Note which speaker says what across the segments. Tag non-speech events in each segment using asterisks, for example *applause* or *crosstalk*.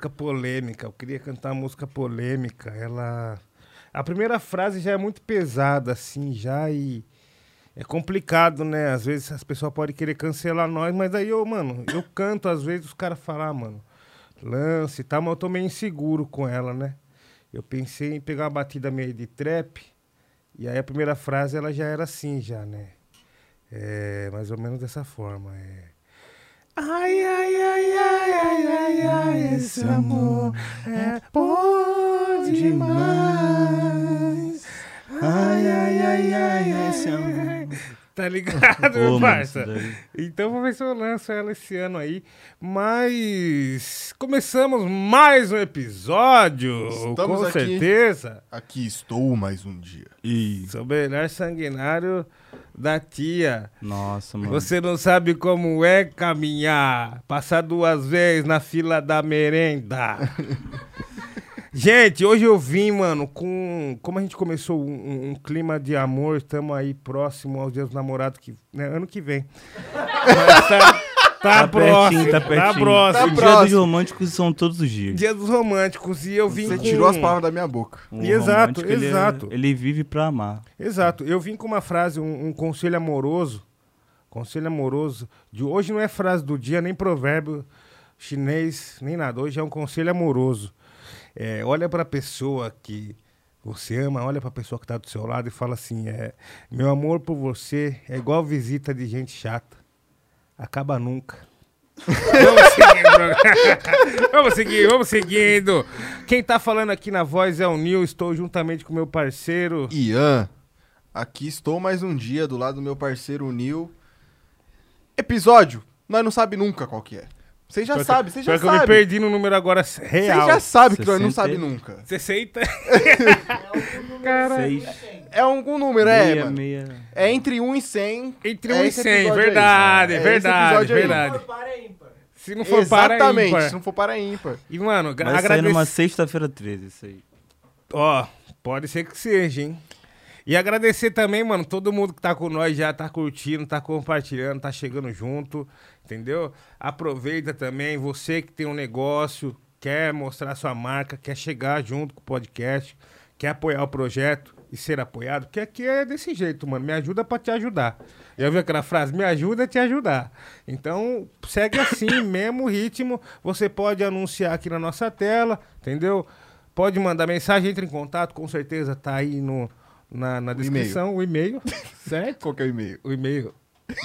Speaker 1: música polêmica. Eu queria cantar música polêmica. Ela. A primeira frase já é muito pesada, assim, já e. É complicado, né? Às vezes as pessoas podem querer cancelar nós, mas aí eu, mano, eu canto, às vezes os caras falam, ah, mano, lance e tal, mas eu tô meio inseguro com ela, né? Eu pensei em pegar uma batida meio de trap, e aí a primeira frase ela já era assim, já, né? É mais ou menos dessa forma. É. Ai, ai, ai, ai, ai, ai, ai, esse amor é bom demais. Ai, ai, ai, ai, esse amor. Tá ligado, meu
Speaker 2: Pô, mano,
Speaker 1: parça? Então vou ver se eu lanço ela esse ano aí. Mas começamos mais um episódio,
Speaker 3: Estamos
Speaker 1: com
Speaker 3: aqui.
Speaker 1: certeza.
Speaker 3: Aqui estou mais um dia.
Speaker 2: Ih,
Speaker 1: Sou o melhor sanguinário da tia.
Speaker 2: nossa, mano.
Speaker 1: Você não sabe como é caminhar, passar duas vezes na fila da merenda. *laughs* gente, hoje eu vim, mano, com. Como a gente começou um, um- um clima de amor, estamos aí próximo aos dias dos namorados, que, né, ano que vem. Mas tá, tá,
Speaker 2: Tá
Speaker 1: próximo,
Speaker 2: pertinho, tá
Speaker 1: tá
Speaker 2: pertinho.
Speaker 1: próximo.
Speaker 2: O dia
Speaker 3: próximo.
Speaker 2: dos românticos são todos os dias.
Speaker 1: Dia dos românticos. E eu vim
Speaker 3: Você
Speaker 1: com...
Speaker 3: tirou as palavras da minha boca.
Speaker 2: Um
Speaker 1: Exato,
Speaker 2: romântico, ele é-
Speaker 1: exato.
Speaker 2: Ele, vive pra amar.
Speaker 1: Exato. Eu vim com uma frase, um, um conselho amoroso. Conselho amoroso. De hoje não é frase do dia, nem provérbio chinês, nem nada. Hoje é um conselho amoroso. É, olha para a pessoa que você ama, olha para a pessoa que está do seu lado e fala assim: é, meu amor por você é igual visita de gente chata. Acaba nunca. vamos seguindo. *laughs* vamos seguir, vamos seguindo. Quem tá falando aqui na voz é o Nil. Estou juntamente com meu parceiro.
Speaker 3: Ian, aqui estou mais um dia do lado do meu parceiro Nil. Episódio, nós não sabe nunca qual que é. Vocês já sabem, vocês já
Speaker 1: pior que eu me perdi no número agora
Speaker 3: Vocês
Speaker 1: real.
Speaker 3: já sabem que nós não
Speaker 2: 60.
Speaker 3: sabe nunca.
Speaker 1: 60. *laughs* Caralho.
Speaker 2: Seis,
Speaker 3: É algum número, é,
Speaker 2: meia,
Speaker 3: mano. É entre 1 e 100.
Speaker 1: Entre
Speaker 3: É
Speaker 1: 1 e
Speaker 3: esse
Speaker 1: 100,
Speaker 3: episódio aí.
Speaker 1: verdade,
Speaker 3: É
Speaker 1: verdade, verdade. Se não for para
Speaker 3: Exatamente,
Speaker 1: ímpar.
Speaker 3: se não for para ímpar.
Speaker 1: E, mano, gra-
Speaker 2: Vai sair
Speaker 1: agradecer.
Speaker 2: numa sexta-feira 13, isso aí.
Speaker 1: Ó, pode ser que seja, hein? E agradecer também, mano, todo mundo que tá com nós já, tá curtindo, tá compartilhando, tá chegando junto, entendeu? Aproveita também, você que tem um negócio, quer mostrar sua marca, quer chegar junto com o podcast, quer apoiar o projeto e ser apoiado, porque aqui é desse jeito, mano, me ajuda pra te ajudar. Já viu aquela frase? Me ajuda a te ajudar. Então, segue assim, *laughs* mesmo ritmo, você pode anunciar aqui na nossa tela, entendeu? Pode mandar mensagem, entre em contato, com certeza tá aí no, na, na descrição, o e-mail, *laughs* certo?
Speaker 3: Qual que é o e-mail?
Speaker 1: O e-mail.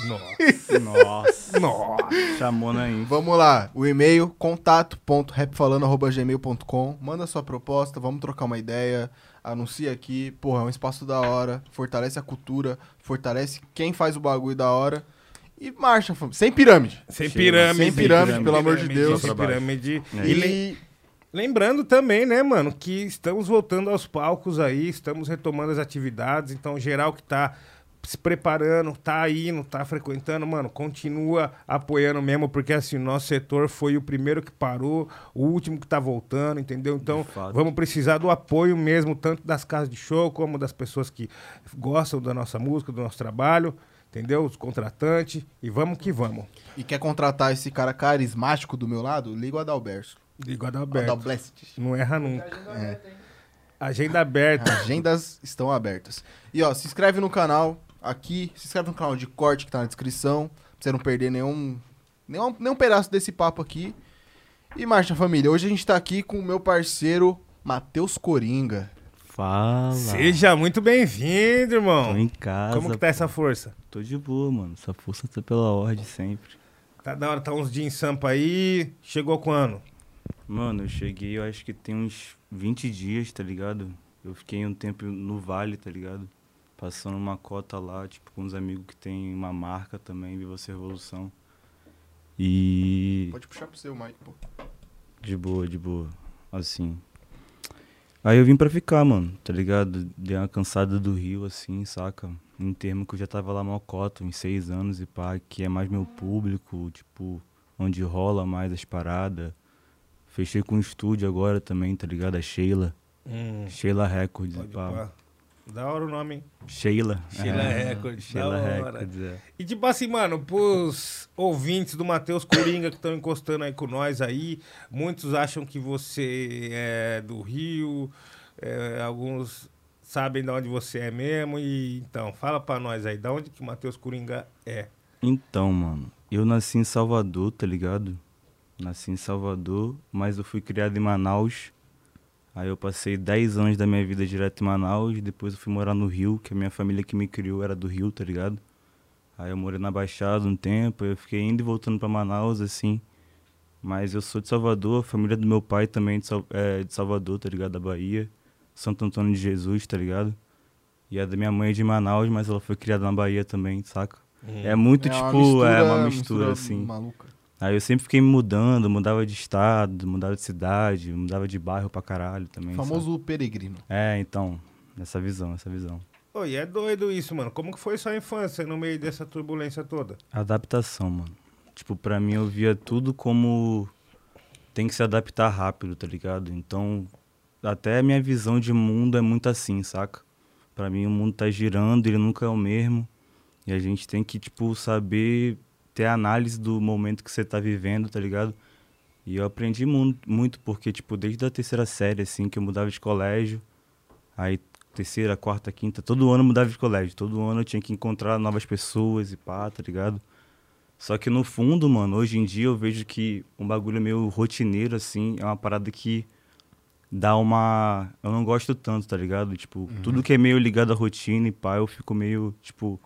Speaker 1: Nossa.
Speaker 2: Nossa.
Speaker 1: Nossa.
Speaker 2: Chamou na info.
Speaker 3: Vamos lá, o e-mail contato.rapfalando.gmail.com Manda sua proposta, vamos trocar uma ideia, anuncia aqui, porra, é um espaço da hora, fortalece a cultura, fortalece quem faz o bagulho da hora e marcha, fam- sem pirâmide.
Speaker 1: Sem pirâmide.
Speaker 3: Sem pirâmide, pelo amor de
Speaker 1: Pirâmide,
Speaker 3: Deus.
Speaker 1: Sem pirâmide. E Lembrando também, né, mano, que estamos voltando aos palcos aí, estamos retomando as atividades, então geral que tá se preparando, tá indo, tá frequentando, mano, continua apoiando mesmo, porque assim, nosso setor foi o primeiro que parou, o último que tá voltando, entendeu? Então, vamos precisar do apoio mesmo, tanto das casas de show, como das pessoas que gostam da nossa música, do nosso trabalho, entendeu? Os contratantes, e vamos que vamos.
Speaker 3: e quer contratar esse cara carismático do meu lado? Liga o Adalberto.
Speaker 1: Liga o Adalberto.
Speaker 3: Adalblest.
Speaker 1: Não erra nunca. Agenda aberta.
Speaker 3: Agendas estão abertas. E ó, se inscreve no canal aqui, se inscreve no canal de corte que tá na descrição, pra você não perder nenhum, nenhum, nenhum pedaço desse papo aqui. E marcha família, hoje a gente tá aqui com o meu parceiro Matheus Coringa.
Speaker 2: Fala.
Speaker 1: Seja muito bem-vindo,
Speaker 2: Tô
Speaker 1: irmão.
Speaker 2: em casa.
Speaker 1: Como que tá essa força?
Speaker 2: Tô de boa, mano. Essa força tá pela ordem sempre.
Speaker 1: Tá da hora, tá uns dias em Sampa aí. Chegou quando?
Speaker 2: Mano, eu cheguei, eu acho que tem uns 20 dias, tá ligado? Eu fiquei um tempo no Vale, tá ligado? Passando uma cota lá, tipo, com uns amigos que tem uma marca também, Viva Essa Revolução. E.
Speaker 3: Pode puxar pro seu, Mike, pô.
Speaker 2: De boa, de boa. Assim. Aí eu vim pra ficar, mano, tá ligado? Dei uma cansada do Rio, assim, saca? Em termo que eu já tava lá mal cota, uns seis anos e pá, que é mais meu público, tipo, onde rola mais as paradas. Fechei com o estúdio agora também, tá ligado? A Sheila.
Speaker 1: Hum,
Speaker 2: Sheila Records.
Speaker 1: Da hora o nome, hein?
Speaker 2: Sheila.
Speaker 1: Sheila
Speaker 2: É,
Speaker 1: Records,
Speaker 2: Sheila. Records, é.
Speaker 1: E tipo assim, mano, pros ouvintes do Matheus Coringa que estão encostando aí com nós aí, muitos acham que você é do Rio, é, alguns sabem de onde você é mesmo, e então, fala pra nós aí, da onde que o Matheus Coringa é?
Speaker 2: Então, mano, eu nasci em Salvador, tá ligado? Nasci em Salvador, mas eu fui criado em Manaus. Aí eu passei 10 anos da minha vida direto em Manaus, depois eu fui morar no Rio, que a minha família que me criou era do Rio, tá ligado? Aí eu morei na Baixada um tempo, eu fiquei indo e voltando pra Manaus, assim. Mas eu sou de Salvador, a família do meu pai também é de, é de Salvador, tá ligado? Da Bahia. Santo Antônio de Jesus, tá ligado? E a da minha mãe é de Manaus, mas ela foi criada na Bahia também, saca? É muito,
Speaker 3: uma
Speaker 2: tipo, é uma mistura, assim.
Speaker 3: Maluca.
Speaker 2: Aí eu sempre fiquei me mudando, mudava de estado, mudava de cidade, mudava de bairro pra caralho também. sabe?
Speaker 3: Famoso peregrino.
Speaker 2: É, então, essa visão, essa visão.
Speaker 1: E é doido isso, mano. Como que foi sua infância no meio dessa turbulência toda?
Speaker 2: Adaptação, mano. Tipo, pra mim eu via tudo como tem que se adaptar rápido, tá ligado? Então, até a minha visão de mundo é muito assim, saca? Pra mim o mundo tá girando, ele nunca é o mesmo. E a gente tem que, tipo, saber ter análise do momento que você tá vivendo, tá ligado? E eu aprendi mu- muito, porque, tipo, desde a terceira série, assim, que eu mudava de colégio, aí terceira, quarta, quinta, todo ano eu mudava de colégio. Todo ano eu tinha que encontrar novas pessoas e pá, tá ligado? Só que no fundo, mano, hoje em dia eu vejo que um bagulho meio rotineiro, assim, é uma parada que dá uma. Eu não gosto tanto, tá ligado? Tipo, tudo que é meio ligado à rotina e pá, eu fico meio, tipo,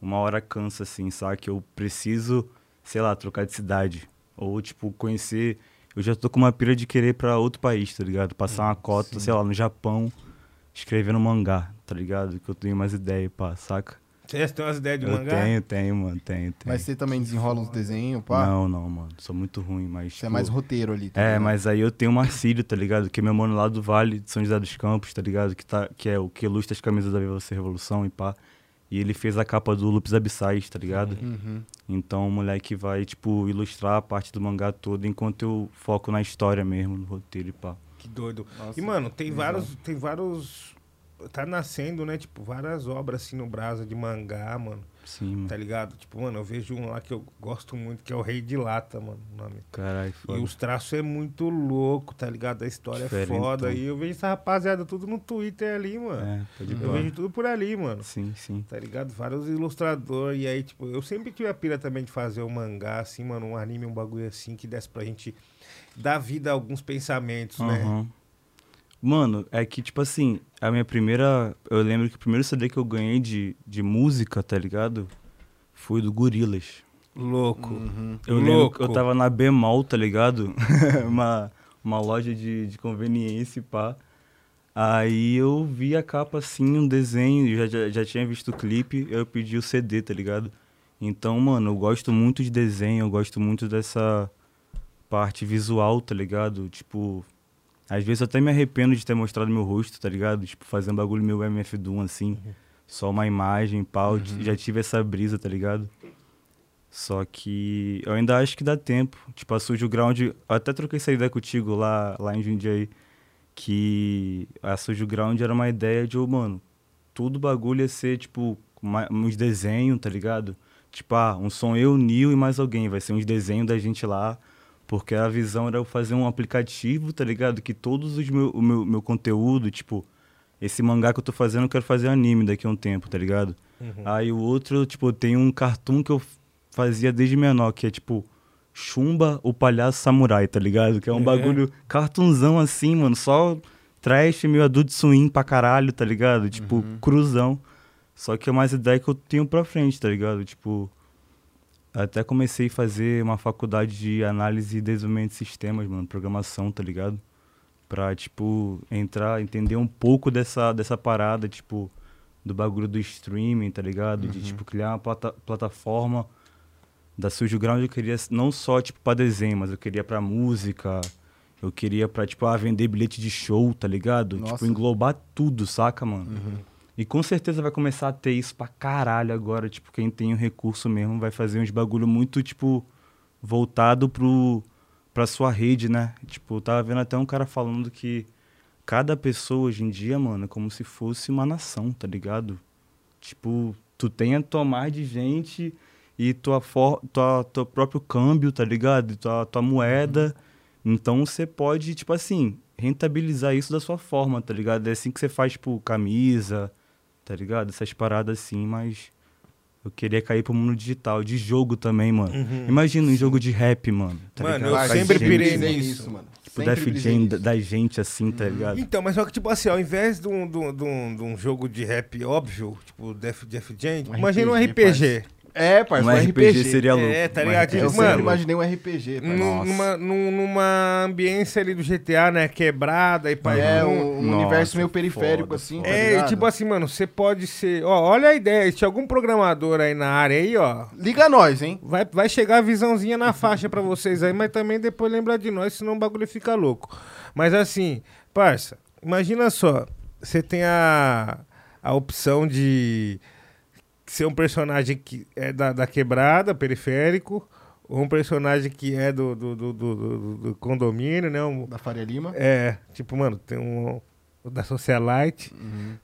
Speaker 2: uma hora cansa, assim, sabe? Eu preciso, sei lá, trocar de cidade. Ou, tipo, conhecer. Eu já tô com uma pira de querer ir pra outro país, tá ligado? Passar uma cota, sei lá, no Japão, escrevendo mangá, tá ligado? Que eu tenho mais ideia, pá, saca?
Speaker 1: Você tem umas ideias de
Speaker 2: eu
Speaker 1: mangá?
Speaker 2: tenho, tenho, mano, tenho, tenho.
Speaker 3: Mas você também desenrola uns desenhos, pá?
Speaker 2: Não, não, mano. Sou muito ruim, mas.
Speaker 3: Você é
Speaker 2: tipo,
Speaker 3: mais roteiro ali. tá
Speaker 2: É,
Speaker 3: ligado?
Speaker 2: mas aí eu tenho o Marcílio, tá ligado? Que é meu mano lá do Vale de São José dos Campos, tá ligado? Que, tá, que é o que ilustra as camisas da Viva Você Revolução e pá. E ele fez a capa do Lupus Abissais, tá ligado?
Speaker 3: Uhum.
Speaker 2: Então o moleque vai, tipo, ilustrar a parte do mangá toda enquanto eu foco na história mesmo, no roteiro e pá.
Speaker 1: Que doido.
Speaker 3: Nossa,
Speaker 1: e, mano, tem
Speaker 3: visão.
Speaker 1: vários, tem vários... Tá nascendo, né? Tipo, várias obras assim no Brasa de mangá, mano.
Speaker 2: Sim, mano.
Speaker 1: Tá ligado? Tipo, mano, eu vejo um lá que eu gosto muito, que é o Rei de Lata, mano, o nome.
Speaker 2: Caralho,
Speaker 1: E
Speaker 2: foda.
Speaker 1: os traços é muito louco, tá ligado? A história é foda. E eu vejo essa rapaziada tudo no Twitter ali, mano.
Speaker 2: É, pode
Speaker 1: eu vejo tudo por ali, mano.
Speaker 2: Sim, sim.
Speaker 1: Tá ligado? Vários ilustradores. E aí, tipo, eu sempre tive a pira também de fazer um mangá, assim, mano, um anime, um bagulho assim, que desse pra gente dar vida a alguns pensamentos, né?
Speaker 2: Mano, é que, tipo assim, a minha primeira. Eu lembro que o primeiro CD que eu ganhei de, de música, tá ligado? Foi do Gorilas.
Speaker 1: Louco.
Speaker 3: Uhum.
Speaker 2: Eu lembro
Speaker 1: Louco.
Speaker 2: que eu tava na Bemol, tá ligado? *laughs* uma, uma loja de, de conveniência e pá. Aí eu vi a capa assim, um desenho, já, já, já tinha visto o clipe, eu pedi o CD, tá ligado? Então, mano, eu gosto muito de desenho, eu gosto muito dessa parte visual, tá ligado? Tipo, às vezes eu até me arrependo de ter mostrado meu rosto, tá ligado? Tipo, fazer um bagulho meu MF Doom, assim, só uma imagem, pau, já tive essa brisa, tá ligado? Só que eu ainda acho que dá tempo. Tipo, a Sujo Ground. Eu até troquei essa ideia contigo lá, lá em Jundiaí. Que a Sujo Ground era uma ideia de, ô, mano, tudo bagulho ia ser, tipo, uma- uns desenhos, tá ligado? Tipo, ah, um som eu, Nil e mais alguém. Vai ser uns desenhos da gente lá. Porque a visão era eu fazer um aplicativo, tá ligado? Que todos os meu, o meu, meu conteúdo, tipo, esse mangá que eu tô fazendo, eu quero fazer anime daqui a um tempo, tá ligado?
Speaker 1: Uhum.
Speaker 2: Aí o outro, tipo, tem um cartoon que eu fazia desde menor, que é tipo Chumba, o palhaço samurai, tá ligado? Que é um
Speaker 1: É.
Speaker 2: bagulho cartunzão assim, mano, só trash, meio adulto swing pra caralho, tá ligado? Tipo, cruzão. Só que é mais ideia que eu tenho pra frente, tá ligado? Tipo, até comecei a fazer uma faculdade de análise e desenvolvimento de sistemas, mano, programação, tá ligado? Pra, tipo, entrar, entender um pouco dessa, dessa parada, tipo, do bagulho do streaming, tá ligado? De, tipo, criar uma plata plataforma da Sujo Ground. Eu queria não só, tipo, pra desenho, mas eu queria pra música. Eu queria pra, tipo, ah, vender bilhete de show, tá ligado?
Speaker 3: Nossa.
Speaker 2: Tipo, englobar tudo, saca, mano? E com certeza vai começar a ter isso pra caralho agora. Tipo, quem tem o recurso mesmo vai fazer uns bagulho muito, tipo, voltado pro, pra sua rede, né? Tipo, eu tava vendo até um cara falando que cada pessoa hoje em dia, mano, é como se fosse uma nação, tá ligado? Tipo, tu tem a tua mais de gente e tua, for, tua, teu próprio câmbio, tá ligado? E Tua, tua moeda. Então você pode, tipo assim, rentabilizar isso da sua forma, tá ligado? É assim que você faz, tipo, camisa, tá ligado? Essas paradas assim, mas eu queria cair pro mundo digital, de jogo também, mano. Imagina um jogo de rap, mano. Tá
Speaker 1: Mano,
Speaker 2: ligado?
Speaker 1: eu sempre
Speaker 2: gente,
Speaker 1: pirei nisso.
Speaker 3: mano.
Speaker 2: Tipo, Def Jam da gente, assim, tá ligado?
Speaker 1: Então, mas só que, tipo assim, ao invés de um, de um, de um, de um jogo de rap óbvio, tipo Def, Def Jam,
Speaker 3: Um
Speaker 1: imagina um
Speaker 3: RPG,
Speaker 1: RPG.
Speaker 3: É, parça,
Speaker 2: Um
Speaker 3: um
Speaker 2: RPG
Speaker 3: RPG.
Speaker 2: seria louco.
Speaker 1: É, tá
Speaker 2: Um
Speaker 1: ligado?
Speaker 2: RPG
Speaker 3: Eu
Speaker 1: Mano,
Speaker 3: sempre imaginei um RPG.
Speaker 1: Num- Numa, num- numa ambiência ali do GTA, né? Quebrada e pai.
Speaker 3: É, um, um
Speaker 2: Nossa,
Speaker 3: universo meio periférico,
Speaker 2: foda,
Speaker 3: assim, tá
Speaker 1: É,
Speaker 3: ligado?
Speaker 1: tipo assim, mano, você pode ser. Ó, olha a ideia. Se algum programador aí na área aí, ó.
Speaker 3: Liga nós, hein?
Speaker 1: Vai, vai chegar a visãozinha na faixa pra vocês aí, mas também depois lembra de nós, senão o bagulho fica louco. Mas assim, parça, imagina só. Você tem a, a opção de ser um personagem que é da, da quebrada, periférico, ou um personagem que é do, do, do, do- do- do condomínio, né? Um-
Speaker 3: Da Faria Lima.
Speaker 1: é, tipo, mano, tem um da Socialite,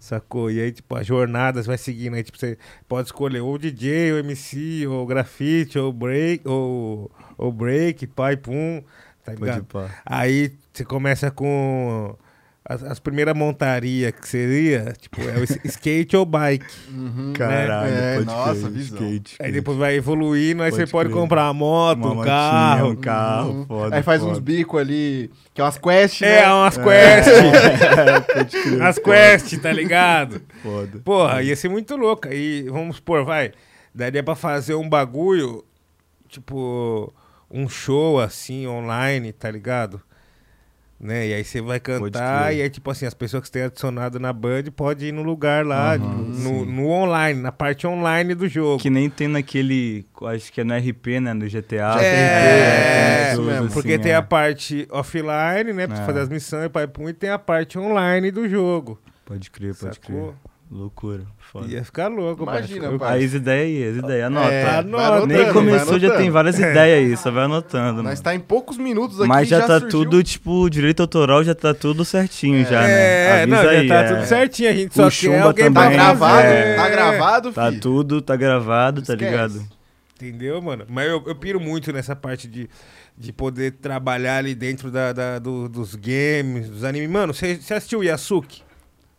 Speaker 1: sacou? E aí, tipo, as jornadas vai seguindo. Aí, tipo, você pode escolher ou DJ, ou MC, ou grafite, ou break, ou, ou break, pai, pum, tá ligado? Aí você começa com as, as primeiras montarias, que seria, tipo, é o *laughs* skate ou bike.
Speaker 3: Uhum.
Speaker 2: Caralho,
Speaker 3: É,
Speaker 2: pode
Speaker 3: nossa,
Speaker 2: crer,
Speaker 3: visão.
Speaker 2: skate,
Speaker 1: Aí depois vai evoluindo, aí
Speaker 2: Pode
Speaker 1: você pode
Speaker 2: crer.
Speaker 1: comprar uma moto,
Speaker 2: Uma
Speaker 1: um
Speaker 2: motinha,
Speaker 1: carro.
Speaker 2: um carro,
Speaker 3: Uhum.
Speaker 2: foda,
Speaker 3: Aí faz
Speaker 2: foda.
Speaker 3: uns bicos ali, que é umas quests,
Speaker 1: É,
Speaker 3: né?
Speaker 1: umas quests. *laughs*
Speaker 2: Pode crer,
Speaker 1: As
Speaker 2: foda,
Speaker 1: quests, tá ligado?
Speaker 2: Foda.
Speaker 1: Porra, ia ser muito louco. Aí, vamos supor, vai, daria pra fazer um bagulho, tipo, um show assim, online, tá ligado? Né? E aí você vai cantar e aí, tipo assim, as pessoas que você tem adicionado na Band podem ir no lugar lá, tipo, no, no online, na parte online do jogo.
Speaker 2: Que nem tem naquele, acho que é no RP, né, no GTA.
Speaker 1: É,
Speaker 2: tem
Speaker 3: isso
Speaker 2: uns
Speaker 3: mesmo,
Speaker 2: assim,
Speaker 1: Porque tem
Speaker 2: é.
Speaker 1: a parte offline, né? Pra você
Speaker 2: É.
Speaker 1: fazer as missões, e tem a parte online do jogo.
Speaker 2: Pode crer, pode
Speaker 1: Sacou?
Speaker 2: crer. Loucura, foda.
Speaker 1: Ia ficar louco,
Speaker 3: Imagina, pai.
Speaker 2: Aí as ideias aí, as ideias, anota.
Speaker 3: É,
Speaker 1: Tá anotando,
Speaker 2: Nem começou, já tem várias ideias aí, só vai anotando,
Speaker 3: Nós
Speaker 2: mano.
Speaker 3: tá em poucos minutos aqui
Speaker 2: Mas já, tá
Speaker 3: surgiu-
Speaker 2: tudo, tipo, direito autoral já tá tudo certinho já, né?
Speaker 1: É, não,
Speaker 2: Avisa
Speaker 1: já
Speaker 2: aí,
Speaker 1: tá
Speaker 2: é.
Speaker 1: tudo certinho. A gente
Speaker 2: O
Speaker 1: só
Speaker 2: Chumba
Speaker 1: quer alguém
Speaker 2: também,
Speaker 3: Tá gravado, tá gravado,
Speaker 2: Tá
Speaker 3: filho.
Speaker 2: tudo, tá gravado, tá
Speaker 3: Esquece.
Speaker 2: ligado?
Speaker 1: Entendeu, mano? Mas eu, eu piro muito nessa parte de, de poder trabalhar ali dentro da, da- do- dos games, dos animes. Mano, você você assistiu o Yasuki?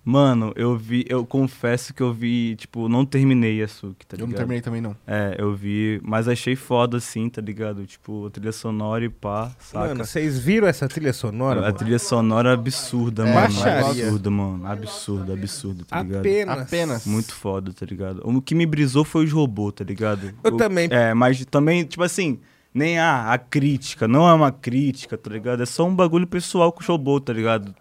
Speaker 2: Mano, eu vi, eu confesso que eu vi, tipo, não terminei Yasuki, tá
Speaker 3: Eu
Speaker 2: ligado?
Speaker 3: não terminei também, não.
Speaker 2: É, eu vi, mas achei foda assim, tá ligado? Tipo, trilha sonora e pá, saca?
Speaker 1: Mano, vocês viram essa trilha sonora?
Speaker 2: a
Speaker 1: mano?
Speaker 2: trilha sonora é absurda,
Speaker 3: É,
Speaker 2: mano.
Speaker 1: baixaria.
Speaker 2: Absurda, mano. Absurdo, absurdo, tá ligado?
Speaker 1: Apenas.
Speaker 3: Apenas.
Speaker 2: Muito foda, tá ligado? O que me brisou foi os robôs, tá ligado?
Speaker 1: Eu
Speaker 2: O-
Speaker 1: também.
Speaker 2: É, mas também, tipo assim, nem a, a crítica, não é uma crítica, tá ligado? É só um bagulho pessoal com os robôs, tá ligado?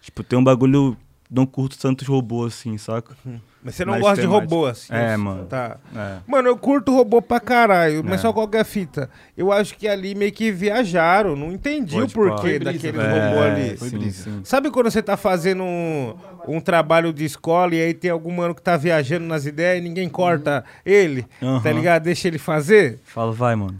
Speaker 2: Tipo, tem um bagulho. Não curto tantos robôs assim, saca?
Speaker 1: Mas você não
Speaker 2: mais
Speaker 1: gosta de robô, assim?
Speaker 2: É, mano.
Speaker 1: Tá.
Speaker 2: É.
Speaker 1: Mano, eu curto robô pra caralho, mas
Speaker 2: É.
Speaker 1: só qual que é a fita? Eu acho que ali meio que viajaram, não entendi
Speaker 2: Pode
Speaker 1: o porquê robôs
Speaker 2: É,
Speaker 1: ali.
Speaker 3: Foi
Speaker 2: sim, sim.
Speaker 1: Sabe quando você tá fazendo um, um trabalho de escola e aí tem algum mano que tá viajando nas ideias e ninguém corta ele, tá
Speaker 2: Aham.
Speaker 1: ligado? Deixa ele fazer?
Speaker 2: Fala, vai, mano.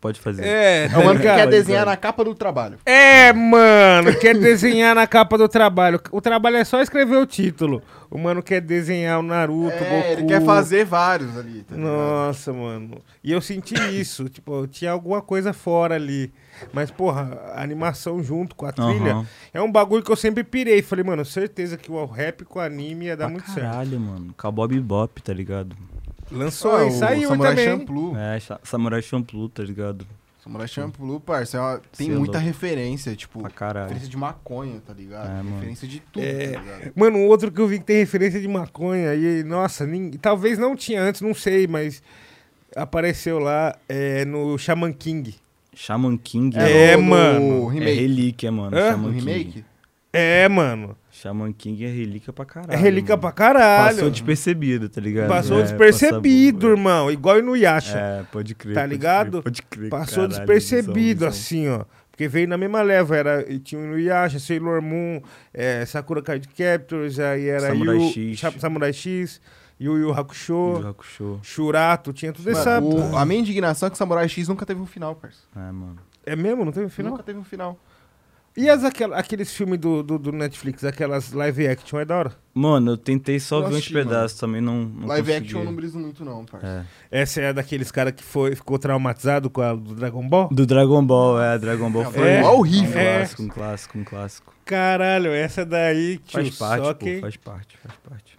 Speaker 2: Pode fazer.
Speaker 1: É,
Speaker 3: É
Speaker 1: tá
Speaker 3: o mano que quer desenhar na capa do trabalho.
Speaker 1: É, mano, quer desenhar na capa do trabalho. O trabalho é só escrever o título. O mano quer desenhar o Naruto, o
Speaker 3: É, ele
Speaker 1: Goku.
Speaker 3: quer fazer vários ali, tá ligado?
Speaker 1: Nossa, mano. E eu senti isso, *laughs* tipo, tinha alguma coisa fora ali. Mas, porra, a animação junto com a trilha é um bagulho que eu sempre pirei. Falei, mano, certeza que o rap com anime ia dar
Speaker 2: Pra
Speaker 1: muito certo.
Speaker 2: caralho, mano. Cowboy Bebop, tá ligado?
Speaker 1: Lançou
Speaker 3: Ah, o
Speaker 1: saiu
Speaker 3: Samurai
Speaker 1: também.
Speaker 3: Champloo.
Speaker 2: É, Sa- Samurai Champloo, tá ligado?
Speaker 3: Samurai Champloo, parça, é tem
Speaker 2: Cê é
Speaker 3: muita
Speaker 2: louco.
Speaker 3: referência, tipo, referência de maconha, tá ligado?
Speaker 2: É, mano.
Speaker 3: referência de tudo,
Speaker 1: É.
Speaker 3: tá ligado?
Speaker 1: Mano, outro que eu vi que tem referência de maconha e, nossa, nin- talvez não tinha antes, não sei, mas apareceu lá é, no Shaman King.
Speaker 2: Shaman King
Speaker 1: É,
Speaker 3: no
Speaker 1: mano.
Speaker 2: é
Speaker 3: remake.
Speaker 2: relíquia, mano.
Speaker 1: Hã?
Speaker 2: Shaman King.
Speaker 3: remake?
Speaker 1: É, mano.
Speaker 2: Shaman King é relíquia pra caralho.
Speaker 1: É relíquia
Speaker 2: mano.
Speaker 1: pra caralho.
Speaker 2: Passou despercebido, tá ligado?
Speaker 1: Passou
Speaker 2: É,
Speaker 1: despercebido,
Speaker 2: passa-
Speaker 1: irmão. Igual no Yasha.
Speaker 2: É, pode crer.
Speaker 1: Tá
Speaker 2: pode
Speaker 1: ligado?
Speaker 2: crer, Pode crer.
Speaker 1: Passou
Speaker 2: caralho,
Speaker 1: despercebido,
Speaker 2: visão, visão.
Speaker 1: assim, ó. Porque veio na mesma leva. Era, e tinha o Inuyasha, Sailor Moon, é, Sakura Card Captors, aí era
Speaker 2: Samurai
Speaker 1: Yu,
Speaker 2: X.
Speaker 1: Samurai X, Yu Yu Hakusho,
Speaker 2: Yu Hakusho.
Speaker 1: Shurato, tinha tudo essa...
Speaker 3: Mano, o- a minha indignação é que Samurai X nunca teve um final, parça.
Speaker 2: É, mano.
Speaker 1: É mesmo? Não teve final?
Speaker 3: Nunca teve um final.
Speaker 1: E as, aqueles filmes do, do, do Netflix, aquelas live action, é da hora?
Speaker 2: Mano, eu tentei só ver uns pedaços também, não, não
Speaker 3: Live
Speaker 2: consegui.
Speaker 3: action eu não briso muito, não, parça.
Speaker 2: É.
Speaker 1: Essa é daqueles caras que foi, ficou traumatizado com a do Dragon Ball?
Speaker 2: Do Dragon Ball, é, Dragon Ball
Speaker 3: É,
Speaker 2: foi
Speaker 1: é
Speaker 2: um
Speaker 3: horrível.
Speaker 1: É.
Speaker 2: clássico, um clássico, um clássico.
Speaker 1: Caralho, essa daí, tio,
Speaker 2: Faz parte,
Speaker 1: só,
Speaker 2: pô,
Speaker 1: quem,
Speaker 2: faz parte, faz parte.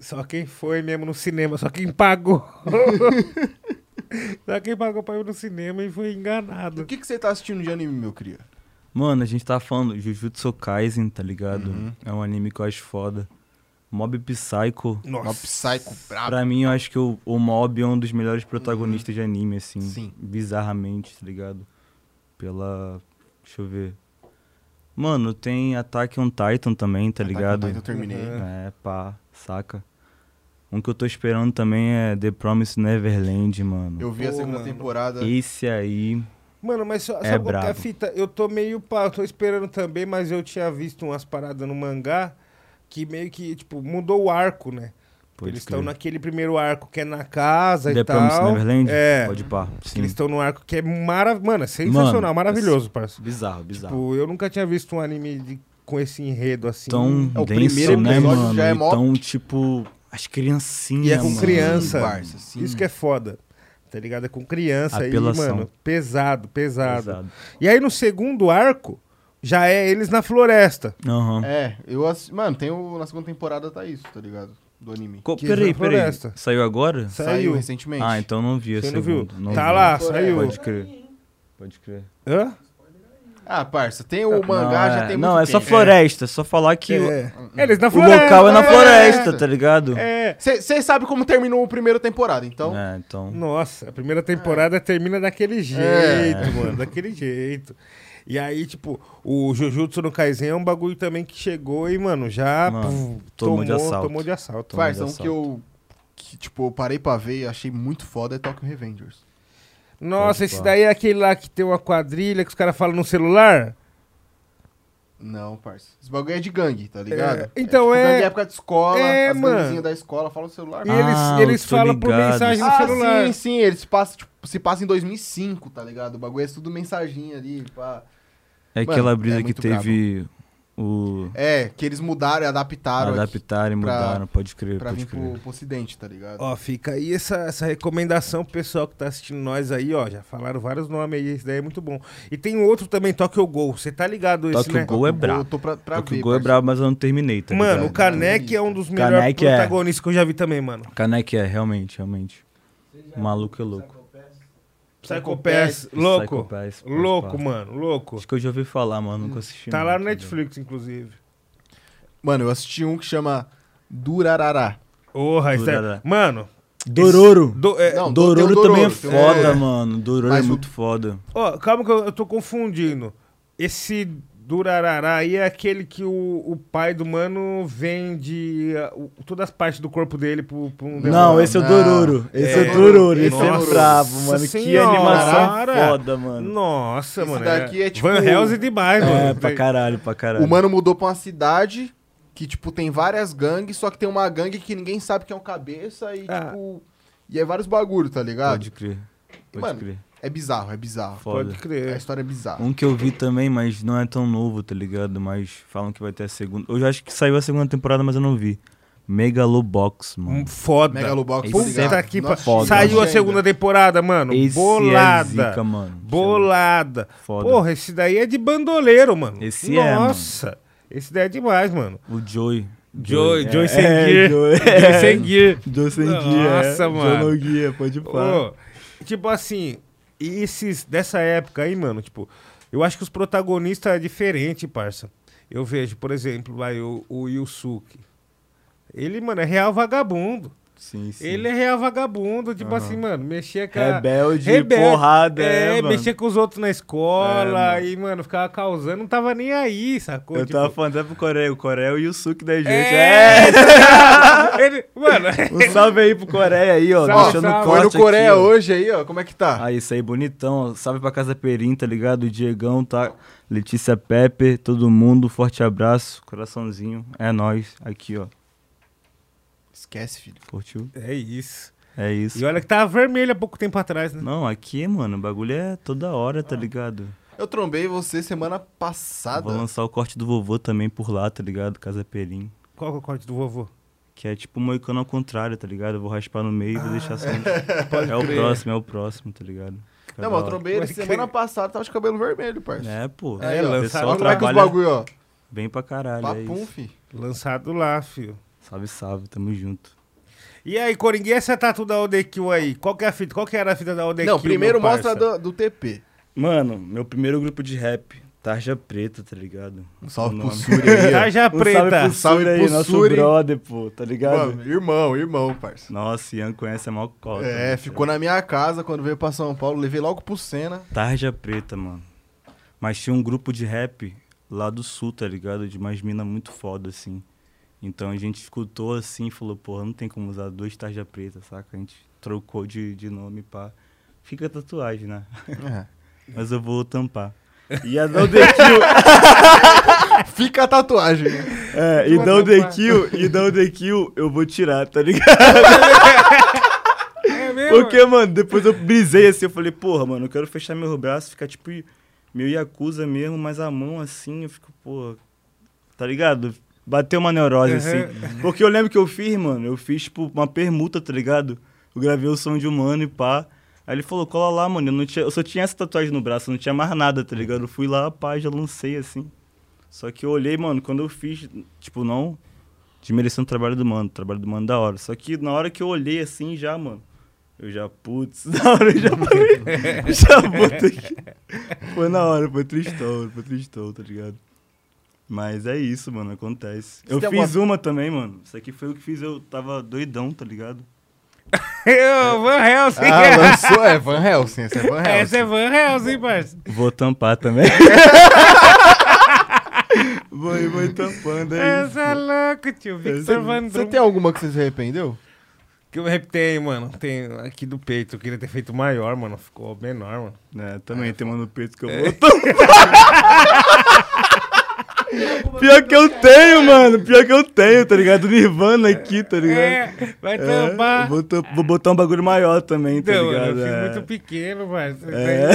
Speaker 1: só quem foi mesmo no cinema, só quem pagou. *laughs* só quem pagou pra ir no cinema e foi enganado.
Speaker 3: O que, que você tá assistindo de anime, meu cria?
Speaker 2: Mano, a gente tava falando Jujutsu Kaisen, tá ligado?
Speaker 3: Uhum.
Speaker 2: É um anime que eu acho foda. Mob Psycho,
Speaker 1: Nossa.
Speaker 3: Psycho brabo.
Speaker 2: pra mim eu acho que o, o Mob é um dos melhores protagonistas de anime, assim.
Speaker 3: Sim.
Speaker 2: Bizarramente, tá ligado? Pela. Deixa eu ver. Mano, tem Attack on Titan também, tá
Speaker 3: Attack on
Speaker 2: ligado?
Speaker 3: Titan eu terminei.
Speaker 1: Uhum.
Speaker 2: É, pá, saca? Um que eu tô esperando também é The Promised Neverland, mano.
Speaker 3: Eu vi a
Speaker 1: Pô,
Speaker 3: segunda
Speaker 1: mano.
Speaker 3: temporada.
Speaker 2: Esse aí.
Speaker 1: Mano, mas só,
Speaker 2: É
Speaker 1: sabe qual que é a fita? Eu tô meio pá, eu tô esperando também, mas eu tinha visto umas paradas no mangá que meio que, tipo, mudou o arco, né?
Speaker 2: Pode
Speaker 1: eles estão naquele primeiro arco que é na casa
Speaker 2: The
Speaker 1: e tal.
Speaker 2: Promised Neverland?
Speaker 1: É.
Speaker 2: Pode pá. Sim.
Speaker 1: eles estão num arco que é maravilhoso. Mano, é sensacional,
Speaker 2: Mano,
Speaker 1: maravilhoso, parça.
Speaker 2: Bizarro, bizarro.
Speaker 1: Tipo, eu nunca tinha visto um anime de- com esse enredo assim.
Speaker 2: tão
Speaker 3: É o
Speaker 2: denso,
Speaker 3: primeiro
Speaker 2: né,
Speaker 3: episódio
Speaker 2: mano?
Speaker 3: já é mó-
Speaker 2: tão, tipo, as criancinhas,
Speaker 1: E é com
Speaker 2: mano.
Speaker 1: criança.
Speaker 3: parça, sim.
Speaker 1: Isso que é foda. Tá ligado? É com criança aí,
Speaker 2: Apelação.
Speaker 1: mano. Pesado, pesado,
Speaker 2: Pesado.
Speaker 1: E aí no segundo arco, já é eles na floresta.
Speaker 2: Aham.
Speaker 3: É, eu. Mano, tem o. Na segunda temporada tá isso, tá ligado? Do anime.
Speaker 2: Co-
Speaker 1: Que
Speaker 2: Peraí,
Speaker 1: na
Speaker 2: peraí.
Speaker 1: floresta.
Speaker 2: Saiu agora?
Speaker 1: Saiu.
Speaker 3: recentemente.
Speaker 2: Ah, então não vi
Speaker 1: Você não viu?
Speaker 2: segunda.
Speaker 1: tá
Speaker 2: vi.
Speaker 1: lá, saiu.
Speaker 2: Pode crer. Pode crer.
Speaker 1: Hã?
Speaker 3: Ah, parça, tem o mangá,
Speaker 2: não,
Speaker 3: já
Speaker 2: é,
Speaker 3: tem
Speaker 2: Não, é só
Speaker 3: tempo.
Speaker 2: floresta. É só falar que o-
Speaker 1: É. Eles na
Speaker 2: o
Speaker 1: floresta.
Speaker 2: local é na
Speaker 1: é.
Speaker 2: floresta, tá ligado?
Speaker 1: É.
Speaker 3: Você sabe como terminou a primeira temporada, então.
Speaker 2: É, então.
Speaker 1: Nossa, a primeira temporada termina daquele jeito,
Speaker 3: É.
Speaker 1: mano, daquele jeito. E aí, tipo, o Jujutsu no Kaisen é um bagulho também que chegou e, mano, já
Speaker 2: Mano,
Speaker 1: puf,
Speaker 2: tomou
Speaker 1: tomou,
Speaker 2: de assalto.
Speaker 1: tomou de assalto.
Speaker 3: Parça, um que eu. Que, tipo, eu parei pra ver e achei muito foda é Tokyo Revengers.
Speaker 1: Nossa, esse daí é aquele lá que tem uma quadrilha que os caras falam no celular?
Speaker 3: Não, parça. Esse bagulho é de gangue, tá ligado?
Speaker 1: É, então
Speaker 3: tipo,
Speaker 1: é-
Speaker 3: Gangue época de escola,
Speaker 1: é,
Speaker 3: as
Speaker 1: mano.
Speaker 3: da escola falam no celular.
Speaker 2: Ah,
Speaker 1: eles eles falam por
Speaker 2: ligado.
Speaker 1: mensagem no
Speaker 3: Ah,
Speaker 1: celular.
Speaker 3: sim, sim, eles passam, tipo, se passa em 2005, tá ligado? O bagulho é tudo mensaginha ali, pá.
Speaker 2: É
Speaker 3: Mano,
Speaker 2: aquela brisa
Speaker 3: é
Speaker 2: que teve o.
Speaker 3: É, que eles mudaram e adaptaram aqui
Speaker 2: Adaptaram e
Speaker 3: pra-
Speaker 2: mudaram, pode crer,
Speaker 3: pra
Speaker 2: pode
Speaker 3: vir
Speaker 2: crer.
Speaker 3: pro, pro ocidente, tá ligado?
Speaker 1: Ó, fica aí essa, essa recomendação pro pessoal que tá assistindo nós aí, ó. Já falaram vários nomes aí, esse daí é muito bom. E tem outro também, Tokyo Gol. Você tá ligado esse,
Speaker 2: Tokyo
Speaker 1: né?
Speaker 2: Gol é brabo.
Speaker 3: tô pra, pra
Speaker 2: Tokyo
Speaker 3: ver,
Speaker 2: Gol é brabo, mas eu não terminei, tá
Speaker 1: Mano, o
Speaker 2: ligado?
Speaker 1: Kanek é um dos melhores
Speaker 2: Kanek é.
Speaker 1: protagonistas que eu já vi também, mano.
Speaker 2: Kanek é, realmente, realmente. O maluco é louco.
Speaker 1: Psycho Pass, louco. Louco, mano, louco.
Speaker 2: Acho que eu já ouvi falar, mano, nunca assisti.
Speaker 1: Tá lá no? Netflix, inclusive.
Speaker 3: Mano, eu assisti um que chama Durarará.
Speaker 1: Porra, isso é... Mano...
Speaker 2: Dororo.
Speaker 1: Do, é,
Speaker 3: Não,
Speaker 2: Dororo
Speaker 3: tem o
Speaker 2: também é
Speaker 3: Dororo,
Speaker 2: foda,
Speaker 3: Dororo.
Speaker 2: mano. Dororo
Speaker 3: Mas
Speaker 2: é
Speaker 3: o-
Speaker 2: muito foda.
Speaker 1: Ó, calma que eu, eu tô confundindo. Esse Durarará aí é aquele que o, o pai do mano vende uh, o- todas as partes do corpo dele pro, pro um
Speaker 2: Não, esse é o
Speaker 3: não.
Speaker 2: Dororo. Esse é,
Speaker 1: É.
Speaker 2: o Dororo. Esse
Speaker 3: Nossa
Speaker 2: é bravo, mano. Que
Speaker 1: senhora.
Speaker 2: animação foda, mano.
Speaker 1: Nossa,
Speaker 3: Esse
Speaker 1: mano.
Speaker 3: daqui é tipo-
Speaker 1: Van Helsing demais, mano.
Speaker 2: É, pra caralho, pra caralho.
Speaker 3: O mano mudou pra uma cidade que, tipo, tem várias gangues, só que tem uma gangue que ninguém sabe quem é o cabeça e,
Speaker 1: Ah.
Speaker 3: tipo... E é vários bagulho, tá ligado?
Speaker 2: Pode crer. Pode
Speaker 3: Mano,
Speaker 2: crer.
Speaker 3: É bizarro, é bizarro.
Speaker 2: Foda.
Speaker 1: Pode
Speaker 3: A
Speaker 1: crer.
Speaker 3: história é bizarra.
Speaker 2: Um que eu vi também, mas não é tão novo, tá ligado? Mas falam que vai ter a segunda. Eu já acho que saiu a segunda temporada, mas eu não vi. Megalobox,
Speaker 1: Um
Speaker 2: mano.
Speaker 1: Foda.
Speaker 3: Megalobox,
Speaker 2: é.
Speaker 1: Puta que pa- Saiu a segunda temporada, mano.
Speaker 2: Esse
Speaker 1: bolada.
Speaker 2: é zica, mano.
Speaker 1: bolada.
Speaker 2: Foda.
Speaker 1: Porra, esse daí é de bandoleiro, mano.
Speaker 2: Esse é, mano.
Speaker 1: Nossa. Esse daí é demais, mano.
Speaker 2: O Joy.
Speaker 1: Joy, Joy
Speaker 2: é,
Speaker 1: sem
Speaker 2: é,
Speaker 1: gear.
Speaker 2: Joy, *laughs*
Speaker 1: Joy sem gear.
Speaker 2: Joy sem guia.
Speaker 1: Nossa,
Speaker 2: é.
Speaker 1: mano.
Speaker 2: Joy no guia, pode parar.
Speaker 1: Ô, tipo assim, e esses dessa época aí, mano, tipo, eu acho que os protagonistas é diferente, parça. Eu vejo, por exemplo, vai o, o Yusuke. Ele, mano, é real vagabundo.
Speaker 2: Sim, sim.
Speaker 1: Ele é real vagabundo, tipo assim, mano, mexia com a...
Speaker 2: Rebelde,
Speaker 1: Rebelde.
Speaker 2: porrada,
Speaker 1: É,
Speaker 2: é,
Speaker 1: mexia com os outros na escola
Speaker 2: É, mano.
Speaker 1: e, mano, ficava causando, não tava nem aí, sacou?
Speaker 2: Eu
Speaker 1: Tipo,
Speaker 2: tava falando até pro Coreia. O Coreia é o Yusuke da gente.
Speaker 1: É,
Speaker 2: É! *laughs*
Speaker 1: ele, mano,
Speaker 2: Um salve aí pro Coreia aí, ó.
Speaker 1: Salve,
Speaker 2: deixando
Speaker 1: salve.
Speaker 2: o
Speaker 3: Foi no Coreia
Speaker 2: aqui,
Speaker 3: hoje aí, ó. Como é que tá?
Speaker 2: Ah, isso aí, bonitão. ó. Salve pra Casa Perim, tá ligado? O Diegão, tá? Letícia Pepe, todo mundo. Forte abraço, coraçãozinho. É nóis. Aqui, ó.
Speaker 3: Esquece, filho.
Speaker 2: Curtiu?
Speaker 1: é isso.
Speaker 2: É isso.
Speaker 1: E olha que tava vermelho há pouco tempo atrás, né?
Speaker 2: Não, aqui, mano, o bagulho é toda hora, tá ligado?
Speaker 3: Eu trombei você semana passada.
Speaker 2: Vou lançar o corte do vovô também por lá, tá ligado? Casa Perim.
Speaker 1: Qual que é o corte do vovô?
Speaker 2: Que é tipo moicano ao contrário, tá ligado? Eu vou raspar no meio e vou deixar só. *laughs*
Speaker 1: Pode
Speaker 2: É o próximo, é o próximo, tá ligado? Fica
Speaker 3: Não, mas eu trombei ele semana
Speaker 1: crer.
Speaker 3: passada, tava de cabelo vermelho, parça.
Speaker 2: É, pô.
Speaker 1: É,
Speaker 2: o
Speaker 1: lançaram
Speaker 2: pessoal
Speaker 3: Olha é que os
Speaker 2: trabalha
Speaker 3: bagulho, ó.
Speaker 2: bem pra caralho. é
Speaker 3: Papum,
Speaker 2: isso.
Speaker 3: fi.
Speaker 1: Lançado lá, filho.
Speaker 2: Salve, salve, tamo junto.
Speaker 1: E aí, Coringa, e essa tatu da ODQ aí? Qual que é a fita? Qual que era a fita da ODQ?
Speaker 3: Não, primeiro
Speaker 1: meu
Speaker 3: mostra do, do TP.
Speaker 2: Mano, meu primeiro grupo de rap, Tarja Preta, tá ligado?
Speaker 3: Um salve pro
Speaker 2: nome.
Speaker 3: Suri aí. *laughs*
Speaker 1: Tarja
Speaker 2: Um salve
Speaker 1: Preta.
Speaker 2: pro
Speaker 3: Salve
Speaker 2: aí,
Speaker 3: pro
Speaker 2: nosso
Speaker 3: Suri.
Speaker 2: brother, pô, tá ligado?
Speaker 3: Mano, irmão, irmão, parça.
Speaker 2: Nossa, Ian conhece a maior cota.
Speaker 3: É,
Speaker 2: né?
Speaker 3: ficou na minha casa quando veio pra São Paulo, levei logo pro Senna.
Speaker 2: Tarja Preta, mano. Mas tinha um grupo de rap lá do sul, tá ligado? De umas minas muito foda, assim. Então a gente escutou assim e falou, porra, não tem como usar dois Tarja Preta, saca? A gente trocou de, de nome pra. Fica tatuagem, né?
Speaker 3: É. *laughs*
Speaker 2: Mas eu vou tampar. E a Down The Kill. *laughs*
Speaker 3: Fica a tatuagem.
Speaker 2: É, e Down The. Kill, e Down The Kill eu vou tirar, tá ligado? *laughs*
Speaker 1: É mesmo?
Speaker 2: Porque, mano, depois eu brisei assim, eu falei, porra, mano, eu quero fechar meu braço, ficar tipo meio Yakuza mesmo, mas a mão assim, eu fico, porra, tá ligado? Bateu uma neurose,
Speaker 1: Uhum.
Speaker 2: assim. Porque eu lembro que eu fiz, mano, eu fiz, tipo, uma permuta, tá ligado? Eu gravei o som de humano e pá. Aí ele falou, cola lá, mano, eu, não tinha, eu só tinha essa tatuagem no braço, eu não tinha mais nada, tá ligado? Eu fui lá, pá, já lancei, assim. Só que eu olhei, mano, quando eu fiz, tipo, não desmerecendo o trabalho do mano, o trabalho do mano da hora. Só que na hora que eu olhei assim, já, mano, eu já, putz, *laughs* na hora eu já *laughs* já botei. Foi na hora, foi tristão, foi tristão, tá ligado? Mas é isso, mano, acontece. Eu
Speaker 3: tem
Speaker 2: fiz uma também, mano. Isso aqui foi o que fiz, eu tava doidão, tá ligado? *laughs*
Speaker 1: Eu, Van Helsing.
Speaker 3: Ah, lançou, é Van Helsing, esse é Van *laughs* Helsing.
Speaker 1: Essa é Van Helsing, parça.
Speaker 2: Vou tampar também. *laughs* vou vou tampando, é
Speaker 1: Essa é
Speaker 2: isso.
Speaker 1: louco, tio. Victor Van
Speaker 3: Você tem alguma que você se arrependeu?
Speaker 1: Que eu repetei, mano. Tem aqui do peito. Eu queria ter feito maior, mano. Ficou menor, mano.
Speaker 2: É, também tem uma no peito que eu vou tampar. Pior que eu tenho, mano. Pior que eu tenho, tá ligado? Nirvana aqui, tá ligado?
Speaker 1: É, vai
Speaker 2: É,
Speaker 1: tampar.
Speaker 2: vou, tam- vou botar um bagulho maior também, tá
Speaker 1: Não, mano,
Speaker 2: ligado?
Speaker 1: eu fiz
Speaker 2: é.
Speaker 1: muito pequeno, parça.
Speaker 2: É.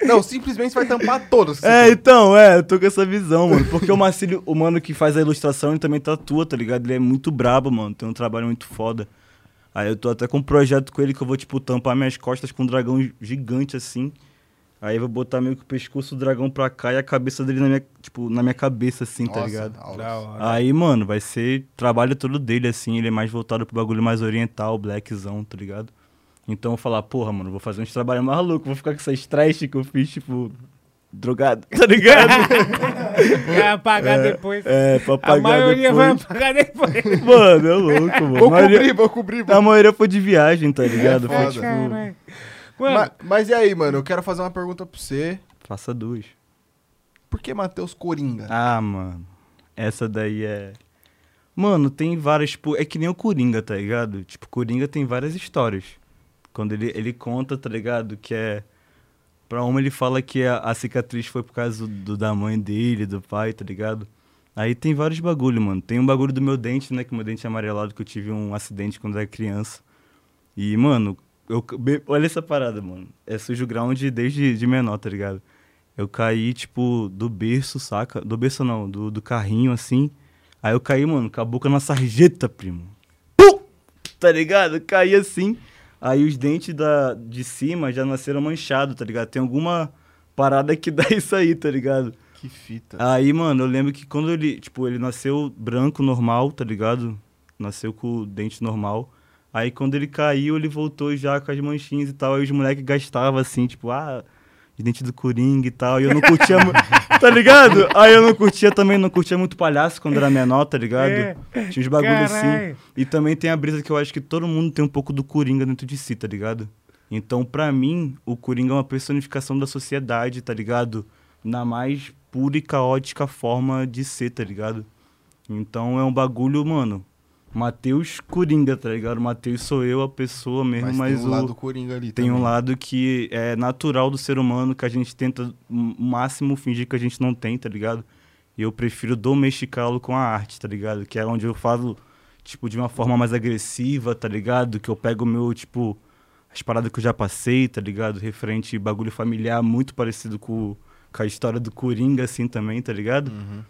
Speaker 2: *laughs*
Speaker 3: Não, simplesmente vai tampar você
Speaker 2: É,
Speaker 3: tem.
Speaker 2: então, é, eu tô com essa visão, mano. Porque o Marcílio, o mano que faz a ilustração, ele também tatua, tá ligado? Ele é muito brabo, mano. Tem um trabalho muito foda. Aí eu tô até com um projeto com ele que eu vou, tipo, tampar minhas costas com um dragão gigante assim. Aí eu vou botar meio que o pescoço do dragão pra cá e a cabeça dele na minha, tipo, na minha cabeça, assim, tá
Speaker 3: Nossa,
Speaker 2: ligado?
Speaker 1: Da hora.
Speaker 2: Aí, mano, vai ser trabalho todo dele, assim, ele é mais voltado pro bagulho mais oriental, blackzão, tá ligado? Então eu falar, porra, mano, vou fazer uns trabalhos mais loucos, vou ficar com essas trash que eu fiz, tipo, drogado, *laughs* tá ligado? *laughs*
Speaker 1: Vai apagar depois.
Speaker 2: é, pra
Speaker 1: A
Speaker 2: pagar
Speaker 1: maioria vai
Speaker 2: depois.
Speaker 1: apagar depois. *laughs*
Speaker 2: Mano, é louco, mano.
Speaker 3: Vou
Speaker 2: A maioria,
Speaker 3: cobrir, vou cobrir. Vou...
Speaker 2: a maioria foi de viagem, tá ligado? foi
Speaker 3: foda.
Speaker 2: tipo,
Speaker 1: Caralho. Mano,
Speaker 3: Ma- Mas, e aí, mano? Eu quero fazer uma pergunta pra você.
Speaker 2: faça duas.
Speaker 3: Por que Matheus Coringa?
Speaker 2: Ah, mano. Essa daí é. Mano, tem várias. Tipo, é que nem o Coringa, tá ligado? Tipo, Coringa tem várias histórias. Quando ele, ele conta, tá ligado? Que é. Pra uma ele fala que a, a cicatriz foi por causa do, da mãe dele, do pai, tá ligado? Aí tem vários bagulho, mano. Tem um bagulho do meu dente, né? Que meu dente é amarelado, que eu tive um acidente quando era criança. E, mano, eu, olha essa parada, mano. É sujo ground desde de menor, tá ligado? Eu caí, tipo, do berço, saca? Do berço não, do, do carrinho, assim. Aí eu caí, mano, com a boca na sarjeta, primo. Pum! Tá ligado? Eu caí assim. Aí os dentes da, de cima já nasceram manchados, tá ligado? Tem alguma parada que *laughs* dá isso aí, tá ligado?
Speaker 3: Que fita.
Speaker 2: Aí, mano, eu lembro que quando ele, tipo, ele nasceu branco, normal, tá ligado? Nasceu com o dente normal. Aí quando ele caiu, ele voltou já com as manchinhas e tal. Aí os moleques gastavam assim, tipo, ah, dente do Coringa e tal. E eu não curtia, *laughs* tá ligado? Aí eu não curtia também, não curtia muito palhaço quando era menor, tá ligado?
Speaker 1: É.
Speaker 2: Tinha uns bagulho assim. E também tem a brisa que eu acho que todo mundo tem um pouco do Coringa dentro de si, tá ligado? Então, pra mim, o Coringa é uma personificação da sociedade, tá ligado? Na mais pura e caótica forma de ser, tá ligado? Então é um bagulho, mano. Matheus Coringa, tá ligado? Matheus sou eu, a pessoa mesmo,
Speaker 3: Mas,
Speaker 2: mas,
Speaker 3: tem um
Speaker 2: o.
Speaker 3: lado Coringa ali
Speaker 2: Tem um
Speaker 3: também.
Speaker 2: lado que é natural do ser humano, que a gente tenta o máximo fingir que a gente não tem, tá ligado? E eu prefiro domesticá-lo com a arte, tá ligado? Que é onde eu falo, tipo, de uma forma mais agressiva, tá ligado? Que eu pego o meu, tipo, as paradas que eu já passei, tá ligado? Referente bagulho familiar, muito parecido com, com a história do Coringa, assim, também, tá ligado?
Speaker 3: Uhum.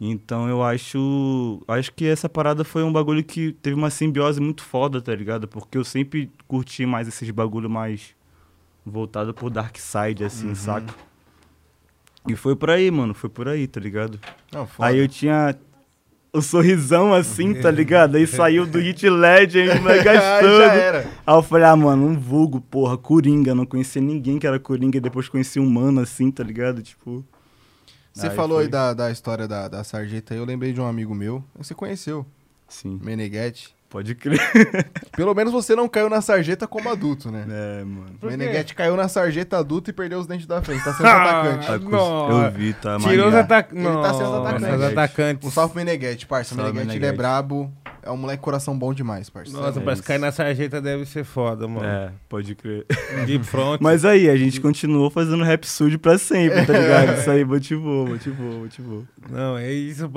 Speaker 2: Então eu acho. Acho que essa parada foi um bagulho que teve uma simbiose muito foda, tá ligado? Porque eu sempre curti mais esses bagulho mais voltado pro Dark Side, assim,
Speaker 3: Uhum.
Speaker 2: saca? E foi por aí, mano. Foi por aí, tá ligado?
Speaker 3: Não.
Speaker 2: Aí eu tinha o sorrisão assim, tá ligado? Aí saiu do Hit Legend, *laughs* mas
Speaker 3: Aí
Speaker 2: gastando.
Speaker 3: já era.
Speaker 2: Aí eu falei, ah, mano, um vulgo, porra, Coringa. Não conhecia ninguém que era Coringa. E depois conheci um mano assim, tá ligado? Tipo.
Speaker 3: Você
Speaker 2: Aí
Speaker 3: falou
Speaker 2: foi.
Speaker 3: aí da, da história da, da sarjeta aí, eu lembrei de um amigo meu. Você conheceu,
Speaker 2: Sim.
Speaker 3: Meneghetti.
Speaker 2: Pode crer. *laughs*
Speaker 3: Pelo menos você não caiu na sarjeta como adulto, né?
Speaker 2: É, mano.
Speaker 3: Meneghetti caiu na sarjeta adulto e perdeu os dentes da frente. Tá sendo atacante.
Speaker 2: Tá com-
Speaker 1: Nossa.
Speaker 2: Eu vi, tá
Speaker 1: Tirou os atacantes.
Speaker 3: Ele tá sendo os atacantes.
Speaker 1: Os atacantes.
Speaker 3: Um salve pro Meneghetti, parça.
Speaker 2: Salve,
Speaker 3: Meneghetti, ele é brabo. É um moleque coração bom demais, parça.
Speaker 1: Nossa,
Speaker 2: É
Speaker 1: mas cair na sarjeta deve ser foda, mano.
Speaker 2: É, pode crer.
Speaker 1: De front. *laughs*
Speaker 2: Mas aí, a gente continuou fazendo rap sujo pra sempre, tá ligado? Isso aí motivou, motivou, motivou.
Speaker 1: Não, é isso.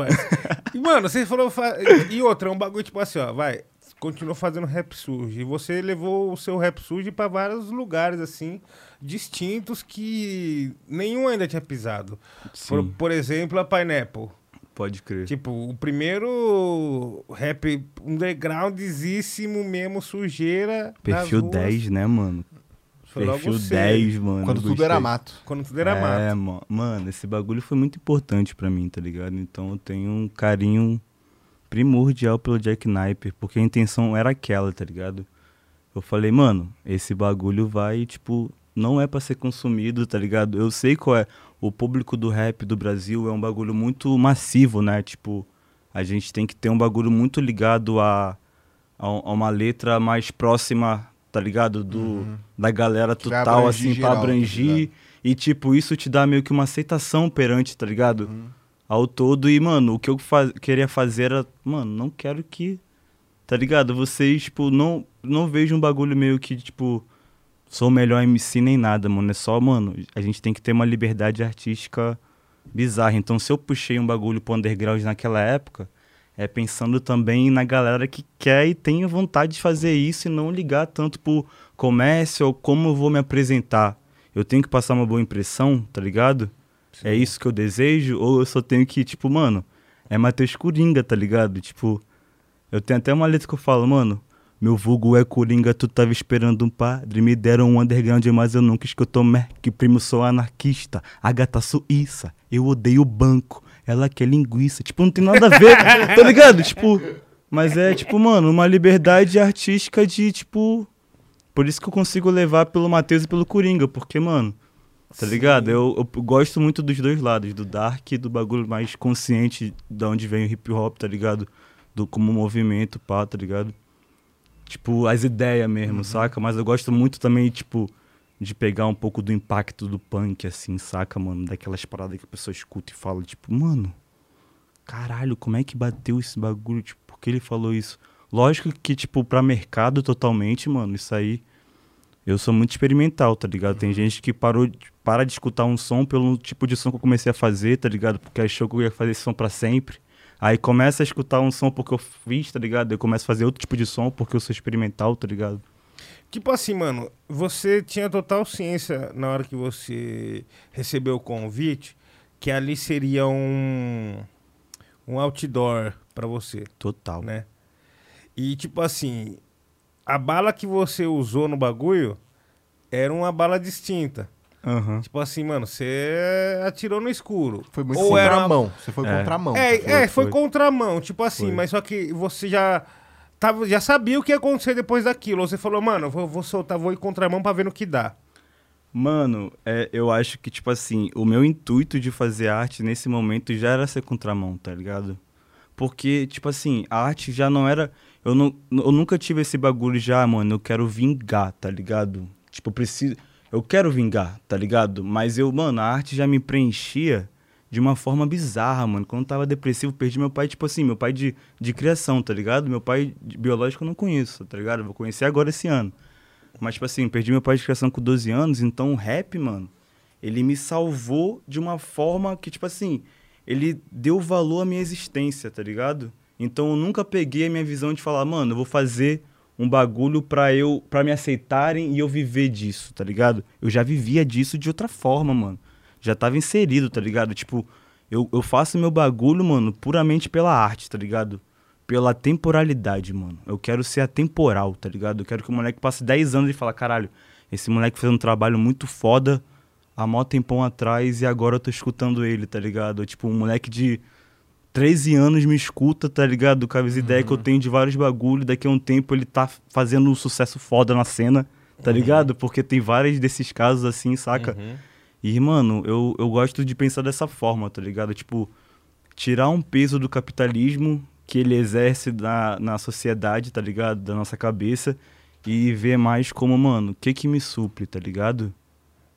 Speaker 1: E, mano, você falou. fa- E outra, é um bagulho tipo assim, ó, vai. Continuou fazendo rap sujo. E você levou o seu rap sujo pra vários lugares, assim, distintos que nenhum ainda tinha pisado. Por,
Speaker 2: Sim,
Speaker 1: por exemplo, a Pineapple.
Speaker 2: Pode crer.
Speaker 1: Tipo, o primeiro rap undergroundíssimo mesmo, sujeira. nas
Speaker 2: Perfil
Speaker 1: ruas.
Speaker 2: 10, né, mano?
Speaker 1: Foi
Speaker 2: Perfil
Speaker 1: você,
Speaker 2: 10, mano.
Speaker 3: Quando tudo era mato.
Speaker 1: Quando tudo era mato.
Speaker 2: É, ma- mano, esse bagulho foi muito importante pra mim, tá ligado? Então eu tenho um carinho primordial pelo Jack Sniper, porque a intenção era aquela, tá ligado? Eu falei, mano, esse bagulho vai, tipo, não é pra ser consumido, tá ligado? Eu sei qual é. O público do rap do Brasil é um bagulho muito massivo, né? Tipo, a gente tem que ter um bagulho muito ligado a, a, a uma letra mais próxima, tá ligado? Do, Da galera total,
Speaker 3: abranger
Speaker 2: assim, pra
Speaker 3: geral, tá
Speaker 2: abrangir.
Speaker 3: ligado?
Speaker 2: e, tipo, isso te dá meio que uma aceitação perante, tá ligado?
Speaker 3: Uhum.
Speaker 2: Ao todo. E, mano, o que eu faz- queria fazer era, mano, não quero que. Tá ligado? Vocês, tipo, não, não vejo um bagulho meio que, tipo, sou o melhor MC nem nada, mano. É só, mano, a gente tem que ter uma liberdade artística bizarra. Então, se eu puxei um bagulho pro underground naquela época, é pensando também na galera que quer e tem vontade de fazer isso e não ligar tanto pro comércio ou como eu vou me apresentar. Eu tenho que passar uma boa impressão, tá ligado? É isso que eu desejo? Ou eu só tenho que, tipo, mano, é Matheus Coringa, tá ligado? Tipo, eu tenho até uma letra que eu falo, mano, meu vulgo é Coringa, tu tava esperando um padre, me deram um underground, mas eu nunca escutou Merc, primo, sou anarquista, a gata suíça, eu odeio o banco, ela quer linguiça. Tipo, não tem nada a ver, *laughs* tá ligado? Tipo, mas é, tipo, mano, uma liberdade artística de, tipo... Por isso que eu consigo levar pelo Matheus e pelo Coringa, porque, mano, Tá ligado? Eu, eu gosto muito dos dois lados, do dark e do bagulho mais consciente de onde vem o hip hop, tá ligado? Do como movimento, pá, tá ligado? Tipo, as ideias mesmo, saca? Mas eu gosto muito também, tipo, de pegar um pouco do impacto do punk, assim, saca, mano? Daquelas paradas que a pessoa escuta e fala, tipo, mano, caralho, como é que bateu esse bagulho? Tipo, por que ele falou isso? Lógico que, tipo, pra mercado totalmente, mano, isso aí. Eu sou muito experimental, tá ligado? Tem gente que parou de, para de escutar um som pelo tipo de som que eu comecei a fazer, tá ligado? Porque achou que eu ia fazer esse som pra sempre. Aí começa a escutar um som porque eu fiz, tá ligado? Eu começo a fazer outro tipo de som porque eu sou experimental, tá ligado?
Speaker 1: Tipo assim, mano, você tinha total ciência na hora que você recebeu o convite que ali seria um um outdoor pra você,
Speaker 2: Total.
Speaker 1: né? E tipo assim, a bala que você usou no bagulho era uma bala distinta.
Speaker 2: Aham.
Speaker 1: Tipo assim, mano, você atirou no escuro.
Speaker 3: Foi muito
Speaker 1: Ou era
Speaker 3: contramão. Você foi
Speaker 2: É.
Speaker 3: contramão.
Speaker 1: É,
Speaker 3: tá?
Speaker 1: é, foi,
Speaker 2: foi.
Speaker 1: contramão, tipo assim,
Speaker 2: Foi.
Speaker 1: mas só que você já tava, já sabia o que ia acontecer depois daquilo. Você falou, mano, eu vou, vou soltar, vou ir contramão pra ver no que dá.
Speaker 2: Mano, é, eu acho que, tipo assim, o meu intuito de fazer arte nesse momento já era ser contramão, tá ligado? Porque, tipo assim, a arte já não era. Eu, não, eu nunca tive esse bagulho já, mano. Eu quero vingar, tá ligado? Tipo, eu preciso. Eu quero vingar, tá ligado? Mas eu, mano, a arte já me preenchia de uma forma bizarra, mano. Quando eu tava depressivo, perdi meu pai, tipo assim, meu pai de, de criação, tá ligado? Meu pai biológico eu não conheço, tá ligado? Vou conhecer agora esse ano. Mas, tipo assim, perdi meu pai de criação com 12 anos, então o rap, mano, ele me salvou de uma forma que, tipo assim, ele deu valor à minha existência, tá ligado? Então eu nunca peguei a minha visão de falar, mano, eu vou fazer um bagulho pra eu, para me aceitarem e eu viver disso, tá ligado? Eu já vivia disso de outra forma, mano. Já tava inserido, tá ligado? Tipo, eu, eu faço meu bagulho, mano, puramente pela arte, tá ligado? Pela temporalidade, mano. Eu quero ser atemporal, tá ligado? Eu quero que o moleque passe 10 anos e fale, caralho, esse moleque fez um trabalho muito foda há mó tempão atrás e agora eu tô escutando ele, tá ligado? Tipo, um moleque de 13 anos me escuta, tá ligado? Com as ideias que eu tenho de vários bagulhos. Daqui a um tempo ele tá fazendo um sucesso foda na cena, tá ligado? Porque tem vários desses casos assim, saca?
Speaker 1: Uhum.
Speaker 2: E, mano, eu, eu gosto de pensar dessa forma, tá ligado? Tipo, tirar um peso do capitalismo que ele exerce na, na sociedade, tá ligado? Da nossa cabeça. E ver mais como, mano, o que que me supre, tá ligado?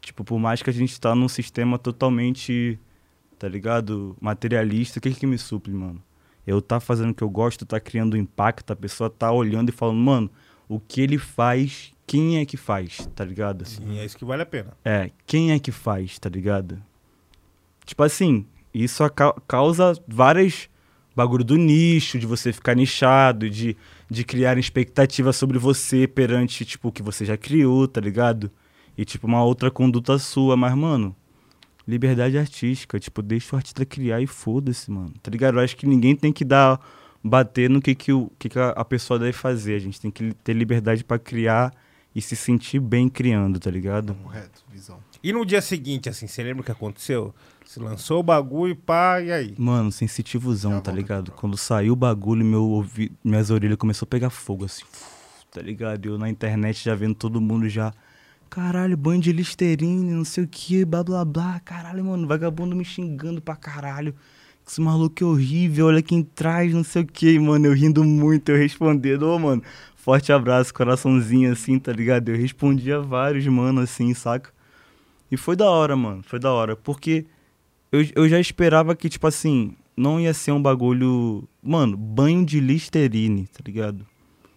Speaker 2: Tipo, por mais que a gente tá num sistema totalmente, tá ligado? Materialista, o que que me supre, mano? Eu tá fazendo o que eu gosto, tá criando impacto, a pessoa tá olhando e falando, mano, o que ele faz, quem é que faz, tá ligado?
Speaker 1: Sim, é isso que vale a pena.
Speaker 2: É, quem é que faz, tá ligado? Tipo assim, isso causa várias bagulho do nicho, de você ficar nichado, de, de criar expectativa sobre você perante, tipo, o que você já criou, tá ligado? E, tipo, uma outra conduta sua, mas, mano, liberdade artística, tipo, deixa o artista criar e foda-se, mano, tá ligado? Eu acho que ninguém tem que dar, bater no que, que, o, que, que a, a pessoa deve fazer, a gente tem que ter liberdade pra criar e se sentir bem criando, tá ligado?
Speaker 3: Correto, visão.
Speaker 1: E no dia seguinte, assim, você lembra o que aconteceu? Você lançou o bagulho, pá, e aí?
Speaker 2: Mano, sensitivozão,
Speaker 3: Já
Speaker 2: tá ligado? Quando saiu o bagulho, meu ouvi... minhas orelhas começou a pegar fogo, assim. Tá ligado? Eu na internet já vendo todo mundo já. Caralho, banho de listerine, não sei o que, blá blá blá. Caralho, mano, vagabundo me xingando pra caralho. Esse maluco é horrível, olha quem traz, não sei o que, mano. Eu rindo muito, eu respondendo, ô, mano, forte abraço, coraçãozinho assim, tá ligado? Eu respondia vários, mano, assim, saca? E foi da hora, mano, foi da hora. Porque eu, eu já esperava que, tipo assim, não ia ser um bagulho. Mano, banho de Listerine, tá ligado?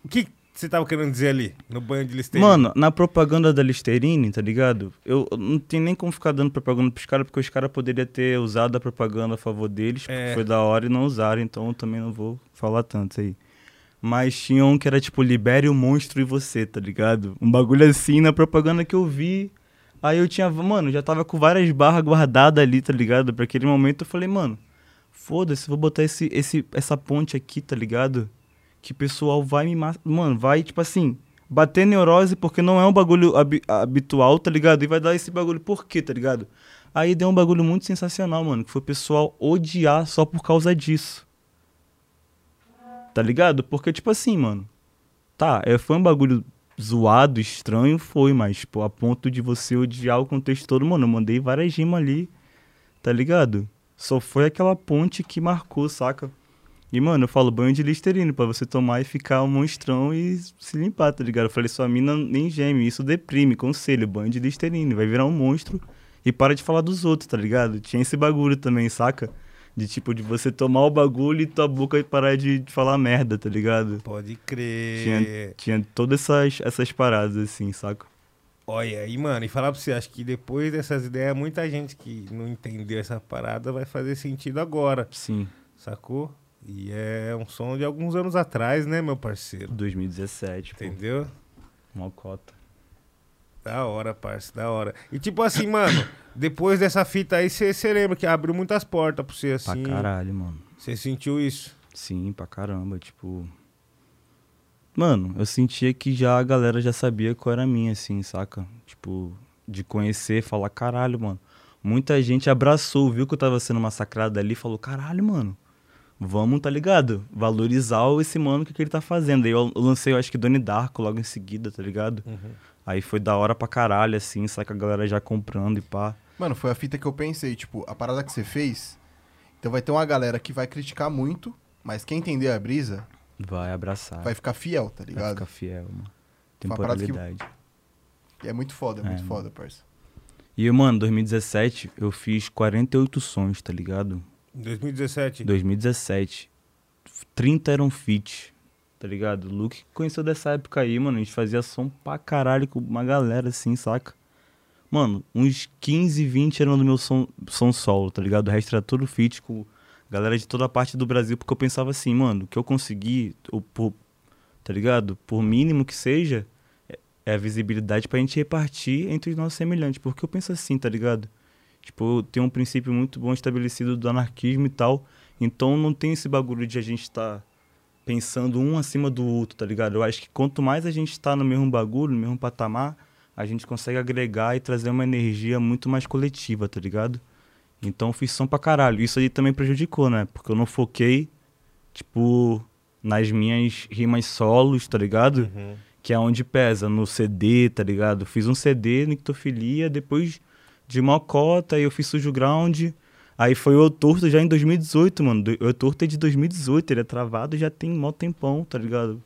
Speaker 1: Que você tava querendo dizer ali, no banho de listerine?
Speaker 2: Mano, na propaganda da Listerine, tá ligado? Eu eu não tenho nem como ficar dando propaganda pros caras, porque os caras poderiam ter usado a propaganda a favor deles, porque
Speaker 1: É.
Speaker 2: foi da hora e não usaram, então eu também não vou falar tanto aí. Mas tinha um que era tipo, libere o monstro e você, tá ligado? Um bagulho assim na propaganda que eu vi. Aí eu tinha, mano, já tava com várias barras guardadas ali, tá ligado? Pra aquele momento eu falei, mano, foda-se, vou botar esse, esse, essa ponte aqui, tá ligado? Que o pessoal vai me. ma- Mano, vai, tipo assim, bater neurose porque não é um bagulho habi- habitual, tá ligado? E vai dar esse bagulho por quê, tá ligado? Aí deu um bagulho muito sensacional, mano, que foi o pessoal odiar só por causa disso. Tá ligado? Porque, tipo assim, mano. Tá, é, foi um bagulho zoado, estranho, foi, mas, tipo, a ponto de você odiar o contexto todo, mano, eu mandei várias rimas ali, tá ligado? Só foi aquela ponte que marcou, saca? E, mano, eu falo banho de listerine pra você tomar e ficar um monstrão e se limpar, tá ligado? Eu falei, sua mina nem geme, isso deprime, conselho, banho de listerine, vai virar um monstro e para de falar dos outros, tá ligado? Tinha esse bagulho também, saca? De tipo, de você tomar o bagulho e tua boca parar de, de falar merda, tá ligado?
Speaker 1: Pode crer.
Speaker 2: Tinha, tinha todas essas, essas paradas, assim, saca?
Speaker 1: Olha, e mano, e falar pra você, acho que depois dessas ideias, muita gente que não entendeu essa parada vai fazer sentido agora,
Speaker 2: Sim,
Speaker 1: sacou? E é um som de alguns anos atrás, né, meu parceiro?
Speaker 2: 2017, pô,
Speaker 1: Entendeu?
Speaker 2: uma cota.
Speaker 1: Da hora, parça, da hora. E tipo assim, mano, *coughs* depois dessa fita aí, você lembra que abriu muitas portas pra você,
Speaker 2: Pra
Speaker 1: assim.
Speaker 2: caralho, mano.
Speaker 1: Você sentiu isso?
Speaker 2: Sim, pra caramba, tipo. Mano, eu sentia que já a galera já sabia qual era a minha, assim, saca? Tipo, de conhecer, falar, caralho, mano. Muita gente abraçou, viu que eu tava sendo massacrado ali e falou, caralho, mano. Vamos, tá ligado? Valorizar esse mano, o que, que ele tá fazendo. Aí eu, lancei, eu acho que Doni Darko logo em seguida, tá ligado? Aí foi da hora pra caralho, assim, saca? A galera já comprando e pá.
Speaker 3: Mano, foi a fita que eu pensei, tipo, a parada que você fez. Então vai ter uma galera que vai criticar muito, mas quem entender a brisa
Speaker 2: Vai abraçar.
Speaker 3: vai ficar fiel, tá
Speaker 2: vai
Speaker 3: ligado?
Speaker 2: ficar fiel, mano.
Speaker 3: Foi uma parada que-
Speaker 2: Temporalidade.
Speaker 3: E é muito foda, é,
Speaker 2: É,
Speaker 3: muito
Speaker 2: mano.
Speaker 3: foda, parça.
Speaker 2: E, mano, 2017 eu fiz 48 sons, tá ligado?
Speaker 1: Em 2017.
Speaker 2: 2017. 30 eram feat, tá ligado? O Luke conheceu dessa época aí, mano. A gente fazia som pra caralho com uma galera assim, saca? Mano, uns 15, 20 eram do meu som, som solo, tá ligado? O resto era tudo feat com galera de toda parte do Brasil, porque eu pensava assim, mano, o que eu consegui, eu, por, tá ligado? Por mínimo que seja, é- é a visibilidade pra gente repartir entre os nossos semelhantes. Porque eu penso assim, tá ligado? Tipo, tenho um princípio muito bom estabelecido do anarquismo e tal. Então não tem esse bagulho de a gente estar pensando um acima do outro, tá ligado? Eu acho que quanto mais a gente tá no mesmo bagulho, no mesmo patamar, a gente consegue agregar e trazer uma energia muito mais coletiva, tá ligado? Então fiz som pra caralho. Isso aí também prejudicou, né? Porque eu não foquei, tipo, nas minhas rimas solos, tá ligado?
Speaker 1: Uhum.
Speaker 2: que é onde pesa, no CD, tá ligado? Fiz um CD, Nictofilia, depois de Mocota, aí eu fiz Sujo Ground, aí foi o Torto já em 2018, mano. O Torto é de 2018, ele é travado já tem mó tempão, tá ligado?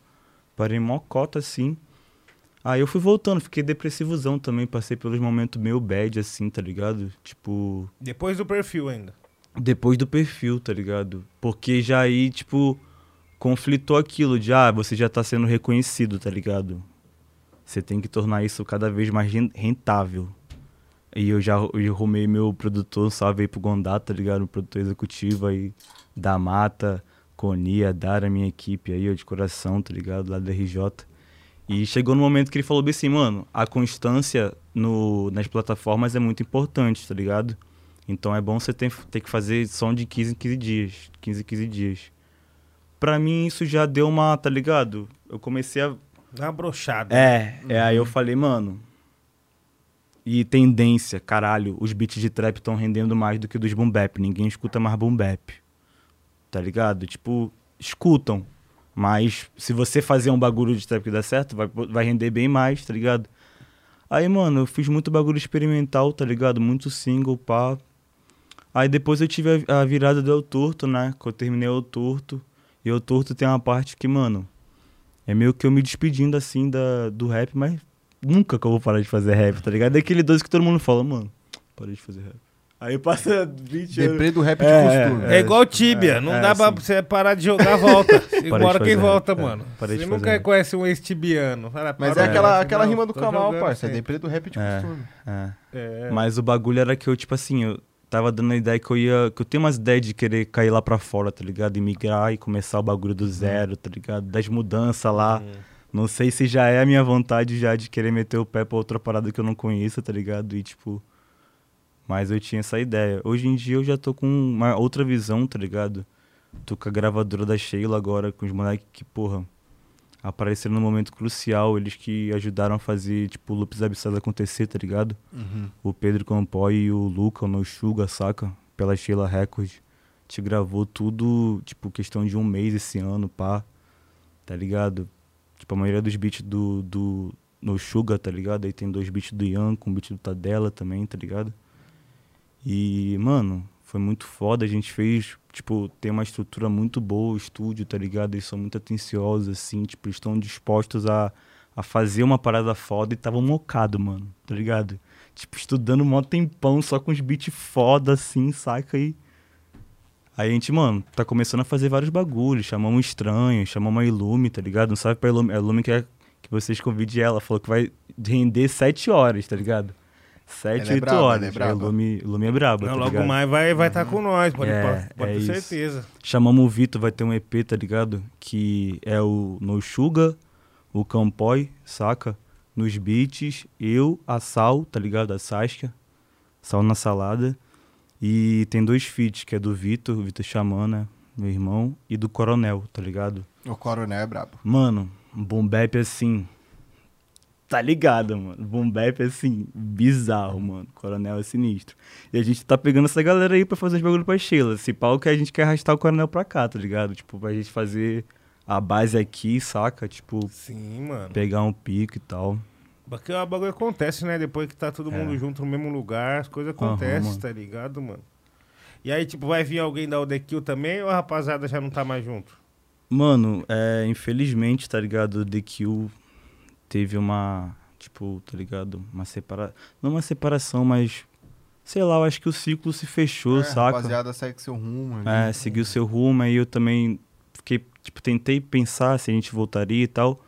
Speaker 2: Parei em Mocota, assim. Aí eu fui voltando, fiquei depressivozão também, passei pelos momentos meio bad, assim, tá ligado? Tipo,
Speaker 1: Depois do perfil ainda.
Speaker 2: depois do perfil, tá ligado? Porque já aí, tipo, conflitou aquilo de, ah, você já tá sendo reconhecido, tá ligado? Você tem que tornar isso cada vez mais ren- rentável. E eu já eu arrumei meu produtor, um salve aí pro Gondá, tá ligado? O produtor executivo aí da Mata, Conia, Dara, minha equipe aí, ó, de coração, tá ligado? Lá da RJ. E chegou no momento que ele falou bem assim, mano, a constância no, nas plataformas é muito importante, tá ligado? Então é bom você ter, ter que fazer som de 15 em 15 dias. 15 em 15 dias. Pra mim isso já deu uma, tá ligado? Eu comecei a.
Speaker 1: Dá uma brochada.
Speaker 2: É, é aí eu falei, mano. E tendência, caralho, os beats de trap estão rendendo mais do que dos boom bap. Ninguém escuta mais boom bap. Tá ligado? Tipo, escutam. Mas se você fazer um bagulho de trap que dá certo, vai, vai render bem mais, tá ligado? Aí, mano, eu fiz muito bagulho experimental, tá ligado? Muito single, pá. Aí depois eu tive a, a virada do El né? Que eu terminei o Torto. E o Torto tem uma parte que, mano, é meio que eu me despedindo assim da, do rap, mas nunca que eu vou parar de fazer rap, tá ligado? É aquele doce que todo mundo fala, mano, parei de fazer rap. Aí passa 20 anos.
Speaker 3: Deprê do rap de
Speaker 2: É,
Speaker 3: costume.
Speaker 1: É, igual Tibia,
Speaker 2: é,
Speaker 1: não
Speaker 2: é,
Speaker 1: dá pra
Speaker 2: sim.
Speaker 1: você parar de jogar, volta. *laughs*
Speaker 2: de
Speaker 1: Bora quem volta,
Speaker 2: é,
Speaker 1: mano. Você nunca conhece um ex-tibiano.
Speaker 3: Mas é aquela, aquela
Speaker 1: não,
Speaker 3: rima do Kamal, parça. É deprê do rap de
Speaker 2: É.
Speaker 3: costume.
Speaker 2: É.
Speaker 1: É.
Speaker 2: Mas o bagulho era que eu, tipo assim, eu tava dando a ideia que eu ia. Que eu tenho umas ideias de querer cair lá pra fora, tá ligado? E migrar e começar o bagulho do zero, tá ligado? Das mudanças lá.
Speaker 1: Hum.
Speaker 2: Não sei se já é a minha vontade já de querer meter o pé pra outra parada que eu não conheço, tá ligado? E tipo. Mas eu tinha essa ideia. Hoje em dia eu já tô com uma outra visão, tá ligado? Tô com a gravadora da Sheila agora, com os moleques que, porra, apareceram num momento crucial. Eles que ajudaram a fazer, tipo, o Lupus Abissado acontecer, tá ligado?
Speaker 3: Uhum.
Speaker 2: O Pedro Campoy e o Luca, o Noxuga, saca? Pela Sheila Records. Te gravou tudo, tipo, questão de um mês esse ano, pá. Tá ligado? Tipo, a maioria dos beats do, do Noxuga, tá ligado? Aí tem dois beats do Ian, com um beat do Tadela também, tá ligado? E, mano, foi muito foda. A gente fez, tipo, tem uma estrutura muito boa, o estúdio, tá ligado? Eles são muito atenciosos, assim, tipo, estão dispostos a, a fazer uma parada foda e tava mocado, mano, tá ligado? Tipo, estudando mó tempão, só com os beats foda, assim, saca? E. Aí a gente, mano, tá começando a fazer vários bagulhos. Chamamos um estranho, chamamos a Ilume, tá ligado? Não sabe pra Ilume. A Ilume quer que vocês convidem ela. Falou que vai render sete horas, tá ligado? Sete,
Speaker 3: é
Speaker 2: oito
Speaker 3: ela
Speaker 2: horas.
Speaker 3: é
Speaker 2: a
Speaker 3: braba.
Speaker 2: Ilume, Ilume é braba,
Speaker 1: Não,
Speaker 2: tá
Speaker 1: logo
Speaker 2: ligado?
Speaker 1: mais vai estar vai tá com nós, pode,
Speaker 2: É,
Speaker 1: pode, pode
Speaker 2: é
Speaker 1: ter
Speaker 2: isso.
Speaker 1: certeza.
Speaker 2: Chamamos o Vitor, vai ter um EP, tá ligado? Que é o No Sugar, o Campoy, saca? Nos beats, eu, a Sal, tá ligado? A Saskia, Sal na Salada. E tem dois feats, que é do Vitor, o Vitor Xamã, né? Meu irmão, e do Coronel, tá ligado?
Speaker 3: O coronel é brabo.
Speaker 2: Mano, um boom bap assim. Tá ligado, mano? Boom bap assim, bizarro, mano. Coronel é sinistro. E a gente tá pegando essa galera aí pra fazer os bagulho pra Sheila. Esse pau que a gente quer arrastar o Coronel pra cá, tá ligado? Tipo, pra gente fazer a base aqui, saca? Tipo,
Speaker 1: Sim, mano.
Speaker 2: pegar um pico e tal.
Speaker 1: Porque o bagulho acontece, né? Depois que tá todo mundo
Speaker 2: É.
Speaker 1: junto no mesmo lugar, as coisas acontecem,
Speaker 2: mano.
Speaker 1: tá ligado, mano? E aí, tipo, vai vir alguém da Odekill também ou a rapaziada já não tá mais junto?
Speaker 2: Mano, é, infelizmente, tá ligado? O DQ teve uma, tipo, tá ligado? Uma separação. Não uma separação, mas. Sei lá, eu acho que o ciclo se fechou,
Speaker 3: É,
Speaker 2: saca?
Speaker 3: Rapaziada, segue seu rumo. ali.
Speaker 2: É, seguiu seu rumo, aí eu também fiquei, tipo, tentei pensar se a gente voltaria e tal.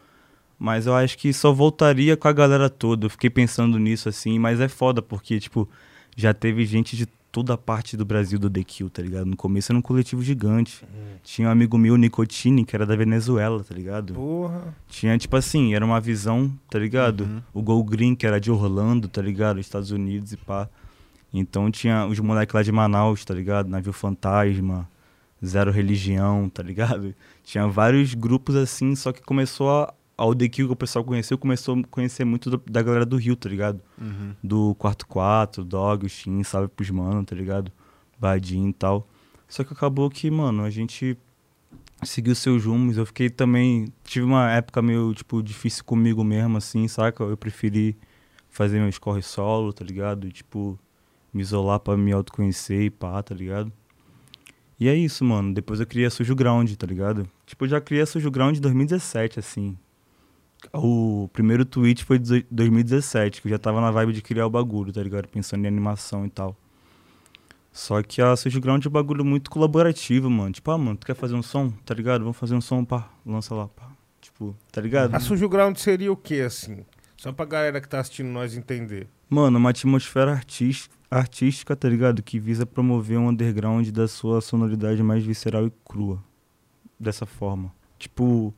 Speaker 2: Mas eu acho que só voltaria com a galera toda. Eu fiquei pensando nisso assim, mas é foda, porque, tipo, já teve gente de toda a parte do Brasil do The Kill, tá ligado? No começo era um coletivo gigante. Tinha um amigo meu, Nicotine, que era da Venezuela, tá ligado?
Speaker 1: Porra.
Speaker 2: Tinha, tipo assim, era uma visão, tá ligado?
Speaker 3: Uhum.
Speaker 2: O Go Green, que era de Orlando, tá ligado? Estados Unidos e pá. Então tinha os moleques lá de Manaus, tá ligado? Navio Fantasma, Zero Religião, tá ligado? *laughs* Tinha vários grupos assim, só que começou a. Ao The Kill que o pessoal conheceu, começou a conhecer muito do- da galera do Rio, tá ligado?
Speaker 3: Uhum.
Speaker 2: do Quarto 4, Dog, o Shin, salve pros mano, tá ligado? Badin e tal. Só que acabou que, mano, a gente seguiu seus rumos. Eu fiquei também. Tive uma época meio, tipo, difícil comigo mesmo, assim, saca? Eu preferi fazer meus corre solo, tá ligado? E, tipo, me isolar pra me autoconhecer e pá, tá ligado? E é isso, mano. Depois eu criei a Sujo Ground, tá ligado? Tipo, eu já criei a Sujo Ground em 2017, assim. O primeiro tweet foi de 2017, que eu já tava na vibe de criar o bagulho, tá ligado? Pensando em animação e tal. Só que a Sujo Ground é um bagulho muito colaborativo, mano. Tipo, ah, mano, tu quer fazer um som? Tá ligado? Vamos fazer um som, pá, lança lá, pá. Tipo, tá ligado?
Speaker 1: A Sujo Ground seria o quê, assim? Só pra galera que tá assistindo nós entender.
Speaker 2: Mano, uma atmosfera artística, artística, tá ligado? Que visa promover um underground da sua sonoridade mais visceral e crua. Dessa forma. Tipo,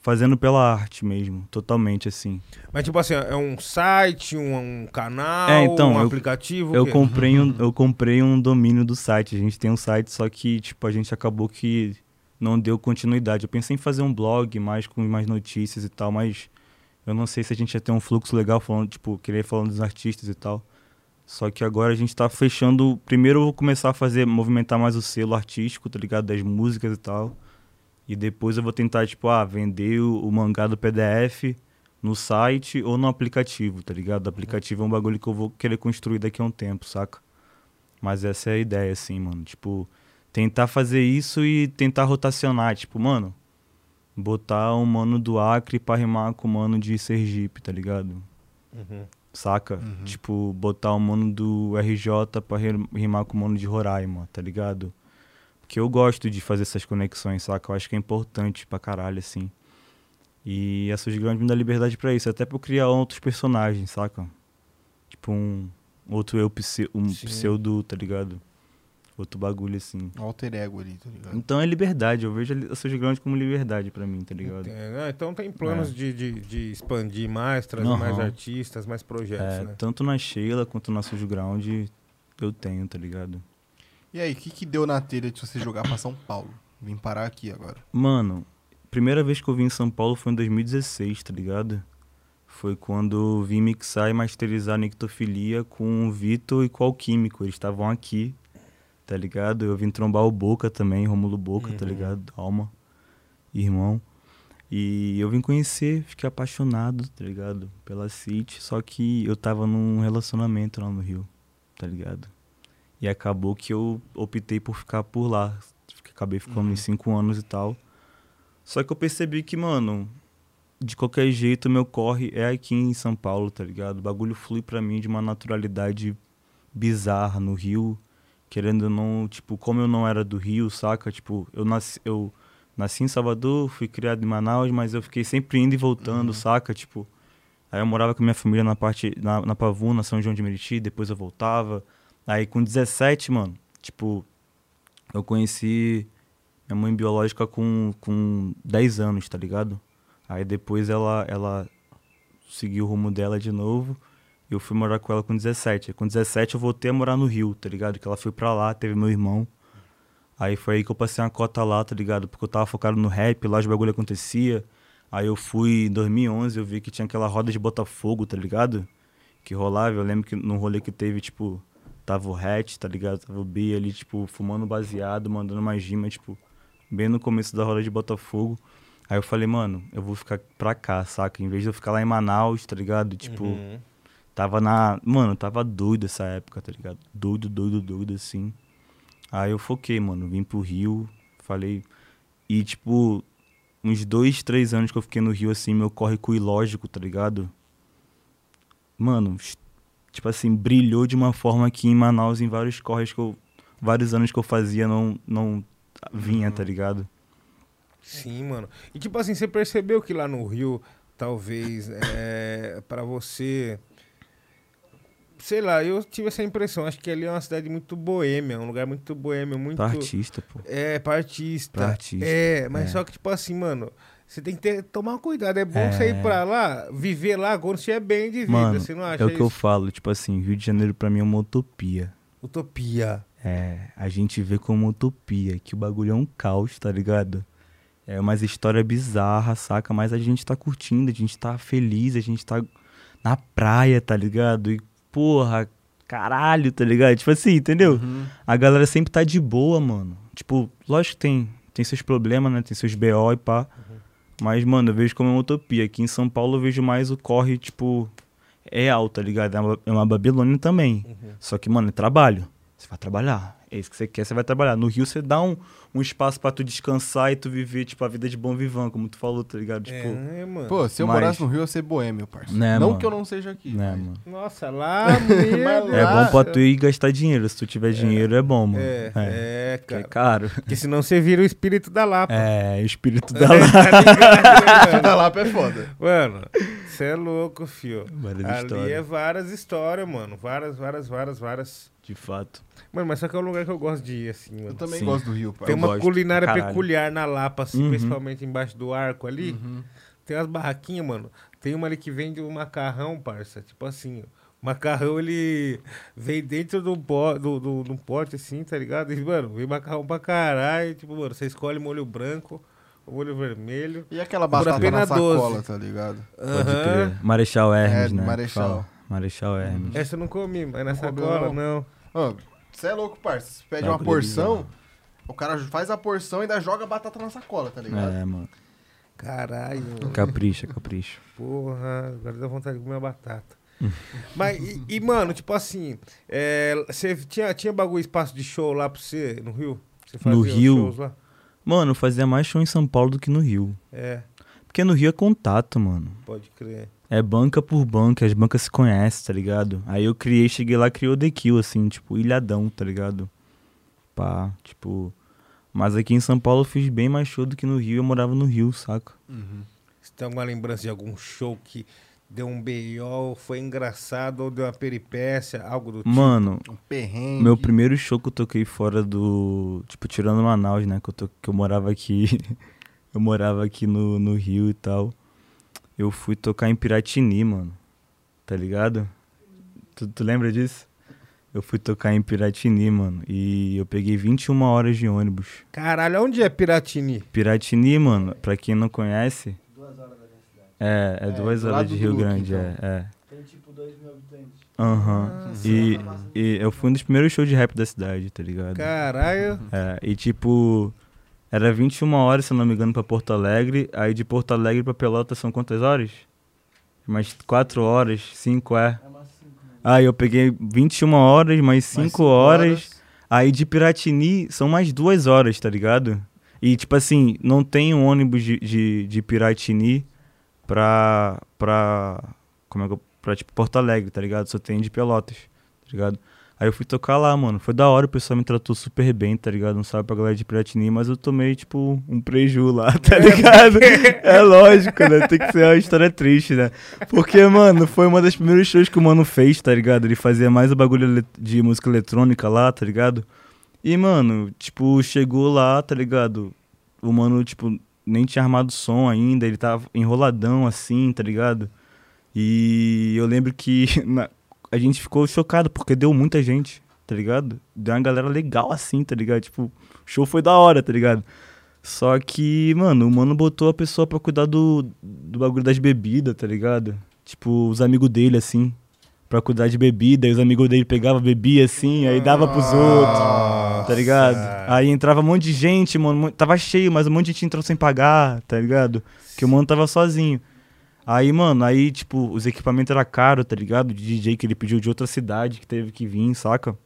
Speaker 2: fazendo pela arte mesmo, totalmente assim.
Speaker 1: Mas, tipo assim, é um site, um, um canal,
Speaker 2: É, então,
Speaker 1: um
Speaker 2: eu-
Speaker 1: aplicativo?
Speaker 2: Eu comprei, um, *laughs* eu comprei um domínio do site. A gente tem um site, só que, tipo, a gente acabou que não deu continuidade. Eu pensei em fazer um blog mais com mais notícias e tal, mas eu não sei se a gente ia ter um fluxo legal falando, tipo, querer falando dos artistas e tal. Só que agora a gente tá fechando. Primeiro eu vou começar a fazer, movimentar mais o selo artístico, tá ligado? Das músicas e tal. E depois eu vou tentar, tipo, ah, vender o, o mangá do PDF no site ou no aplicativo, tá ligado? O aplicativo é um bagulho que eu vou querer construir daqui a um tempo, saca? Mas essa é a ideia, assim, mano. Tipo, tentar fazer isso e tentar rotacionar. Tipo, mano, botar um mano do Acre pra rimar com o mano de Sergipe, tá ligado?
Speaker 1: Uhum.
Speaker 2: Saca?
Speaker 3: Uhum.
Speaker 2: Tipo, botar o mano do RJ pra ri- rimar com o mano de Roraima, tá ligado? Porque eu gosto de fazer essas conexões, saca? Eu acho que é importante pra caralho, assim. E essas grandes me dá liberdade pra isso, até pra eu criar outros personagens, saca? Tipo um outro eu, pse- um
Speaker 1: Sim.
Speaker 2: pseudo, tá ligado? Outro bagulho assim.
Speaker 3: Um alter ego ali, tá ligado?
Speaker 2: Então é liberdade, eu vejo essas grandes como liberdade pra mim, tá ligado?
Speaker 1: Entendo. Ah, então tem planos
Speaker 2: É.
Speaker 1: de, de, de expandir mais, trazer
Speaker 2: Aham.
Speaker 1: mais artistas, mais projetos,
Speaker 2: É,
Speaker 1: né?
Speaker 2: tanto na Sheila quanto na Sujo Ground eu tenho, tá ligado?
Speaker 3: E aí, o que, que deu na telha de você jogar pra São Paulo? Vim parar aqui agora.
Speaker 2: Mano, primeira vez que eu vim em São Paulo foi em 2016, tá ligado? Foi quando eu vim mixar e masterizar Nictofilia com o Vitor e com o Alquímico. Eles estavam aqui, tá ligado? Eu vim trombar o Boca também, Romulo Boca, tá
Speaker 1: Uhum.
Speaker 2: ligado? Alma, irmão. E eu vim conhecer, fiquei apaixonado, tá ligado? Pela City, só que eu tava num relacionamento lá no Rio, tá ligado? E acabou que eu optei por ficar por lá. Acabei ficando
Speaker 3: Uhum.
Speaker 2: uns cinco anos e tal. Só que eu percebi que, mano, de qualquer jeito, meu corre é aqui em São Paulo, tá ligado? O bagulho flui pra mim de uma naturalidade bizarra no Rio. Querendo ou não, tipo, como eu não era do Rio, saca? Tipo, eu nasci, eu nasci em Salvador, fui criado em Manaus, mas eu fiquei sempre indo e voltando,
Speaker 3: Uhum.
Speaker 2: saca? Tipo, aí eu morava com minha família na parte, na, na Pavuna, São João de Meriti, depois eu voltava. Aí com 17, mano, tipo, eu conheci minha mãe biológica com, com 10 anos, tá ligado? Aí depois ela, ela seguiu o rumo dela de novo. Eu fui morar com ela com 17. Aí, com 17 eu voltei a morar no Rio, tá ligado? Que ela foi pra lá, teve meu irmão. Aí foi aí que eu passei uma cota lá, tá ligado? Porque eu tava focado no rap, lá os bagulho acontecia. Aí eu fui em 2011, eu vi que tinha aquela roda de Botafogo, tá ligado? Que rolava, eu lembro que no rolê que teve, tipo, tava o Hatch, tá ligado? Tava o B ali, tipo, fumando baseado, mandando uma gima, tipo, bem no começo da roda de Botafogo. Aí eu falei, mano, eu vou ficar pra cá, saca? Em vez de eu ficar lá em Manaus, tá ligado? Tipo,
Speaker 1: Uhum.
Speaker 2: tava na. Mano, tava doido essa época, tá ligado? Doido, doido, doido, assim. Aí eu foquei, mano, vim pro Rio, falei. E, tipo, uns dois, três anos que eu fiquei no Rio, assim, meu corre com ilógico, tá ligado? Mano, tipo assim, brilhou de uma forma que em Manaus, em vários corres que eu. Vários anos que eu fazia, não, não vinha, tá ligado?
Speaker 1: Sim, mano. E tipo assim, você percebeu que lá no Rio, talvez, é, para você sei lá, eu tive essa impressão. Acho que ali é uma cidade muito boêmia, um lugar muito boêmio, muito.
Speaker 2: Pra artista, pô.
Speaker 1: É, pra artista.
Speaker 2: Pra artista,
Speaker 1: É, mas
Speaker 2: é.
Speaker 1: só que, tipo assim, mano, você tem que ter, tomar cuidado. É bom
Speaker 2: É.
Speaker 1: você ir pra lá, viver lá quando você é bem de vida.
Speaker 2: Mano,
Speaker 1: você não acha
Speaker 2: É o que eu falo, tipo assim, Rio de Janeiro pra mim é uma utopia.
Speaker 1: Utopia.
Speaker 2: É, a gente vê como utopia, que o bagulho é um caos, tá ligado? É umas histórias bizarras, saca? Mas a gente tá curtindo, a gente tá feliz, a gente tá na praia, tá ligado? E, porra, caralho, tá ligado? Tipo assim, entendeu?
Speaker 3: Uhum.
Speaker 2: A galera sempre tá de boa, mano. Tipo, lógico que tem, tem seus problemas, né? Tem seus BO e pá. Mas, mano, eu vejo como uma utopia. Aqui em São Paulo eu vejo mais o corre, tipo, é alto, tá ligado? É uma, é uma Babilônia também. Só que, mano, é trabalho. Você vai trabalhar. É isso que você quer, você vai trabalhar. No Rio você dá um, um espaço pra tu descansar e tu viver, tipo, a vida de bom vivão, como tu falou, tá ligado? Tipo,
Speaker 1: É, mano.
Speaker 3: Pô, se eu
Speaker 2: Mas-
Speaker 3: morasse no Rio, eu ia ser boêmio, parça.
Speaker 2: Né,
Speaker 3: não
Speaker 2: mano?
Speaker 3: que eu não seja aqui.
Speaker 2: né, mano?
Speaker 1: Nossa, lá *laughs* mesmo.
Speaker 2: É
Speaker 3: lá-
Speaker 2: bom pra tu ir gastar dinheiro. Se tu tiver dinheiro, é bom, mano.
Speaker 1: É, é,
Speaker 2: Porque é
Speaker 1: cara.
Speaker 2: caro.
Speaker 1: Porque senão você vira o espírito da Lapa.
Speaker 2: É, o espírito *laughs* da
Speaker 1: Tá ligado, né, *laughs*
Speaker 3: Da Lapa é foda.
Speaker 1: Mano, você é louco, fio.
Speaker 2: Várias
Speaker 1: Ali
Speaker 2: histórias.
Speaker 1: é várias histórias, mano. Várias, várias, várias, várias.
Speaker 2: De fato.
Speaker 1: Mano, mas só que é um lugar que eu gosto de ir, assim,
Speaker 3: Eu
Speaker 1: mano.
Speaker 3: também
Speaker 2: Sim.
Speaker 3: gosto do Rio, parça.
Speaker 1: Tem uma
Speaker 2: gosto
Speaker 1: culinária
Speaker 2: caralho.
Speaker 1: peculiar na Lapa, assim,
Speaker 2: Uhum.
Speaker 1: principalmente embaixo do arco ali.
Speaker 3: Uhum.
Speaker 1: Tem umas barraquinhas, mano. Tem uma ali que vende um macarrão, parça. Tipo assim, o macarrão, ele vem dentro do, po, do, do, do pote, assim, tá ligado? E, mano, vem macarrão pra caralho. Tipo, mano, você escolhe molho branco ou molho vermelho.
Speaker 3: E aquela
Speaker 1: Por
Speaker 3: batata
Speaker 1: apenas
Speaker 3: na sacola,
Speaker 1: 12.
Speaker 3: tá ligado?
Speaker 2: Crer. Marechal Hermes,
Speaker 3: É,
Speaker 2: né?
Speaker 3: Marechal.
Speaker 2: Fala. Marechal Hermes.
Speaker 1: Essa eu não comi, mas na
Speaker 3: comeu,
Speaker 1: sacola, não.
Speaker 3: Você é louco, parça. Você pede
Speaker 2: Bagulho
Speaker 3: uma porção, o cara faz a porção e ainda joga a batata na sacola, tá ligado?
Speaker 2: É, mano.
Speaker 1: Caralho, mano.
Speaker 2: Capricha, capricha.
Speaker 1: Porra, agora dá vontade de comer uma batata.
Speaker 2: Hum.
Speaker 1: Mas, e, e, mano, tipo assim, é, você tinha, tinha bagulho, espaço de show lá pra você, no Rio? Você
Speaker 2: No
Speaker 1: os
Speaker 2: Rio?
Speaker 1: shows lá?
Speaker 2: Mano, fazia mais show em São Paulo do que no Rio.
Speaker 1: É,
Speaker 2: Porque no Rio é contato, mano.
Speaker 1: pode crer.
Speaker 2: É banca por banca, as bancas se conhecem, tá ligado? Aí eu criei, cheguei lá, criou The Kill, assim, tipo, ilhadão, tá ligado? Pá, tipo... Mas aqui em São Paulo eu fiz bem mais show do que no Rio, eu morava no Rio, saca?
Speaker 3: Uhum.
Speaker 1: Você tem alguma lembrança de algum show que deu um B.O., foi engraçado ou deu uma peripécia, algo do tipo?
Speaker 2: Mano,
Speaker 3: Um perrengue.
Speaker 2: meu primeiro show que eu toquei fora do... Tipo, tirando Manaus, né? Que eu, to- que eu morava aqui... *laughs* eu morava aqui no, no Rio e tal. Eu fui tocar em Piratini, mano. Tá ligado? Tu, tu lembra disso? Eu fui tocar em Piratini, mano. E eu peguei 21 horas de ônibus.
Speaker 1: Caralho, onde é Piratini?
Speaker 2: Piratini, mano, pra quem não conhece. É, é,
Speaker 3: É,
Speaker 2: duas horas de Rio
Speaker 3: Duque,
Speaker 2: Grande,
Speaker 3: então.
Speaker 2: é, é.
Speaker 4: Tem tipo 2 mil habitantes.
Speaker 2: Aham. E, e eu fui um dos primeiros shows de rap da cidade, tá ligado?
Speaker 1: Caralho.
Speaker 2: É, e tipo, era 21 horas, se eu não me engano, pra Porto Alegre. Aí de Porto Alegre pra Pelotas são quantas horas? Mais 4 horas, 5 é.
Speaker 4: É 5, né?
Speaker 2: Aí eu peguei 21 horas, mais
Speaker 3: Mais
Speaker 2: 5
Speaker 3: cinco
Speaker 2: horas. Aí de Piratini são mais 2 horas, tá ligado? E tipo assim, não tem um ônibus de, de, de Piratini pra. pra. Como é que eu. Pra tipo Porto Alegre, tá ligado? Só tem de Pelotas, tá ligado? Aí eu fui tocar lá, mano. Foi da hora, o pessoal me tratou super bem, tá ligado? Não sabe pra galera de Piratini, mas eu tomei, tipo, um preju lá, *laughs* tá ligado? é lógico, né? Tem que ser uma história triste, né? Porque, mano, foi uma das primeiras shows que o mano fez, tá ligado? Ele fazia mais o bagulho de música eletrônica lá, tá ligado? E, mano, tipo, chegou lá, tá ligado? O mano, tipo, nem tinha armado som ainda, ele tava enroladão assim, tá ligado? E eu lembro que *laughs* na- a gente ficou chocado porque deu muita gente, tá ligado? Deu uma galera legal assim, tá ligado? Tipo, o show foi da hora, tá ligado? Só que, mano, o mano botou a pessoa pra cuidar do, do bagulho das bebidas, tá ligado? Tipo, os amigos dele, assim, pra cuidar de bebida, e os amigos dele pegavam, bebia assim, aí dava pros outros, tá ligado? Aí entrava um monte de gente, mano, tava cheio, mas um monte de gente entrou sem pagar, tá ligado? Que o mano tava sozinho. Aí, mano, aí, tipo, os equipamentos eram caros, tá ligado? De DJ que ele pediu de outra cidade que teve que vir, saca?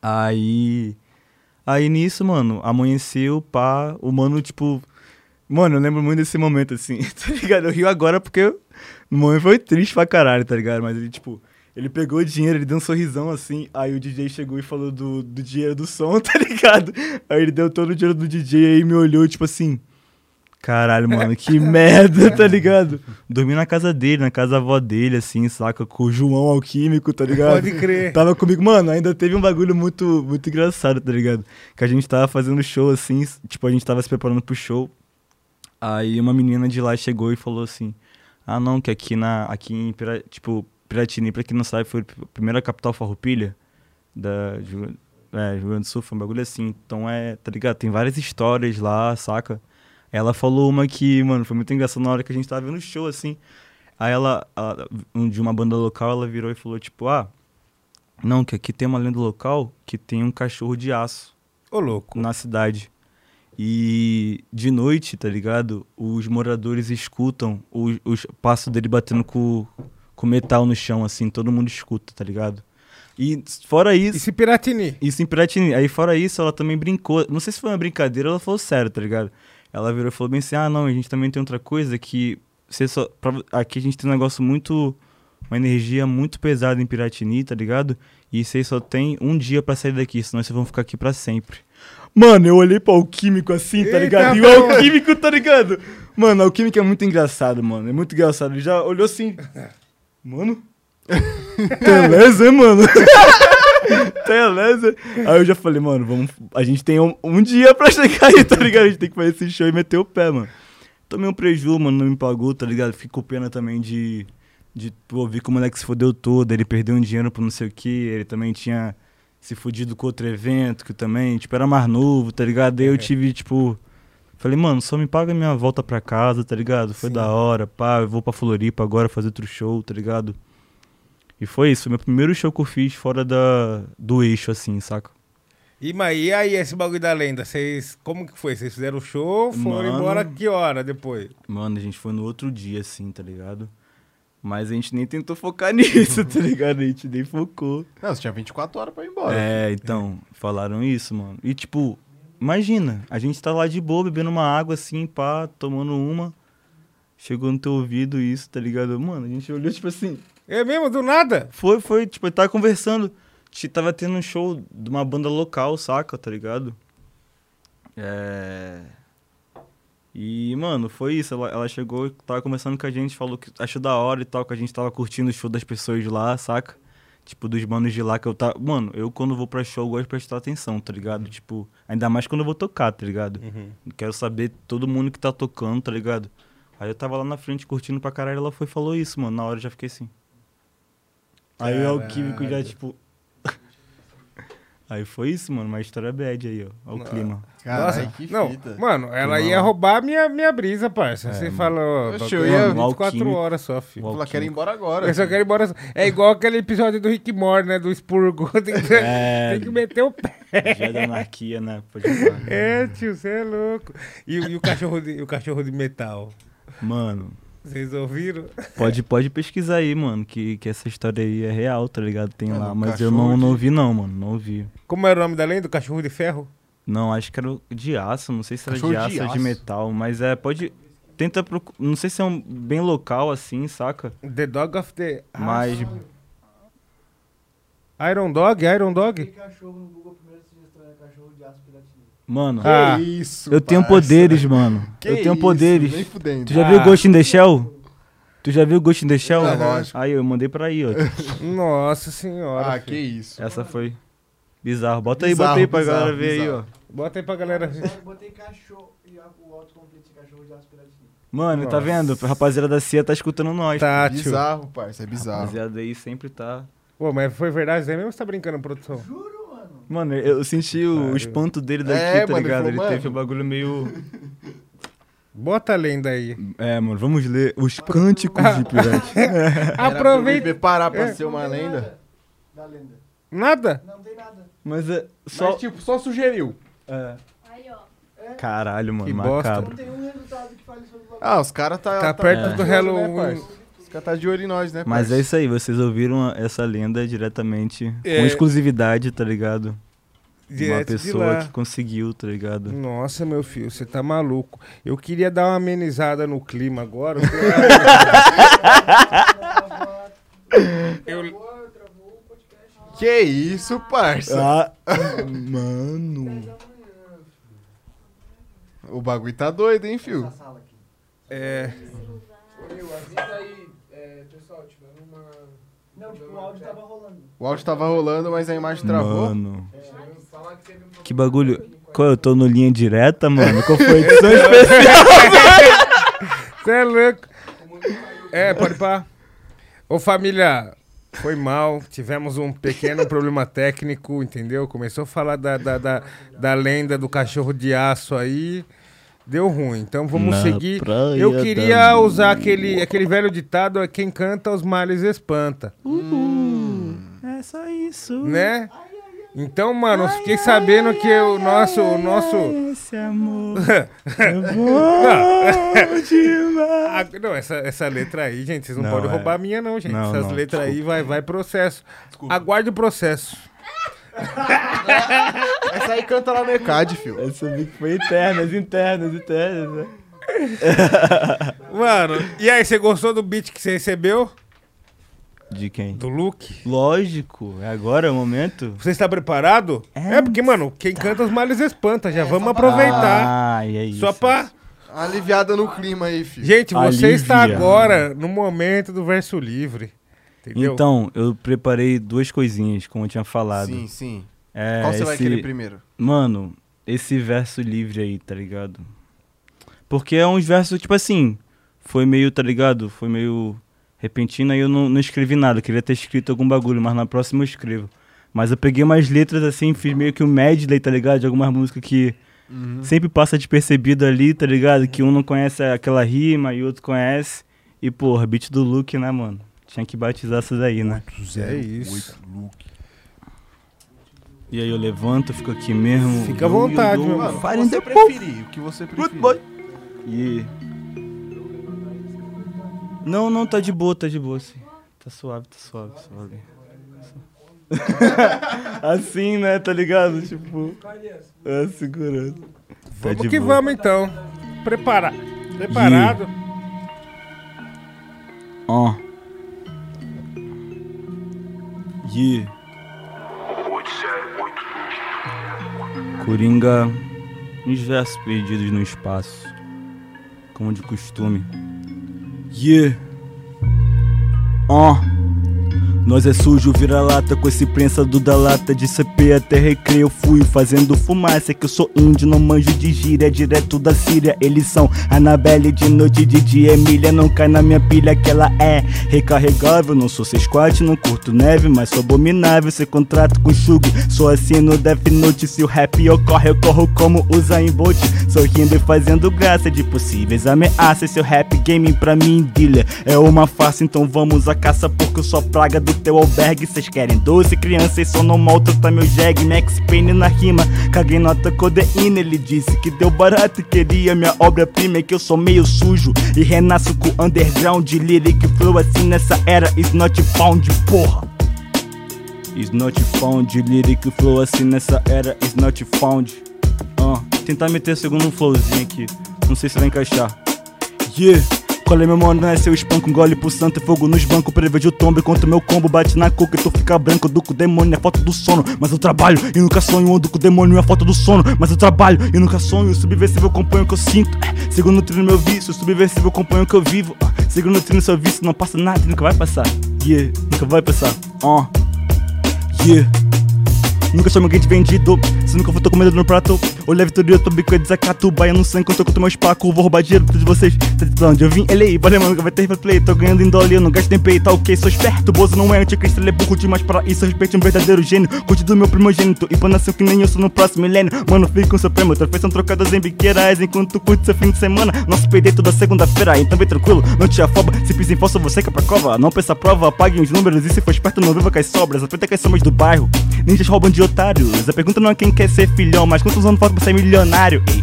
Speaker 2: Aí. Aí nisso, mano, amanheceu, pá, o mano, tipo. Mano, eu lembro muito desse momento, assim, *laughs* tá ligado? Eu rio agora porque o momento foi triste pra caralho, tá ligado? Mas ele, tipo, ele pegou o dinheiro, ele deu um sorrisão assim, aí o DJ chegou e falou do, do dinheiro do som, *laughs* tá ligado? Aí ele deu todo o dinheiro do DJ aí me olhou, tipo assim. Caralho, mano, que *laughs* merda, tá ligado? Dormi na casa dele, na casa da avó dele, assim, saca? Com o João Alquímico, tá ligado?
Speaker 1: Pode crer.
Speaker 2: Tava comigo, mano, ainda teve um bagulho muito, muito engraçado, tá ligado? Que a gente tava fazendo show, assim, tipo, a gente tava se preparando pro show. Aí uma menina de lá chegou e falou assim: Ah, não, que aqui na. Aqui em tipo, Piratini, pra quem não sabe, foi a primeira capital farroupilha da é, Rio Grande do Sul, foi um bagulho assim. Então é, tá ligado? Tem várias histórias lá, saca? Ela falou uma que, mano, foi muito engraçado na hora que a gente tava vendo o show, assim. Aí ela, ela- um- de uma banda local, ela virou e falou, tipo, ah, não, que aqui tem uma lenda local que tem um cachorro de aço
Speaker 1: Ô, louco.
Speaker 2: na cidade. E de noite, tá ligado? Os moradores escutam os, os passos dele batendo com, com metal no chão, assim, todo mundo escuta, tá ligado? E fora
Speaker 1: E
Speaker 2: isso.
Speaker 1: se Piratini?
Speaker 2: Isso em Piratini. Aí fora isso, ela também brincou. Não sei se foi uma brincadeira, ela falou sério, tá ligado? Ela virou e falou bem assim: ah, não, a gente também tem outra coisa que. Você só, pra- aqui a gente tem um negócio muito. Uma energia muito pesada em Piratini, tá ligado? E vocês só tem um dia pra sair daqui, senão vocês vão ficar aqui pra sempre. Mano, eu olhei pro alquímico assim, tá
Speaker 1: Eita,
Speaker 2: ligado? E o alquímico, tá ligado? Mano, o alquímico é muito engraçado, mano. É muito engraçado. Ele já olhou assim. *laughs* Mano. *laughs* Beleza, hein, mano? *laughs* Beleza. Aí eu já falei, mano, vamos. A gente tem um, um dia pra chegar aí, tá ligado? A gente tem que fazer esse show e meter o pé, mano. Tomei um preju, mano, não me pagou, tá ligado? Com pena também de. De ver que o moleque se fodeu todo, ele perdeu um dinheiro por não sei o que, ele também tinha se fudido com outro evento, que também, tipo, era mais novo, tá ligado? Aí eu tive, tipo. Falei, mano, só me paga minha volta pra casa, tá ligado? Foi
Speaker 1: Sim.
Speaker 2: da hora, pá, eu vou pra Floripa agora fazer outro show, tá ligado? E foi isso, foi meu primeiro show que eu fiz fora da, do eixo, assim, saca?
Speaker 1: E, mas, e aí, esse bagulho da lenda? Vocês. Como que foi? Vocês fizeram o show? Foram
Speaker 2: Mano.
Speaker 1: embora que hora depois?
Speaker 2: Mano, a gente foi no outro dia, assim, tá ligado? Mas a gente nem tentou focar *laughs* nisso, tá ligado? A gente nem focou.
Speaker 3: Não, você tinha 24 horas pra ir embora.
Speaker 2: É, então, falaram isso, mano. E tipo, imagina, a gente tá lá de boa, bebendo uma água assim, pá, tomando uma. Chegou no teu ouvido isso, tá ligado? Mano, a gente olhou, tipo assim.
Speaker 1: É mesmo, do nada?
Speaker 2: Foi, foi, tipo, ele tava conversando. Tava tendo um show de uma banda local, saca, tá ligado? É. E, mano, foi isso. Ela, ela chegou tava conversando com a gente, falou que achou da hora e tal, que a gente tava curtindo o show das pessoas lá, saca? Tipo, dos manos de lá que eu tava. Mano, eu quando vou pra show eu gosto de prestar atenção, tá ligado? Tipo, ainda mais quando eu vou tocar, tá ligado? Quero saber todo mundo que tá tocando, tá ligado? Aí eu tava lá na frente curtindo pra caralho, ela foi e falou isso, mano. Na hora eu já fiquei assim. Aí o alquímico já, tipo. *laughs* aí foi isso, mano. Uma história bad aí, ó. Olha o clima.
Speaker 3: Caralho, que
Speaker 1: não,
Speaker 3: fita.
Speaker 1: mano, ela ia
Speaker 2: mal.
Speaker 1: roubar minha, minha brisa, parça.
Speaker 2: É,
Speaker 1: Você falou,
Speaker 3: Oxe, eu ia-
Speaker 1: é 24
Speaker 2: Alquímico.
Speaker 1: horas só, filho.
Speaker 2: O
Speaker 3: Falar, quero ir embora agora.
Speaker 1: Eu só quero ir embora. É igual aquele episódio do Rick Mori, né? Do expurgo. *laughs* Tem que,
Speaker 2: É.
Speaker 1: tem que meter o pé.
Speaker 2: Dia da anarquia, né?
Speaker 1: É, tio, você é louco. E, o- e o, cachorro de, e o cachorro de metal?
Speaker 2: Mano,
Speaker 1: Vocês ouviram?
Speaker 2: pode, pode pesquisar aí, mano, que, que essa história aí é real, tá ligado? Tem
Speaker 3: Mano,
Speaker 2: lá. Mas eu não,
Speaker 3: de-
Speaker 2: não ouvi, não, mano. Não ouvi.
Speaker 1: Como era o nome da lenda? O cachorro de ferro?
Speaker 2: Não, acho que era de aço, não sei se era
Speaker 3: Cachorro
Speaker 2: de
Speaker 3: de
Speaker 2: aço ou de
Speaker 3: aço.
Speaker 2: metal, mas é, pode. Tenta procurar. Não sei se é um bem local assim, saca?
Speaker 1: The Dog of the...
Speaker 2: Mas.
Speaker 1: Iron Dog? Iron Dog?
Speaker 4: Tem cachorro no Google primeiro sugestão é cachorro de aço piratini.
Speaker 2: Mano,
Speaker 1: Ah,
Speaker 3: isso,
Speaker 2: eu tenho poderes, mano.
Speaker 3: Que
Speaker 2: eu tenho
Speaker 3: isso,
Speaker 2: poderes.
Speaker 3: Nem fudendo.
Speaker 2: Tu já
Speaker 1: Ah.
Speaker 2: viu Ghost in the Shell? Tu já viu Ghost in the Shell?
Speaker 3: É, lógico.
Speaker 2: Aí eu mandei pra aí, ó. *laughs*
Speaker 1: Nossa senhora.
Speaker 3: Ah,
Speaker 1: filho.
Speaker 3: que isso.
Speaker 2: Essa foi. Bizarro. Bota aí,
Speaker 3: Bizarro,
Speaker 2: bota aí pra
Speaker 3: bizarro,
Speaker 2: galera ver aí,
Speaker 3: bizarro.
Speaker 2: ó.
Speaker 1: Bota aí pra galera
Speaker 4: botei cachorro e a- o autocomplete cachorro de.
Speaker 2: Mano, tá
Speaker 1: Nossa.
Speaker 2: vendo? A rapaziada da CIA tá escutando nós.
Speaker 1: Tá, tio.
Speaker 3: Bizarro, parça, é
Speaker 2: A
Speaker 3: bizarro.
Speaker 2: rapaziada aí sempre tá.
Speaker 1: Pô, mas foi verdade isso aí mesmo ou você tá brincando, produção?
Speaker 4: Juro, mano.
Speaker 2: Mano, eu senti o, o espanto dele daqui,
Speaker 3: É,
Speaker 2: tá
Speaker 3: mano, ele
Speaker 2: ligado?
Speaker 3: falou,
Speaker 2: Ele teve um bagulho meio.
Speaker 1: Bota a lenda aí.
Speaker 2: É, mano, vamos ler os cânticos de *laughs* pirate. *laughs*
Speaker 3: Era pra eu me
Speaker 1: Aproveita.
Speaker 3: preparar pra
Speaker 1: É.
Speaker 3: ser uma lenda.
Speaker 4: nada Da lenda.
Speaker 1: Nada?
Speaker 4: Não tem nada.
Speaker 2: Mas é só.
Speaker 3: Mas, tipo, só sugeriu.
Speaker 2: É.
Speaker 5: Aí, ó.
Speaker 2: Caralho, mano,
Speaker 1: Que bosta.
Speaker 2: macabro.
Speaker 4: Não tem um resultado que fale sobre o bagulho.
Speaker 3: Ah, os caras tá...
Speaker 1: Tá perto
Speaker 2: do
Speaker 3: de olho,
Speaker 1: Halloween.
Speaker 3: Né, os caras tá de olho em nós, né,
Speaker 2: Mas
Speaker 3: parça?
Speaker 2: é isso aí, vocês ouviram essa lenda diretamente,
Speaker 1: É.
Speaker 2: com exclusividade, tá ligado? De uma
Speaker 1: Direto de
Speaker 2: pessoa
Speaker 1: lá.
Speaker 2: que conseguiu, tá ligado?
Speaker 1: Nossa, meu filho, você tá maluco. Eu queria dar uma amenizada no clima agora. Eu-
Speaker 4: Travou, travou o podcast.
Speaker 3: Que isso, parça?
Speaker 2: Ah, mano.
Speaker 3: O bagulho tá doido, hein, fio?
Speaker 4: Essa sala
Speaker 1: É.
Speaker 4: Meu, avisa aí, é, pessoal, tivemos uma.
Speaker 5: Não, tipo, o áudio tava rolando.
Speaker 3: O áudio tava rolando, mas a imagem travou.
Speaker 2: Mano.
Speaker 4: Um
Speaker 2: Que bagulho. Qual? Eu tô no linha direta, mano? Qual foi a *laughs* edição especial?
Speaker 1: Você é louco. É, pode pá. Ô família, foi mal. Tivemos um pequeno problema técnico, entendeu? Começou a falar da, da, da, da lenda do cachorro de aço aí. Deu ruim. Então vamos
Speaker 2: Na
Speaker 1: seguir. Eu
Speaker 2: da
Speaker 1: queria
Speaker 2: lua.
Speaker 1: usar aquele, aquele velho ditado: é quem canta os males espanta.
Speaker 2: É só isso.
Speaker 1: Né? Então, mano, eu fiquei sabendo que o nosso. O nosso...
Speaker 2: Esse amor *laughs* é bom demais.
Speaker 1: Ah, não, essa, essa letra aí, gente, vocês não,
Speaker 2: Não,
Speaker 1: podem
Speaker 2: é.
Speaker 1: roubar a minha, não, gente.
Speaker 2: Não,
Speaker 1: Essas
Speaker 2: não,
Speaker 1: letras aí
Speaker 2: desculpa.
Speaker 1: vai, vai processo. Aguarde o processo. *laughs*
Speaker 3: Essa aí canta lá no ECAD, filho.
Speaker 2: Essa bico foi internas, internas, internas. né? *laughs*
Speaker 1: Mano, e aí, você gostou do beat que você recebeu?
Speaker 2: De quem?
Speaker 1: Do Luke?
Speaker 2: Lógico, é agora o momento.
Speaker 1: Você está preparado?
Speaker 2: É.
Speaker 1: É, porque, mano, quem canta os males espanta. Já vamos aproveitar.
Speaker 2: Ah, e é isso.
Speaker 1: Só pra.
Speaker 3: Aliviada no clima aí, filho.
Speaker 1: Gente, você
Speaker 2: Alívia.
Speaker 1: está agora no momento do verso livre. Entendeu?
Speaker 2: Então, eu preparei duas coisinhas, como eu tinha falado.
Speaker 3: Sim, sim.
Speaker 2: É,
Speaker 3: Qual você vai
Speaker 2: esse-
Speaker 3: querer primeiro?
Speaker 2: Mano, esse verso livre aí, tá ligado? Porque é uns versos, tipo assim, foi meio, tá ligado? Foi meio repentino, aí eu não, não escrevi nada. Queria ter escrito algum bagulho, mas na próxima eu escrevo. Mas eu peguei umas letras assim, fiz meio que um medley, tá ligado? De algumas músicas que sempre passa despercebido ali, tá ligado? Que um não conhece aquela rima e o outro conhece. E, porra, beat do Luke, né, mano? Tinha que batizar essas aí, né?
Speaker 1: É isso.
Speaker 2: E aí eu levanto, fico aqui mesmo.
Speaker 1: Fica à vontade, meu
Speaker 3: Mano, o que
Speaker 2: Fire in
Speaker 3: você
Speaker 2: the
Speaker 3: preferir, o que você preferir.
Speaker 2: Good boy. E. Não, não, tá de boa, tá de boa, sim. Tá suave, tá suave, suave. *laughs* assim, né, tá ligado? Tipo. É, segurando. Tá
Speaker 1: Vamos
Speaker 2: de
Speaker 1: que
Speaker 2: boa.
Speaker 1: vamos então. Prepara... Preparado?
Speaker 2: Ó. Yeah. Coringa, uns versos perdidos no espaço, como de costume. Yeah. Ó. Nós é sujo, vira-lata com esse prensado da lata. De CP até recreio fui fazendo fumaça Que eu sou índio, não manjo de gíria Direto da Síria, eles são Anabelle de noite, de dia. Emília Não cai na minha pilha que ela é recarregável. Não sou squat, não curto neve Mas sou abominável, cê contrato com Shug Sou assim no Death Note. Se o rap ocorre, eu corro como usa em Bolt. Sorrindo e fazendo graça de possíveis ameaças. Seu rap game pra mim, dealer É uma farsa, então vamos à caça Porque eu sou praga do teu albergue Cês querem doce, criança, e só não maltrata meu jag Max Payne na rima, caguei nota codeína Ele disse que deu barato e queria minha obra-prima É que eu sou meio sujo. E renasço com underground Lyric flow assim nessa era is not found, porra. Is not found, lyric flow assim nessa era is not found. Ah, Tentar meter segundo flowzinho aqui, não sei se vai encaixar. Yeah. É meu mano, é seu espanco, gole pro santo, fogo nos bancos, prevejo o tombo enquanto meu combo bate na cuca e tu fica branco, do com o demônio, é falta do sono, mas eu trabalho e nunca sonho, ando com o demônio, é falta do sono, mas eu trabalho e nunca sonho, subversível acompanho o que eu sinto, sigo nutrindo meu vício, subversível acompanho o que eu vivo, sigo nutrindo seu vício, não passa nada, nunca vai passar, yeah, nunca vai passar, ó, yeah. Nunca chamo alguém de vendido. Se nunca for tô no prato. Olha a vitória, tô bico é desacato. Baiano sangue eu conto meus pacos. Vou roubar dinheiro de vocês. Tá de onde eu vim? Aí, valeu, mano. Vai ter replay. Tô ganhando em dólar, eu não gasto em pay. Tá ok, sou esperto. Bozo não é anticristo, ele é burro demais para isso. Eu respeito um verdadeiro gênio. Curte do meu primogênito. E pra nascer que nem eu sou no próximo milênio. Mano, fico com seu prêmio. Troféus são trocadas em biqueiras. Enquanto curte seu fim de semana. Nosso PD toda segunda-feira. Então vem tranquilo, não te afoba. Se pisa em falso, você que é pra cova. Não pensa prova, apague os números. E se for esperto, não viva com as sobras. Aproveita que as somas do bairro. Ninjas roubam de otários. A pergunta não é quem quer ser filhão, mas quantos anos falta pra ser milionário? Ei.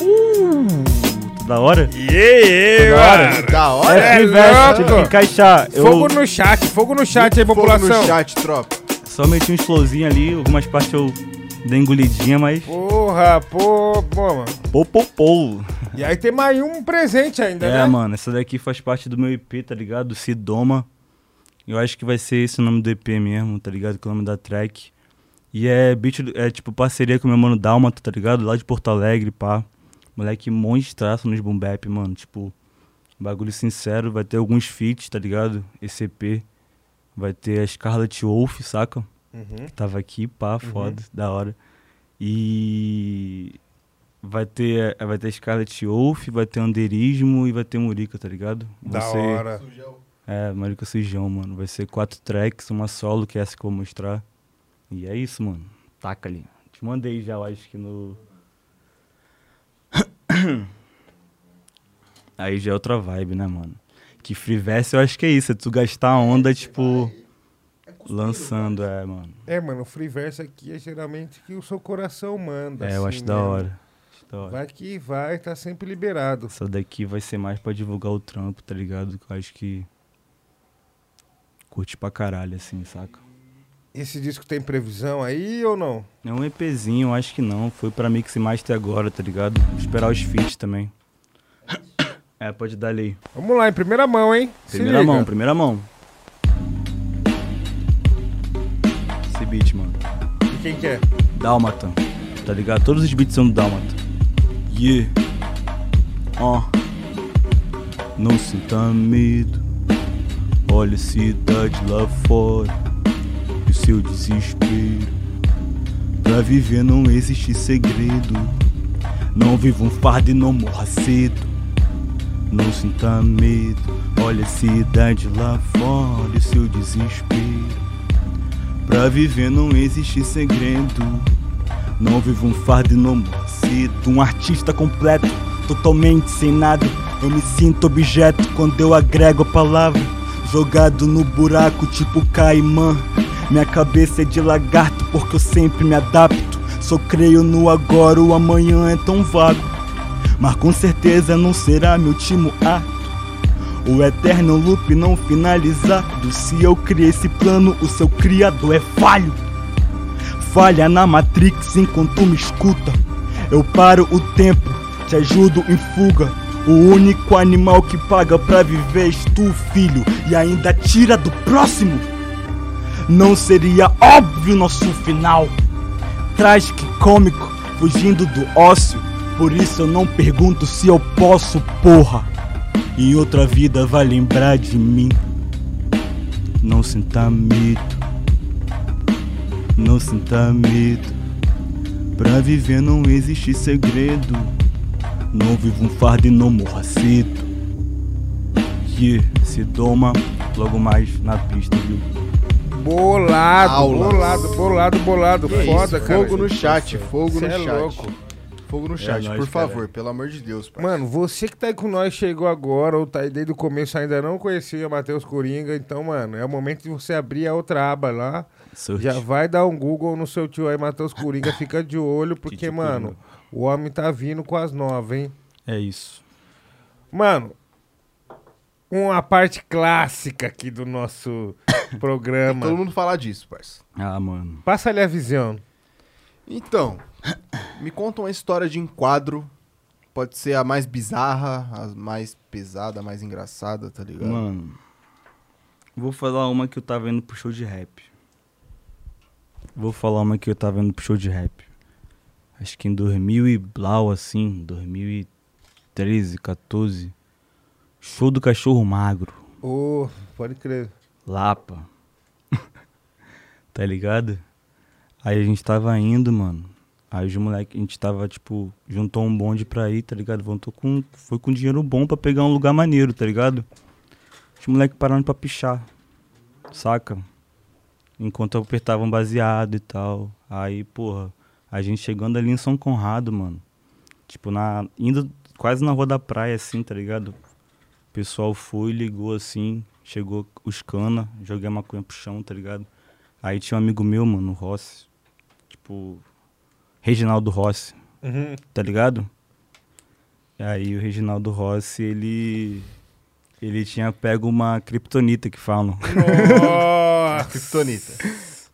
Speaker 2: Uh, da hora?
Speaker 1: Yeah,
Speaker 2: Da hora.
Speaker 1: mano.
Speaker 3: Da hora.
Speaker 1: É
Speaker 2: Esse verso tive que encaixar. Eu
Speaker 1: Fogo no chat, fogo no chat aí,
Speaker 3: Fogo
Speaker 1: população.
Speaker 3: no chat, tropa.
Speaker 2: só meti uns flowzinhos ali, algumas partes eu dei engolidinha, mas.
Speaker 1: Porra, pô, pô, mano.
Speaker 2: Pô, pô, pô.
Speaker 1: E aí tem mais um presente ainda,
Speaker 2: É,
Speaker 1: né?
Speaker 2: mano, essa daqui faz parte do meu EP, tá ligado? Do Sidoma. Eu acho que vai ser esse o nome do EP mesmo, tá ligado? Que é o nome da track. E é beat, é tipo parceria com meu mano Dálmato, tá ligado? Lá de Porto Alegre, pá. Moleque, monstraço nos boom bap, mano. Tipo, bagulho sincero, vai ter alguns feats, tá ligado? ECP. Vai ter a Scarlet Wolf, saca?
Speaker 1: Uhum.
Speaker 2: Que tava aqui, pá, foda, da hora. E vai ter, vai ter Scarlet Wolf, vai ter Anderismo e vai ter Murica, tá ligado?
Speaker 1: Da
Speaker 2: Você-
Speaker 1: hora.
Speaker 3: Sujão.
Speaker 2: É, Murica Sujão, mano. Vai ser quatro tracks, uma solo, que é essa que eu vou mostrar. E é isso, mano. Taca ali. Te mandei já, eu acho que no. *coughs* Aí já é outra vibe, né, mano? Que free verse eu acho que é isso, é tu gastar a onda, tipo, lançando, é, mano.
Speaker 1: É, mano, o free verse aqui é geralmente que o seu coração manda.
Speaker 2: É, eu
Speaker 1: assim
Speaker 2: acho da
Speaker 1: mesmo.
Speaker 2: hora. Acho da hora.
Speaker 1: Vai que vai, tá sempre liberado.
Speaker 2: Essa daqui vai ser mais pra divulgar o trampo, tá ligado? Que eu acho que. Curte pra caralho, assim, saca?
Speaker 1: Esse disco tem previsão aí ou não?
Speaker 2: É um EPzinho, acho que não. Foi pra Mix e Master agora, tá ligado? Vou esperar os feats também. *coughs* É, pode dar ali.
Speaker 1: Vamos lá, em primeira mão, hein?
Speaker 2: Primeira mão, primeira mão. Esse beat, mano.
Speaker 1: E quem que é?
Speaker 2: Dálmata. Tá ligado? Todos os beats são do Dálmata. Yeah. Ó. Não sinta medo. Olha a cidade lá fora. Seu desespero. Pra viver não existe segredo. Não viva um fardo e não morra cedo. Não sinta medo. Olha a cidade lá fora. E seu desespero. Pra viver não existe segredo. Não vivo um fardo e não morro cedo. Um artista completo, totalmente sem nada. Eu me sinto objeto quando eu agrego a palavra. Jogado no buraco tipo caimã. Minha cabeça é de lagarto porque eu sempre me adapto. Só creio no agora, o amanhã é tão vago. Mas com certeza não será meu último ato. O eterno loop não finalizado. Se eu criei esse plano, o seu criador é falho. Falha na Matrix enquanto me escuta. Eu paro o tempo, te ajudo em fuga. O único animal que paga pra viver és tu, filho, e ainda tira do próximo. Não seria óbvio nosso final? Trágico e cômico, fugindo do ócio. Por isso eu não pergunto se eu posso, porra. Em outra vida vai lembrar de mim. Não sinta medo. Não sinta medo. Pra viver não existe segredo. Não vivo um fardo e não morra cedo. Yeah, se toma logo mais na pista, viu?
Speaker 1: Bolado,
Speaker 3: Aulas.
Speaker 1: bolado, bolado, bolado.
Speaker 3: Que
Speaker 1: Foda,
Speaker 3: isso,
Speaker 1: cara.
Speaker 3: Fogo no chat, fogo
Speaker 1: Cê
Speaker 3: no
Speaker 1: é
Speaker 3: chat.
Speaker 1: louco.
Speaker 3: Fogo no chat,
Speaker 2: nóis,
Speaker 3: por favor,
Speaker 2: caralho.
Speaker 3: pelo amor de Deus, parceiro.
Speaker 1: Mano, você que tá aí com nós, chegou agora, ou tá aí desde o começo, ainda não conhecia Matheus Coringa, então, mano, é o momento de você abrir a outra aba lá. Já vai dar um Google no seu tio aí, Matheus Coringa, fica de olho, *laughs* porque,
Speaker 2: Tio
Speaker 1: mano, o homem tá vindo com as novas, hein?
Speaker 2: É isso.
Speaker 1: Mano, uma parte clássica aqui do nosso *coughs* programa.
Speaker 3: Todo mundo fala disso, parceiro.
Speaker 2: Ah, mano.
Speaker 1: Passa ali a visão.
Speaker 3: Então, *coughs* me conta uma história de enquadro. Pode ser a mais bizarra, a mais pesada, a mais engraçada, tá ligado?
Speaker 2: Mano. Vou falar uma que eu tava indo pro show de rap. Vou falar uma que eu tava indo pro show de rap. Acho que em 2000 e blau, assim, 2013, 14. Show do Cachorro Magro.
Speaker 1: Ô, pode crer.
Speaker 2: Lapa. *laughs* tá ligado? Aí a gente tava indo, mano. Aí os moleques, a gente tava, tipo, juntou um bonde pra ir, tá ligado? Voltou com. Foi com dinheiro bom pra pegar um lugar maneiro, tá ligado? Os moleques pararam pra pichar. Saca? Enquanto eu apertava um baseado e tal. Aí, porra, a gente chegando ali em São Conrado, mano. Tipo, na. Indo quase na rua da praia, assim, tá ligado? O pessoal foi, ligou assim, chegou os cana, joguei a maconha pro chão, tá ligado? Aí tinha um amigo meu, mano, o Rossi. Tipo, Reginaldo Rossi,
Speaker 1: Uhum.
Speaker 2: tá ligado? E aí o Reginaldo Rossi, ele. Ele tinha pego uma kriptonita que falam.
Speaker 1: Nossa! *laughs*
Speaker 3: Kryptonita.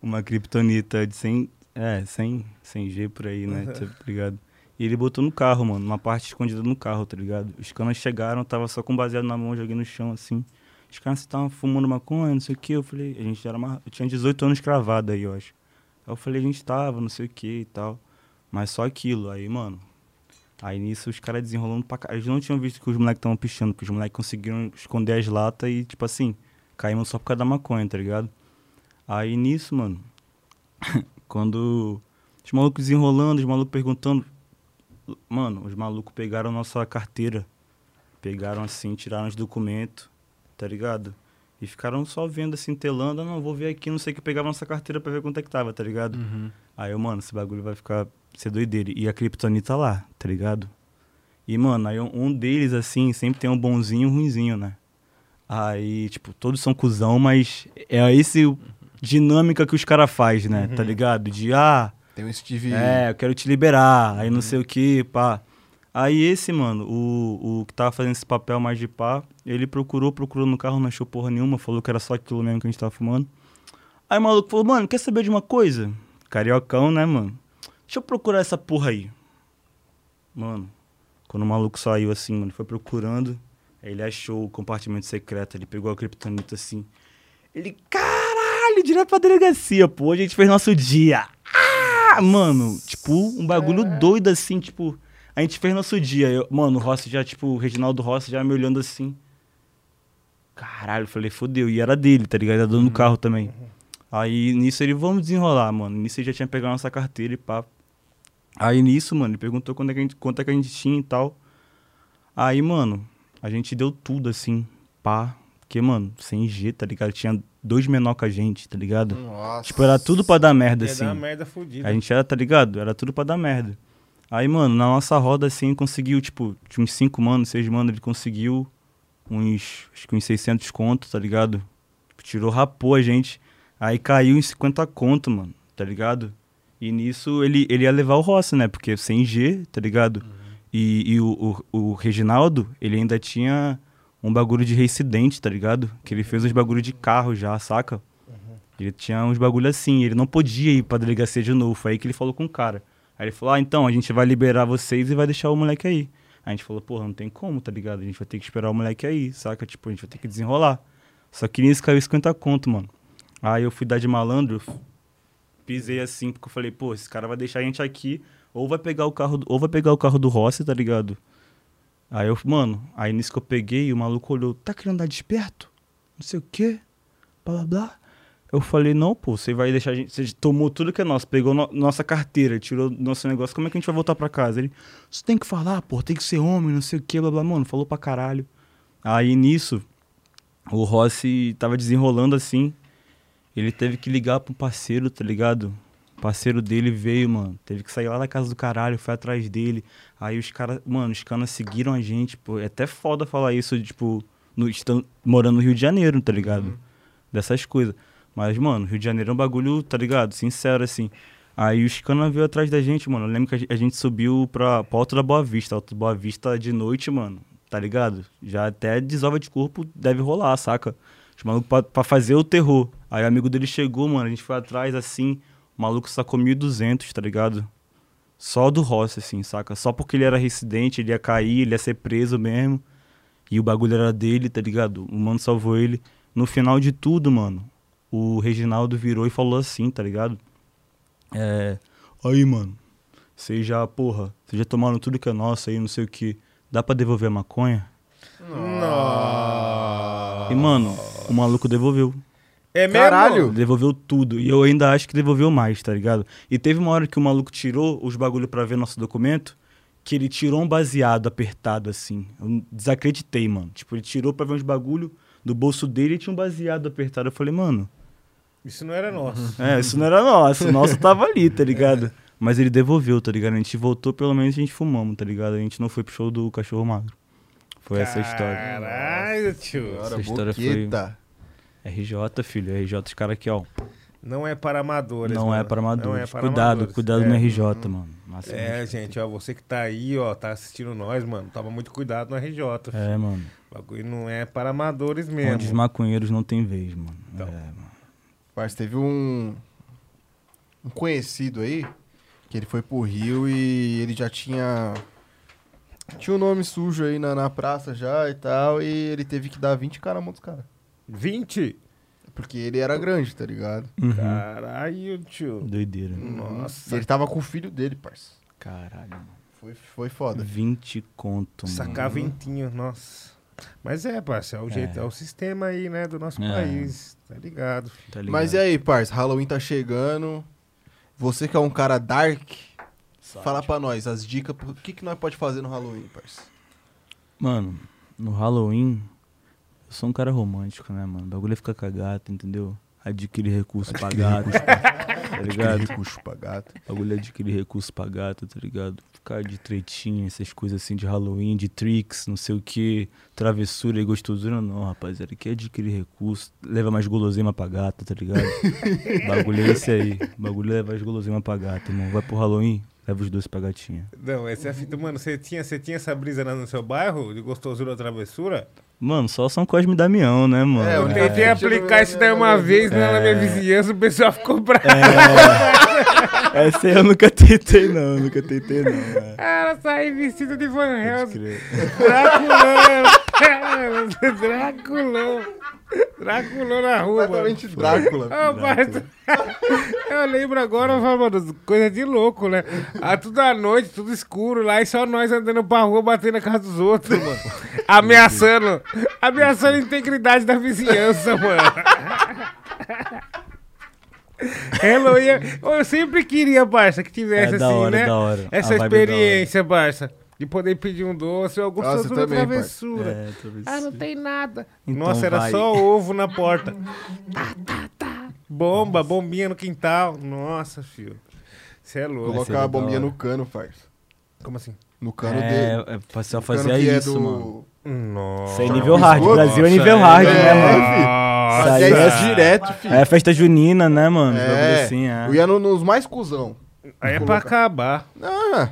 Speaker 2: uma kriptonita de 100, é, 100, 100 G por aí, né, tá ligado? E ele botou no carro, mano, uma parte escondida no carro, tá ligado? Os caras chegaram, tava só com baseado na mão, joguei no chão, assim. Os caras estavam fumando maconha, não sei o que, eu falei, a gente era mais, eu tinha 18 anos cravado aí, eu acho. Aí eu falei, a gente tava, não sei o que e tal, mas só aquilo, aí, mano, Aí nisso os caras desenrolando pra caralho. Eles não tinham visto que os moleques estavam pichando, porque os moleques conseguiram esconder as latas e, tipo assim, caímos só por causa da maconha, tá ligado? Aí nisso, mano, *laughs* quando os malucos desenrolando, os malucos perguntando. Mano, os malucos pegaram nossa carteira. Pegaram assim, tiraram os documentos, tá ligado? E ficaram só vendo assim, telando, ah, não, vou ver aqui, não sei o que, pegava nossa carteira pra ver quanto é que tava, tá ligado? Aí eu, mano, esse bagulho vai ficar ser doideira. E a Kryptonita lá, tá ligado? E, mano, aí um- deles, assim, sempre tem um bonzinho e um ruinzinho, né? Aí, tipo, todos são cuzão, mas é esse o- dinâmica que os caras fazem, né? Tá ligado? De, ah,
Speaker 3: Tem um Steve.
Speaker 2: é, eu quero te liberar, aí não sei o que, pá. Aí esse, mano, o, o que tava fazendo esse papel mais de pá, ele procurou, procurou no carro, não achou porra nenhuma, falou que era só aquilo mesmo que a gente tava fumando. Aí o maluco falou, mano, quer saber de uma coisa? Cariocão, né, mano? Deixa eu procurar essa porra aí. Mano, quando o maluco saiu assim, mano, foi procurando, aí ele achou o compartimento secreto, ele pegou a criptonita assim. Ele, caralho, direto pra delegacia, pô, a gente fez nosso dia. Ah, mano, tipo, um bagulho doido assim, tipo, a gente fez nosso dia. Eu- mano, o Rossi já, tipo, o Reginaldo Rossi já me olhando assim. Caralho, eu falei, fodeu. E era dele, tá ligado? Era dono do carro também. Aí nisso ele, vamos desenrolar, mano. Nisso ele já tinha pegado nossa carteira e pá. Aí nisso, mano, ele perguntou quanto é que a gente, quanto é que a gente tinha e tal. Aí, mano, a gente deu tudo assim, pá. Porque, mano, sem G, tá ligado? Tinha dois menor que a gente, tá ligado?
Speaker 3: Nossa.
Speaker 2: Tipo, era tudo pra dar merda,
Speaker 1: Ia
Speaker 2: assim.
Speaker 1: dar uma merda fodida.
Speaker 2: A gente era, tá ligado? Era tudo pra dar merda. Aí, mano, na nossa roda, assim, conseguiu, tipo, tinha uns 5 manos, 6 manos, ele conseguiu uns, acho que uns 600 conto, tá ligado? Tirou, rapou a gente. Aí caiu em 50 conto, mano, tá ligado? E nisso ele, ele ia levar o Rossi, né? Porque sem G, tá ligado? E, e o, o, o Reginaldo, ele ainda tinha um bagulho de reincidente, tá ligado? Que ele fez uns bagulho de carro já, saca? Ele tinha uns bagulho assim, ele não podia ir pra delegacia de novo. Foi aí que ele falou com o cara. Aí ele falou: Ah, então, a gente vai liberar vocês e vai deixar o moleque aí. Aí a gente falou: Porra, não tem como, tá ligado? A gente vai ter que esperar o moleque aí, saca? Tipo, a gente vai ter que desenrolar. Só que nisso caiu 50 conto, mano. Aí eu fui dar de malandro, pisei assim, porque eu falei: Pô, esse cara vai deixar a gente aqui, ou vai pegar o carro, ou vai pegar o carro do Rossi, tá ligado? Aí eu, mano, aí nisso que eu peguei, o maluco olhou: Tá querendo andar desperto? Não sei o quê, blá blá blá. Eu falei, não, pô, você vai deixar a gente. Você tomou tudo que é nosso, pegou no- nossa carteira, tirou nosso negócio, como é que a gente vai voltar pra casa? Ele, você tem que falar, pô, tem que ser homem, não sei o que, blá blá, mano, falou pra caralho. Aí nisso, o Rossi tava desenrolando assim. Ele teve que ligar pro parceiro, tá ligado? O parceiro dele veio, mano. Teve que sair lá da casa do caralho, foi atrás dele. Aí os caras, mano, os caras seguiram a gente, pô. É até foda falar isso, tipo, no, estando, morando no Rio de Janeiro, tá ligado? Dessas coisas. Mas, mano, Rio de Janeiro é um bagulho, tá ligado? Sincero, assim. Aí os canas veio atrás da gente, mano. Eu lembro que a gente subiu pra, pra Alto da Boa Vista. Alto da Boa Vista de noite, mano. Tá ligado? Já até desova de corpo deve rolar, saca? Os malucos pra, pra fazer o terror. Aí o amigo dele chegou, mano. A gente foi atrás, assim. O maluco sacou 1.200, tá ligado? Só do Rossi, assim, saca? Só porque ele era residente, ele ia cair, ele ia ser preso mesmo. E o bagulho era dele, tá ligado? O mano salvou ele. No final de tudo, mano, o Reginaldo virou e falou assim, tá ligado? É. Aí, mano, vocês já, porra, vocês já tomaram tudo que é nosso aí, não sei o que. Dá pra devolver a maconha?
Speaker 1: Nossa.
Speaker 2: E, mano, o maluco devolveu.
Speaker 1: É mesmo?
Speaker 3: Caralho.
Speaker 2: Devolveu tudo. E eu ainda acho que devolveu mais, tá ligado? E teve uma hora que o maluco tirou os bagulho pra ver nosso documento, que ele tirou um baseado apertado assim. Eu desacreditei, mano. Tipo, ele tirou pra ver uns bagulho do bolso dele e tinha um baseado apertado. Eu falei, mano,
Speaker 1: Isso não era nosso. *laughs*
Speaker 2: é, isso não era nosso. O nosso tava ali, tá ligado? Mas ele devolveu, tá ligado? A gente voltou, pelo menos a gente fumamos, tá ligado? A gente não foi pro show do Cachorro Magro. Foi essa a história.
Speaker 1: Caralho, tio.
Speaker 3: Agora,
Speaker 2: história foi-
Speaker 3: boqueta.
Speaker 2: RJ, filho. RJ, os caras aqui, ó.
Speaker 1: Não é para amadores.
Speaker 2: Não é
Speaker 1: mano.
Speaker 2: para amadores.
Speaker 1: Não é para
Speaker 2: cuidado,
Speaker 1: amadores.
Speaker 2: cuidado
Speaker 1: é.
Speaker 2: no RJ, mano. Máximo
Speaker 1: É,
Speaker 2: respeito.
Speaker 1: gente, ó, você que tá aí, ó, tá assistindo nós, mano, toma muito cuidado no RJ. filho.
Speaker 2: É, mano.
Speaker 1: O bagulho não é para amadores
Speaker 2: Onde os
Speaker 1: mesmo.
Speaker 2: maconheiros não tem vez, mano.
Speaker 1: Então.
Speaker 2: É, mano.
Speaker 3: Mas teve um, um conhecido aí, que ele foi pro Rio e ele já tinha. Tinha um nome sujo aí na, na praça já e tal, e ele teve que dar 20 caras na mão dos caras.
Speaker 1: 20?
Speaker 3: Porque ele era grande, tá ligado?
Speaker 2: Uhum.
Speaker 1: Caralho, tio.
Speaker 2: Doideira.
Speaker 3: E
Speaker 1: Nossa.
Speaker 3: ele tava com o filho dele, parça.
Speaker 2: Caralho, mano.
Speaker 3: Foi, foi foda.
Speaker 2: 20 conto, mano.
Speaker 1: Sacar ventinho, nossa. Mas é, parça, é o jeito, é, o sistema aí, né, do nosso
Speaker 2: É.
Speaker 1: país. Tá ligado?
Speaker 2: Tá ligado?
Speaker 3: Mas e aí, parça? Halloween tá chegando. Você que é um cara dark, fala pra nós as dicas. O que, que nós pode fazer no Halloween, parça?
Speaker 2: Mano, no Halloween, sou um cara romântico, né, mano? O bagulho é ficar com a gata, entendeu? Adquirir recurso pra gata, tá ligado?
Speaker 3: Recurso pra gato.
Speaker 2: O bagulho é adquirir recurso pra gata, tá ligado? Ficar de tretinha, essas coisas assim de Halloween, de tricks, não sei o que, travessura e gostosura, não, rapaziada. Aqui é adquirir recurso, leva mais guloseima pra gata, tá ligado? *laughs* Bagulho é esse aí. O bagulho é levar as guloseimas pra gata, irmão. Vai pro Halloween, leva os doces pra gatinha.
Speaker 1: Não, essa é a fita, mano, você tinha, você tinha essa brisa lá no seu bairro, de gostosura ou travessura?
Speaker 2: Mano, só São Cosme e Damião, né, mano?
Speaker 3: É,
Speaker 1: Eu tentei
Speaker 3: É.
Speaker 1: aplicar isso daí uma vez né, na minha vizinhança, o pessoal ficou bravo.
Speaker 2: É, *laughs* essa aí eu nunca tentei, não. Nunca tentei, não. É.
Speaker 1: Ela saí vestido de Van Helsing. Draculão. *laughs* Draculão. Draculão na rua, mano.
Speaker 3: Completamente Drácula.
Speaker 1: Ô, parça. Eu lembro agora, eu falo, mano, coisa de louco, né? Ah, tudo à noite, tudo escuro lá, e só nós andando pra rua, batendo na casa dos outros, mano. Ameaçando. Ameaçando a integridade da vizinhança, mano. Halloween, eu sempre queria, parça, que tivesse
Speaker 2: É
Speaker 1: assim,
Speaker 2: hora,
Speaker 1: né?
Speaker 2: da hora.
Speaker 1: Essa
Speaker 2: A é da hora.
Speaker 1: experiência, parça. De poder pedir um doce ou alguma
Speaker 3: Nossa, também,
Speaker 1: travessura.
Speaker 2: É,
Speaker 1: Ah, não tem nada.
Speaker 2: Então
Speaker 1: Nossa, era
Speaker 2: vai.
Speaker 1: só ovo na porta. Tá, tá, tá. Bomba, bombinha no quintal. Nossa, filho. Você é louco.
Speaker 3: Colocar a
Speaker 2: da
Speaker 3: bombinha no cano, parça.
Speaker 1: Como assim?
Speaker 3: No cano dele.
Speaker 2: É, é, pra só
Speaker 3: que é
Speaker 2: isso,
Speaker 3: do-
Speaker 2: mano.
Speaker 1: Nossa.
Speaker 2: Isso aí é nível hard.
Speaker 3: Nossa,
Speaker 2: Brasil é
Speaker 1: Nossa,
Speaker 2: nível hard,
Speaker 3: é,
Speaker 2: né, mano?
Speaker 1: Nossa.
Speaker 2: Isso aí
Speaker 3: Fazia
Speaker 2: é-
Speaker 3: isso direto, filho.
Speaker 2: É festa junina, né, mano?
Speaker 3: É,
Speaker 2: assim, é.
Speaker 3: Eu ia no- nos mais cuzão.
Speaker 1: Aí é pra acabar.
Speaker 3: Ah,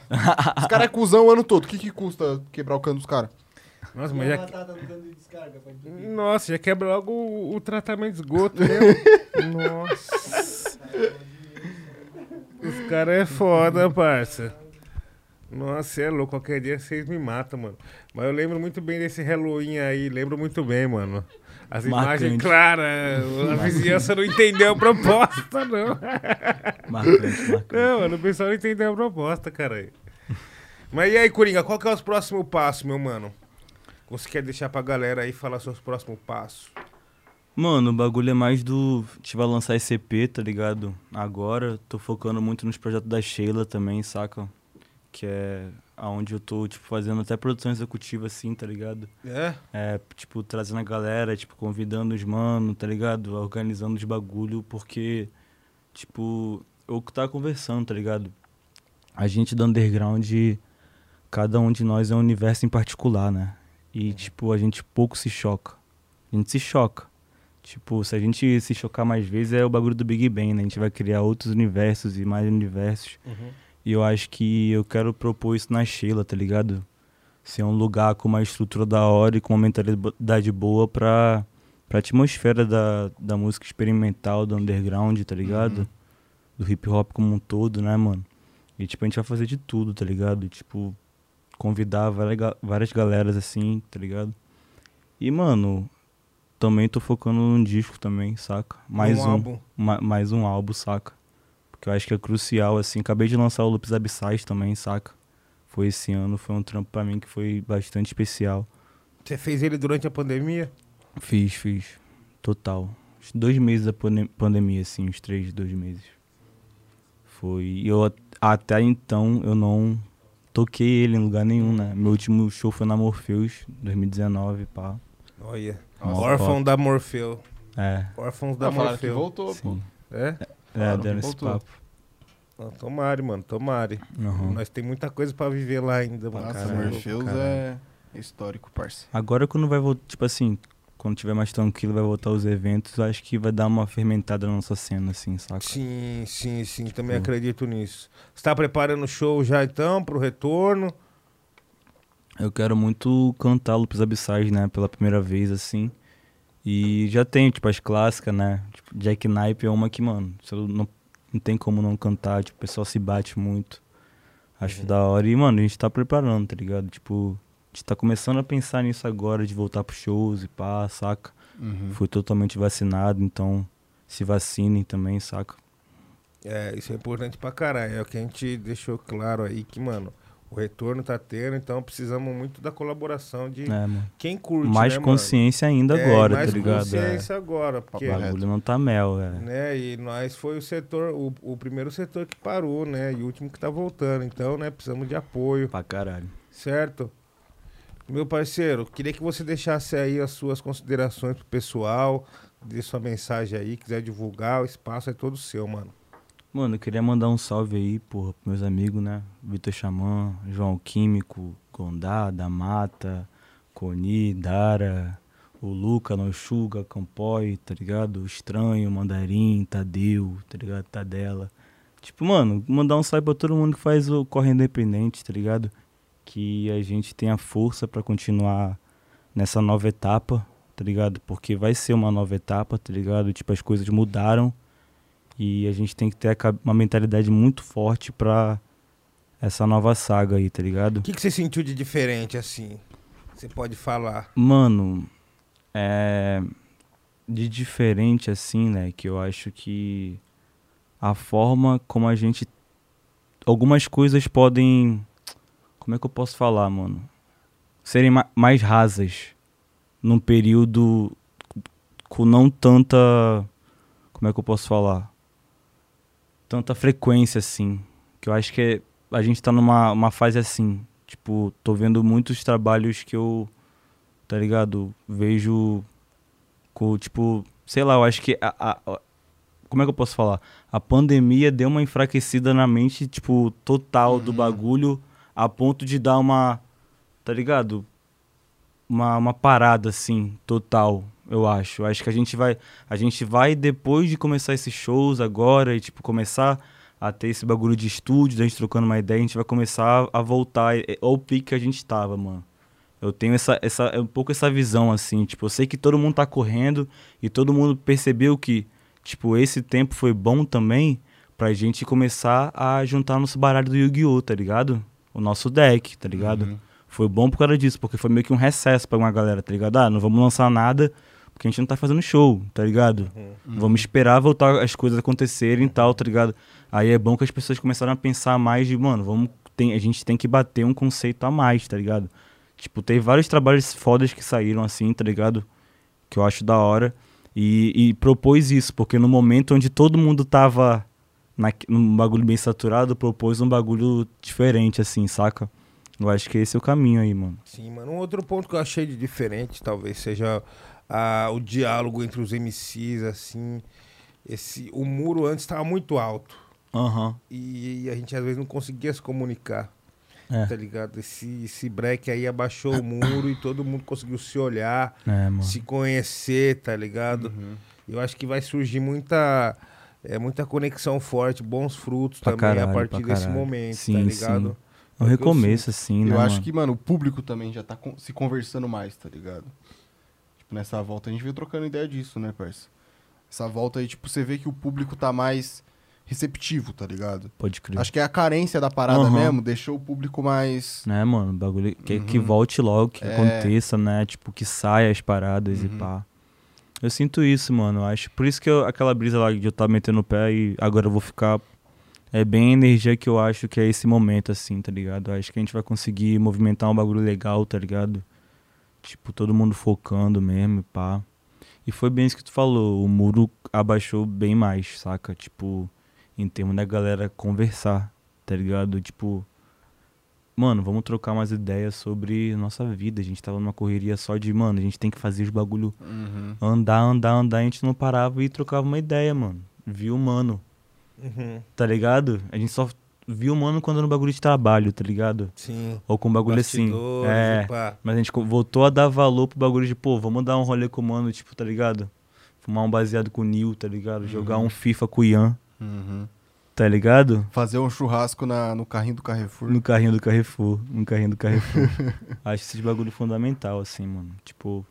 Speaker 3: os caras é cuzão o ano todo. O que, que custa quebrar o cano dos caras?
Speaker 1: Nossa, mas já... Nossa, já quebra logo o, o tratamento de esgoto, né? *laughs* Nossa. Os caras é foda, parça. Nossa, é louco. Qualquer dia vocês me matam, mano. Mas eu lembro muito bem desse Halloween aí. Lembro muito bem, mano. As
Speaker 2: Marcante.
Speaker 1: imagens claras. A vizinhança não entendeu a proposta, não.
Speaker 2: Marcante, marcante.
Speaker 1: Não, mano, o pessoal não entendeu a proposta, cara. Mas e aí, Coringa, qual que é os próximos passos, meu mano? Você quer deixar pra galera aí falar seus próximos passos?
Speaker 2: Mano, o bagulho é mais do. A gente vai lançar esse EP, tá ligado? Agora, tô focando muito nos projetos da Sheila também, saca? Que é aonde eu tô, tipo, fazendo até produção executiva assim, tá ligado?
Speaker 1: É?
Speaker 2: É, tipo, trazendo a galera, tipo, convidando os mano, tá ligado? Organizando os bagulho, porque, tipo, eu que tava conversando, tá ligado? A gente do underground, cada um de nós é um universo em particular, né? E, tipo, a gente pouco se choca. A gente se choca. Tipo, se a gente se chocar mais vezes, é o bagulho do Big Bang, né? A gente vai criar outros universos e mais universos. E eu acho que eu quero propor isso na Sheila, tá ligado? Ser um lugar com uma estrutura da hora e com uma mentalidade boa pra, pra atmosfera da, da música experimental, do underground, tá ligado? Do hip hop como um todo, né, mano? E, tipo, a gente vai fazer de tudo, tá ligado? Tipo, convidar várias, várias galeras assim, tá ligado? E, mano, também tô focando num disco também, saca? Mais um.
Speaker 1: álbum.
Speaker 2: ma- mais um álbum, saca? Porque eu acho que é crucial, assim. Acabei de lançar o Lupus Abissais também, saca? Foi esse ano, foi um trampo pra mim que foi bastante especial.
Speaker 1: Você fez ele durante a pandemia?
Speaker 2: Fiz, fiz. Total. Dois meses da pandemia, assim, uns três, dois meses. Foi. E eu at- até então eu não toquei ele em lugar nenhum, né? Meu último show foi na Morpheus, 2019, pá.
Speaker 1: Olha. Órfão da Morfeu.
Speaker 2: É,
Speaker 1: Órfãos da
Speaker 3: Ah, que
Speaker 1: Morfeu.
Speaker 3: voltou, pô.
Speaker 2: sim.
Speaker 1: É?
Speaker 2: É, deram esse papo.
Speaker 1: Ah, tomare, mano, tomare.
Speaker 2: Uhum.
Speaker 1: Nós tem muita coisa pra viver lá ainda, mano.
Speaker 3: Nossa, Morpheus
Speaker 2: caralho.
Speaker 3: é histórico, parça.
Speaker 2: Agora quando vai voltar, tipo assim, quando tiver mais tranquilo, vai voltar os eventos, acho que vai dar uma fermentada na nossa cena, assim, saca?
Speaker 1: Sim, sim, sim, também
Speaker 2: Sim.
Speaker 1: acredito nisso. Você tá preparando o show já então, pro retorno?
Speaker 2: Eu quero muito cantar Lupus Abissais, né, pela primeira vez, assim. E já tenho, tipo, as clássicas, né? Tipo, Jack Knipe é uma que, mano, não, não tem como não cantar, tipo, o pessoal se bate muito. Acho
Speaker 1: Uhum.
Speaker 2: da hora. E, mano, a gente tá preparando, tá ligado? Tipo, a gente tá começando a pensar nisso agora, de voltar pros shows e pá, saca?
Speaker 3: Uhum.
Speaker 2: Fui totalmente vacinado, então se vacinem também, saca?
Speaker 1: É, isso é importante pra caralho. É o que a gente deixou claro aí que, mano, O retorno tá tendo, então precisamos muito da colaboração de
Speaker 2: É, mano.
Speaker 1: quem curte,
Speaker 2: Mais
Speaker 1: né, mano?
Speaker 2: consciência ainda
Speaker 1: É,
Speaker 2: agora,
Speaker 1: mais
Speaker 2: tá ligado? É.
Speaker 1: consciência agora, porque...
Speaker 2: O bagulho não tá mel, é.
Speaker 1: né? E nós foi o setor, o, o primeiro setor que parou, né? E o último que tá voltando. Então, né, precisamos de apoio,
Speaker 2: Pra caralho.
Speaker 1: certo? Meu parceiro, queria que você deixasse aí as suas considerações pro pessoal, dê sua mensagem aí, quiser divulgar, o espaço é todo seu, mano.
Speaker 2: Mano, eu queria mandar um salve aí, porra, pros meus amigos, né? Vitor Xamã, João Químico, Gondá, da Mata, Coni, Dara, o Luca, Noxuga, Campoy, tá ligado? O Estranho, Mandarim, Tadeu, tá ligado? Tadela. Tipo, mano, mandar um salve pra todo mundo que faz o Corre Independente, tá ligado? Que a gente tenha força pra continuar nessa nova etapa, tá ligado? Porque vai ser uma nova etapa, tá ligado? Tipo, as coisas mudaram. E a gente tem que ter uma mentalidade muito forte pra essa nova saga aí, tá ligado?
Speaker 1: O que, que você sentiu de diferente, assim? Você pode falar.
Speaker 2: Mano, é. De diferente, assim, né? Que eu acho que a forma como a gente. Algumas coisas podem. Como é que eu posso falar, mano? Serem ma- mais rasas num período com não tanta. Como é que eu posso falar? Tanta frequência, assim. Que eu acho que é- a gente tá numa uma fase assim. Tipo, tô vendo muitos trabalhos que eu tá ligado? Vejo com, tipo, sei lá, eu acho que a, a- a- como é que eu posso falar? A pandemia deu uma enfraquecida na mente, tipo, total do bagulho, a ponto de dar uma, tá ligado? Uma, uma parada, assim, total, eu acho. Acho que a gente vai, a gente vai, depois de começar esses shows agora, e, tipo, começar a ter esse bagulho de estúdio, da gente trocando uma ideia, a gente vai começar a voltar ao pique que a gente tava, mano. Eu tenho essa, essa, um pouco essa visão, assim, tipo, eu sei que todo mundo tá correndo e todo mundo percebeu que, tipo, esse tempo foi bom também pra gente começar a juntar nosso baralho do Yu-Gi-Oh!, tá ligado? O nosso deck, tá ligado? Foi bom por causa disso, porque foi meio que um recesso pra uma galera, tá ligado? Ah, não vamos lançar nada porque a gente não tá fazendo show, tá ligado? Vamos esperar voltar as coisas acontecerem e tal, tá ligado? Aí é bom que as pessoas começaram a pensar mais de, mano, vamos, tem, a gente tem que bater um conceito a mais, tá ligado? Tipo, tem vários trabalhos fodas que saíram assim, tá ligado? Que eu acho da hora. E, e propôs isso, porque no momento onde todo mundo tava na, num bagulho bem saturado, propôs um bagulho diferente, assim, saca? Eu acho que esse é o caminho aí, mano.
Speaker 1: Sim, mano. Um outro ponto que eu achei de diferente, talvez, seja ah, o diálogo entre os MCs, assim. Esse, o muro antes estava muito alto.
Speaker 2: Aham.
Speaker 1: E, a gente às vezes não conseguia se comunicar.
Speaker 2: É.
Speaker 1: Tá ligado? Esse, esse break aí abaixou o *coughs* muro e todo mundo conseguiu se olhar,
Speaker 2: É,
Speaker 1: se conhecer, tá ligado?
Speaker 3: Uhum.
Speaker 1: Eu acho que vai surgir muita, é, muita conexão forte, bons frutos
Speaker 2: Pra
Speaker 1: também a
Speaker 2: caralho,
Speaker 1: partir
Speaker 2: pra
Speaker 1: desse momento,
Speaker 2: Sim,
Speaker 1: tá
Speaker 2: sim.
Speaker 1: ligado?
Speaker 2: É um
Speaker 1: É o eu
Speaker 2: recomeço, assim, né?
Speaker 3: eu acho
Speaker 2: mano?
Speaker 3: que, mano, o público também já tá se conversando mais, tá ligado? Tipo, nessa volta a gente veio trocando ideia disso, né, parça? Essa volta aí, tipo, você vê que o público tá mais receptivo, tá ligado?
Speaker 2: Pode crer.
Speaker 3: Acho que é a carência da parada
Speaker 2: Aham.
Speaker 3: mesmo, deixou o público mais.
Speaker 2: Né, mano? O bagulho que, que
Speaker 3: Uhum.
Speaker 2: volte logo, que
Speaker 3: É.
Speaker 2: aconteça, né? Tipo, que saia as paradas e
Speaker 3: Uhum.
Speaker 2: pá. Eu sinto isso, mano. Acho. Por isso que eu- aquela brisa lá de eu tava metendo o pé e agora eu vou ficar. É bem a energia que eu acho que é esse momento, assim, tá ligado? Eu acho que a gente vai conseguir movimentar um bagulho legal, tá ligado? Tipo, todo mundo focando mesmo e pá. E foi bem isso que tu falou. O muro abaixou bem mais, saca? Tipo, em termos da galera conversar, tá ligado? Tipo, mano, vamos trocar umas ideias sobre nossa vida. A gente tava numa correria só de, mano, a gente tem que fazer os bagulho
Speaker 3: Uhum.
Speaker 2: andar, andar, andar. A gente não parava e trocava uma ideia, mano. Viu, mano,
Speaker 1: Uhum.
Speaker 2: tá ligado? A gente só viu, mano, quando no bagulho de trabalho, tá ligado?
Speaker 1: Sim.
Speaker 2: Ou com bagulho assim. É.
Speaker 1: pá.
Speaker 2: Mas a gente voltou a dar valor pro bagulho de, pô, vamos dar um rolê com o mano, tipo, tá ligado? Fumar um baseado com o Nil, tá ligado? Jogar um FIFA com o Ian,
Speaker 3: Uhum.
Speaker 2: tá ligado?
Speaker 3: Fazer um churrasco na, no carrinho do Carrefour.
Speaker 2: No carrinho do Carrefour. No carrinho do Carrefour. *laughs* Acho esse bagulho fundamental, assim, mano. Tipo,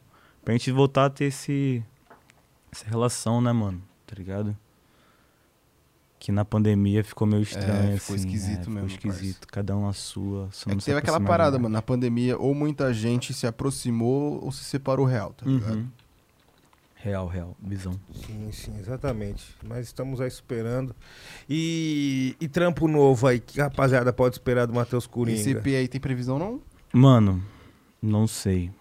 Speaker 2: pra gente voltar a ter esse. Essa relação, né, mano? Tá ligado? Que na pandemia ficou meio estranho,
Speaker 3: É, ficou
Speaker 2: assim.
Speaker 3: esquisito
Speaker 2: é, ficou
Speaker 3: mesmo,
Speaker 2: esquisito. Cada um na sua. só
Speaker 3: É que teve aquela parada, mano. Na pandemia, ou muita gente se aproximou ou se separou real, tá ligado?
Speaker 2: Uhum. Real, real. Visão.
Speaker 1: Sim, sim, exatamente. Mas estamos aí esperando. E, e trampo novo aí, que a rapaziada pode esperar do Matheus Coringa?
Speaker 3: Esse EP aí tem previsão não?
Speaker 2: Mano, não sei.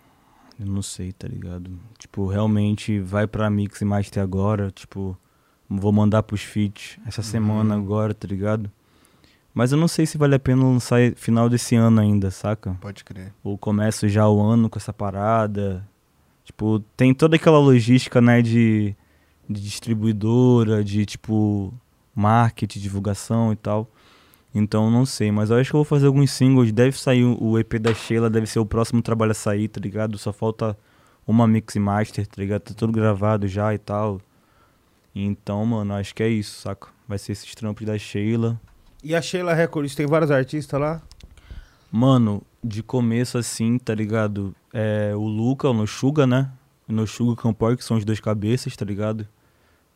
Speaker 2: Eu não sei, tá ligado? Tipo, realmente vai pra Mix e Master agora. Tipo, vou mandar pros feats essa semana agora, tá ligado? Mas eu não sei se vale a pena lançar final desse ano ainda, saca?
Speaker 3: Pode crer.
Speaker 2: Ou começo já o ano com essa parada. Tipo, tem toda aquela logística, né, de, de distribuidora, de tipo marketing, divulgação e tal. Então não sei, mas eu acho que eu vou fazer alguns singles. Deve sair o o EP da Sheila, deve ser o próximo trabalho a sair, tá ligado? Só falta uma mix e master, tá ligado? Tá tudo gravado já e tal. Então, mano, acho que é isso, saca? Vai ser esses trampos da Sheila.
Speaker 1: E a Sheila Records tem vários artistas lá?
Speaker 2: Mano, de começo assim, tá ligado? É, o Luca, o Noxuga, né? O Noxuga e o Campor, que são os dois cabeças, tá ligado?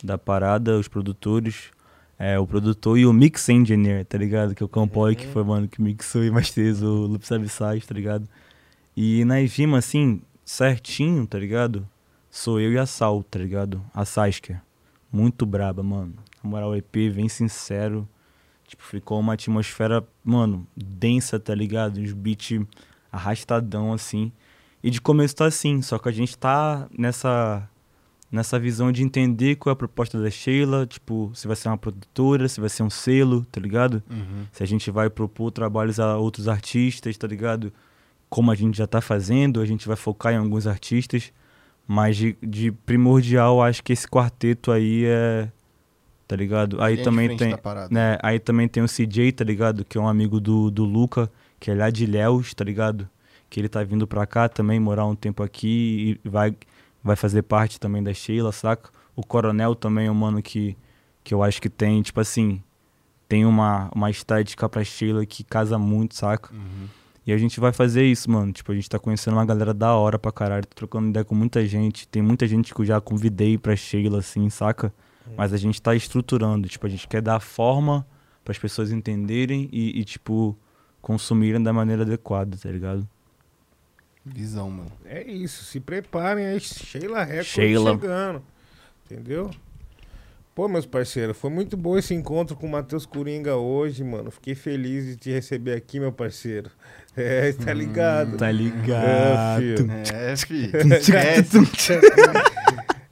Speaker 2: Da parada, os produtores. É, o produtor e o mix engineer, tá ligado? Que é o Campoy, que foi, mano, que mixou e masterizou o Loops Abissais, tá ligado? E nas rimas, assim, certinho, tá ligado? Sou eu e a Sal, tá ligado? A Saskia. Muito braba, mano. Na moral, o EP vem sincero. Tipo, ficou uma atmosfera, mano, densa, tá ligado? Os beats arrastadão, assim. E de começo tá assim, só que a gente tá nessa nessa visão de entender qual é a proposta da Sheila, tipo, se vai ser uma produtora, se vai ser um selo, tá ligado? Se a gente vai propor trabalhos a outros artistas, tá ligado? Como a gente já tá fazendo, a gente vai focar em alguns artistas, mas de, de primordial, acho que esse quarteto aí é, tá ligado? Aí
Speaker 3: de
Speaker 2: também tem, né, aí também tem o CJ, tá ligado? Que é um amigo do, do Luca, que é lá de Léus, tá ligado? Que ele tá vindo pra cá também, morar um tempo aqui e vai, vai fazer parte também da Sheila, saca? O Coronel também é um mano que, que eu acho que tem, tipo assim, tem uma, uma estética pra Sheila que casa muito, saca? E a gente vai fazer isso, mano. Tipo, a gente tá conhecendo uma galera da hora pra caralho, tô trocando ideia com muita gente. Tem muita gente que eu já convidei pra Sheila, assim, saca? Mas a gente tá estruturando, tipo, a gente quer dar forma para as pessoas entenderem e, e, tipo, consumirem da maneira adequada, tá ligado?
Speaker 3: Visão, mano.
Speaker 1: É isso, se preparem aí, Sheila Records
Speaker 2: Sheila.
Speaker 1: chegando. Entendeu? Pô, meus parceiros, foi muito bom esse encontro com o Matheus Coringa hoje, mano. Fiquei feliz de te receber aqui, meu parceiro. É, tá ligado?
Speaker 2: Tá
Speaker 1: É,
Speaker 2: ligado.
Speaker 1: filho.
Speaker 3: É, fi.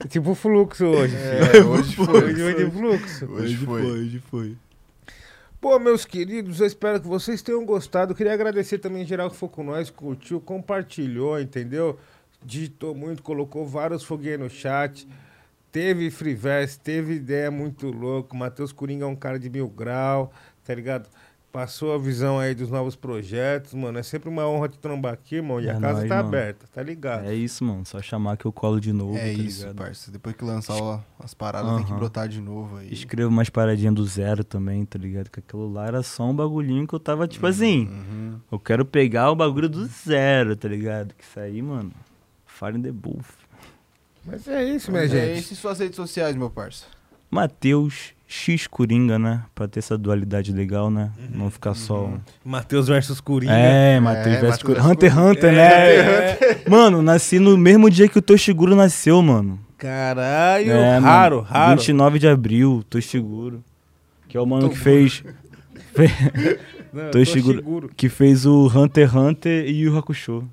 Speaker 1: É tipo fluxo hoje.
Speaker 3: É, hoje foi.
Speaker 1: Hoje foi de fluxo.
Speaker 3: Hoje foi.
Speaker 2: hoje foi.
Speaker 1: Pô, meus queridos, eu espero que vocês tenham gostado. Eu queria agradecer também em geral que foi com nós, curtiu, compartilhou, entendeu? Digitou muito, colocou vários foguinhos no chat. Teve freeverse, teve ideia muito louca. Matheus Coringa é um cara de mil grau, tá ligado? Passou a visão aí dos novos projetos, mano. É sempre uma honra te trombar aqui, irmão. E
Speaker 2: É
Speaker 1: a casa
Speaker 2: nóis,
Speaker 1: tá
Speaker 2: mano.
Speaker 1: aberta, tá ligado?
Speaker 2: É isso, mano. Só chamar que eu colo de novo,
Speaker 3: É
Speaker 2: tá
Speaker 3: isso,
Speaker 2: ligado?
Speaker 3: parça. Depois que lançar ó, as paradas, tem que brotar de novo aí.
Speaker 2: Escrevo umas paradinhas do zero também, tá ligado? Que aquilo lá era só um bagulhinho que eu tava, tipo assim,
Speaker 3: Uhum.
Speaker 2: eu quero pegar o bagulho do zero, tá ligado? Que isso aí, mano, fire in the booth.
Speaker 1: Mas é isso, minha
Speaker 3: Mas é
Speaker 1: gente.
Speaker 3: isso e suas redes sociais, meu parça.
Speaker 2: Matheus X Coringa, né? Pra ter essa dualidade legal, né? Não ficar só. um-
Speaker 1: Matheus versus Coringa.
Speaker 2: É, Matheus
Speaker 3: É,
Speaker 2: versus Coringa. Hunter x. Hunter, né? Mano, nasci no mesmo dia que o Toshiguro nasceu, mano.
Speaker 1: Caralho,
Speaker 2: É, mano,
Speaker 1: raro, raro.
Speaker 2: 29 de abril, Toshiguro. Que é o mano que fez. fe- *laughs*
Speaker 1: Não, eu
Speaker 2: tô seguro. Que fez o Hunter x Hunter e o Hakusho.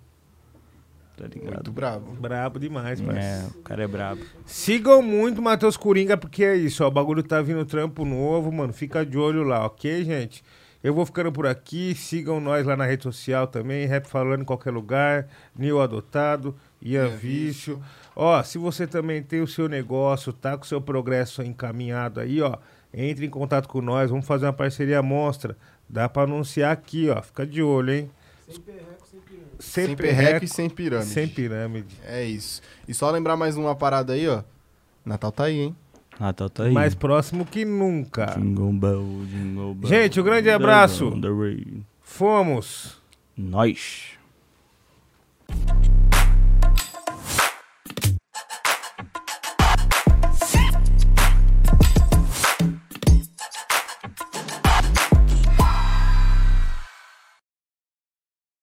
Speaker 2: Tá ligado?
Speaker 3: Muito brabo.
Speaker 1: Brabo demais, parceiro.
Speaker 2: É, o cara é brabo.
Speaker 1: Sigam muito o Matheus Coringa, porque é isso, ó. O bagulho tá vindo trampo novo, mano. Fica de olho lá, ok, gente? Eu vou ficando por aqui. Sigam nós lá na rede social também. Rap falando em qualquer lugar. Nil Adotado, Ian
Speaker 3: Ian
Speaker 1: Vício. Ó, se você também tem o seu negócio, tá com o seu progresso encaminhado aí, ó. Entre em contato com nós. Vamos fazer uma parceria monstra. Dá pra anunciar aqui, ó. Fica de olho, hein?
Speaker 4: Sem sem,
Speaker 1: sem perreco,
Speaker 3: e sem pirâmide.
Speaker 1: Sem pirâmide.
Speaker 3: É isso. E só lembrar mais uma parada aí, ó. Natal tá aí, hein?
Speaker 2: Natal tá aí.
Speaker 1: Mais próximo que nunca.
Speaker 2: Jingle bell, jingle bell.
Speaker 1: Gente, um grande abraço. Fomos.
Speaker 2: Nós.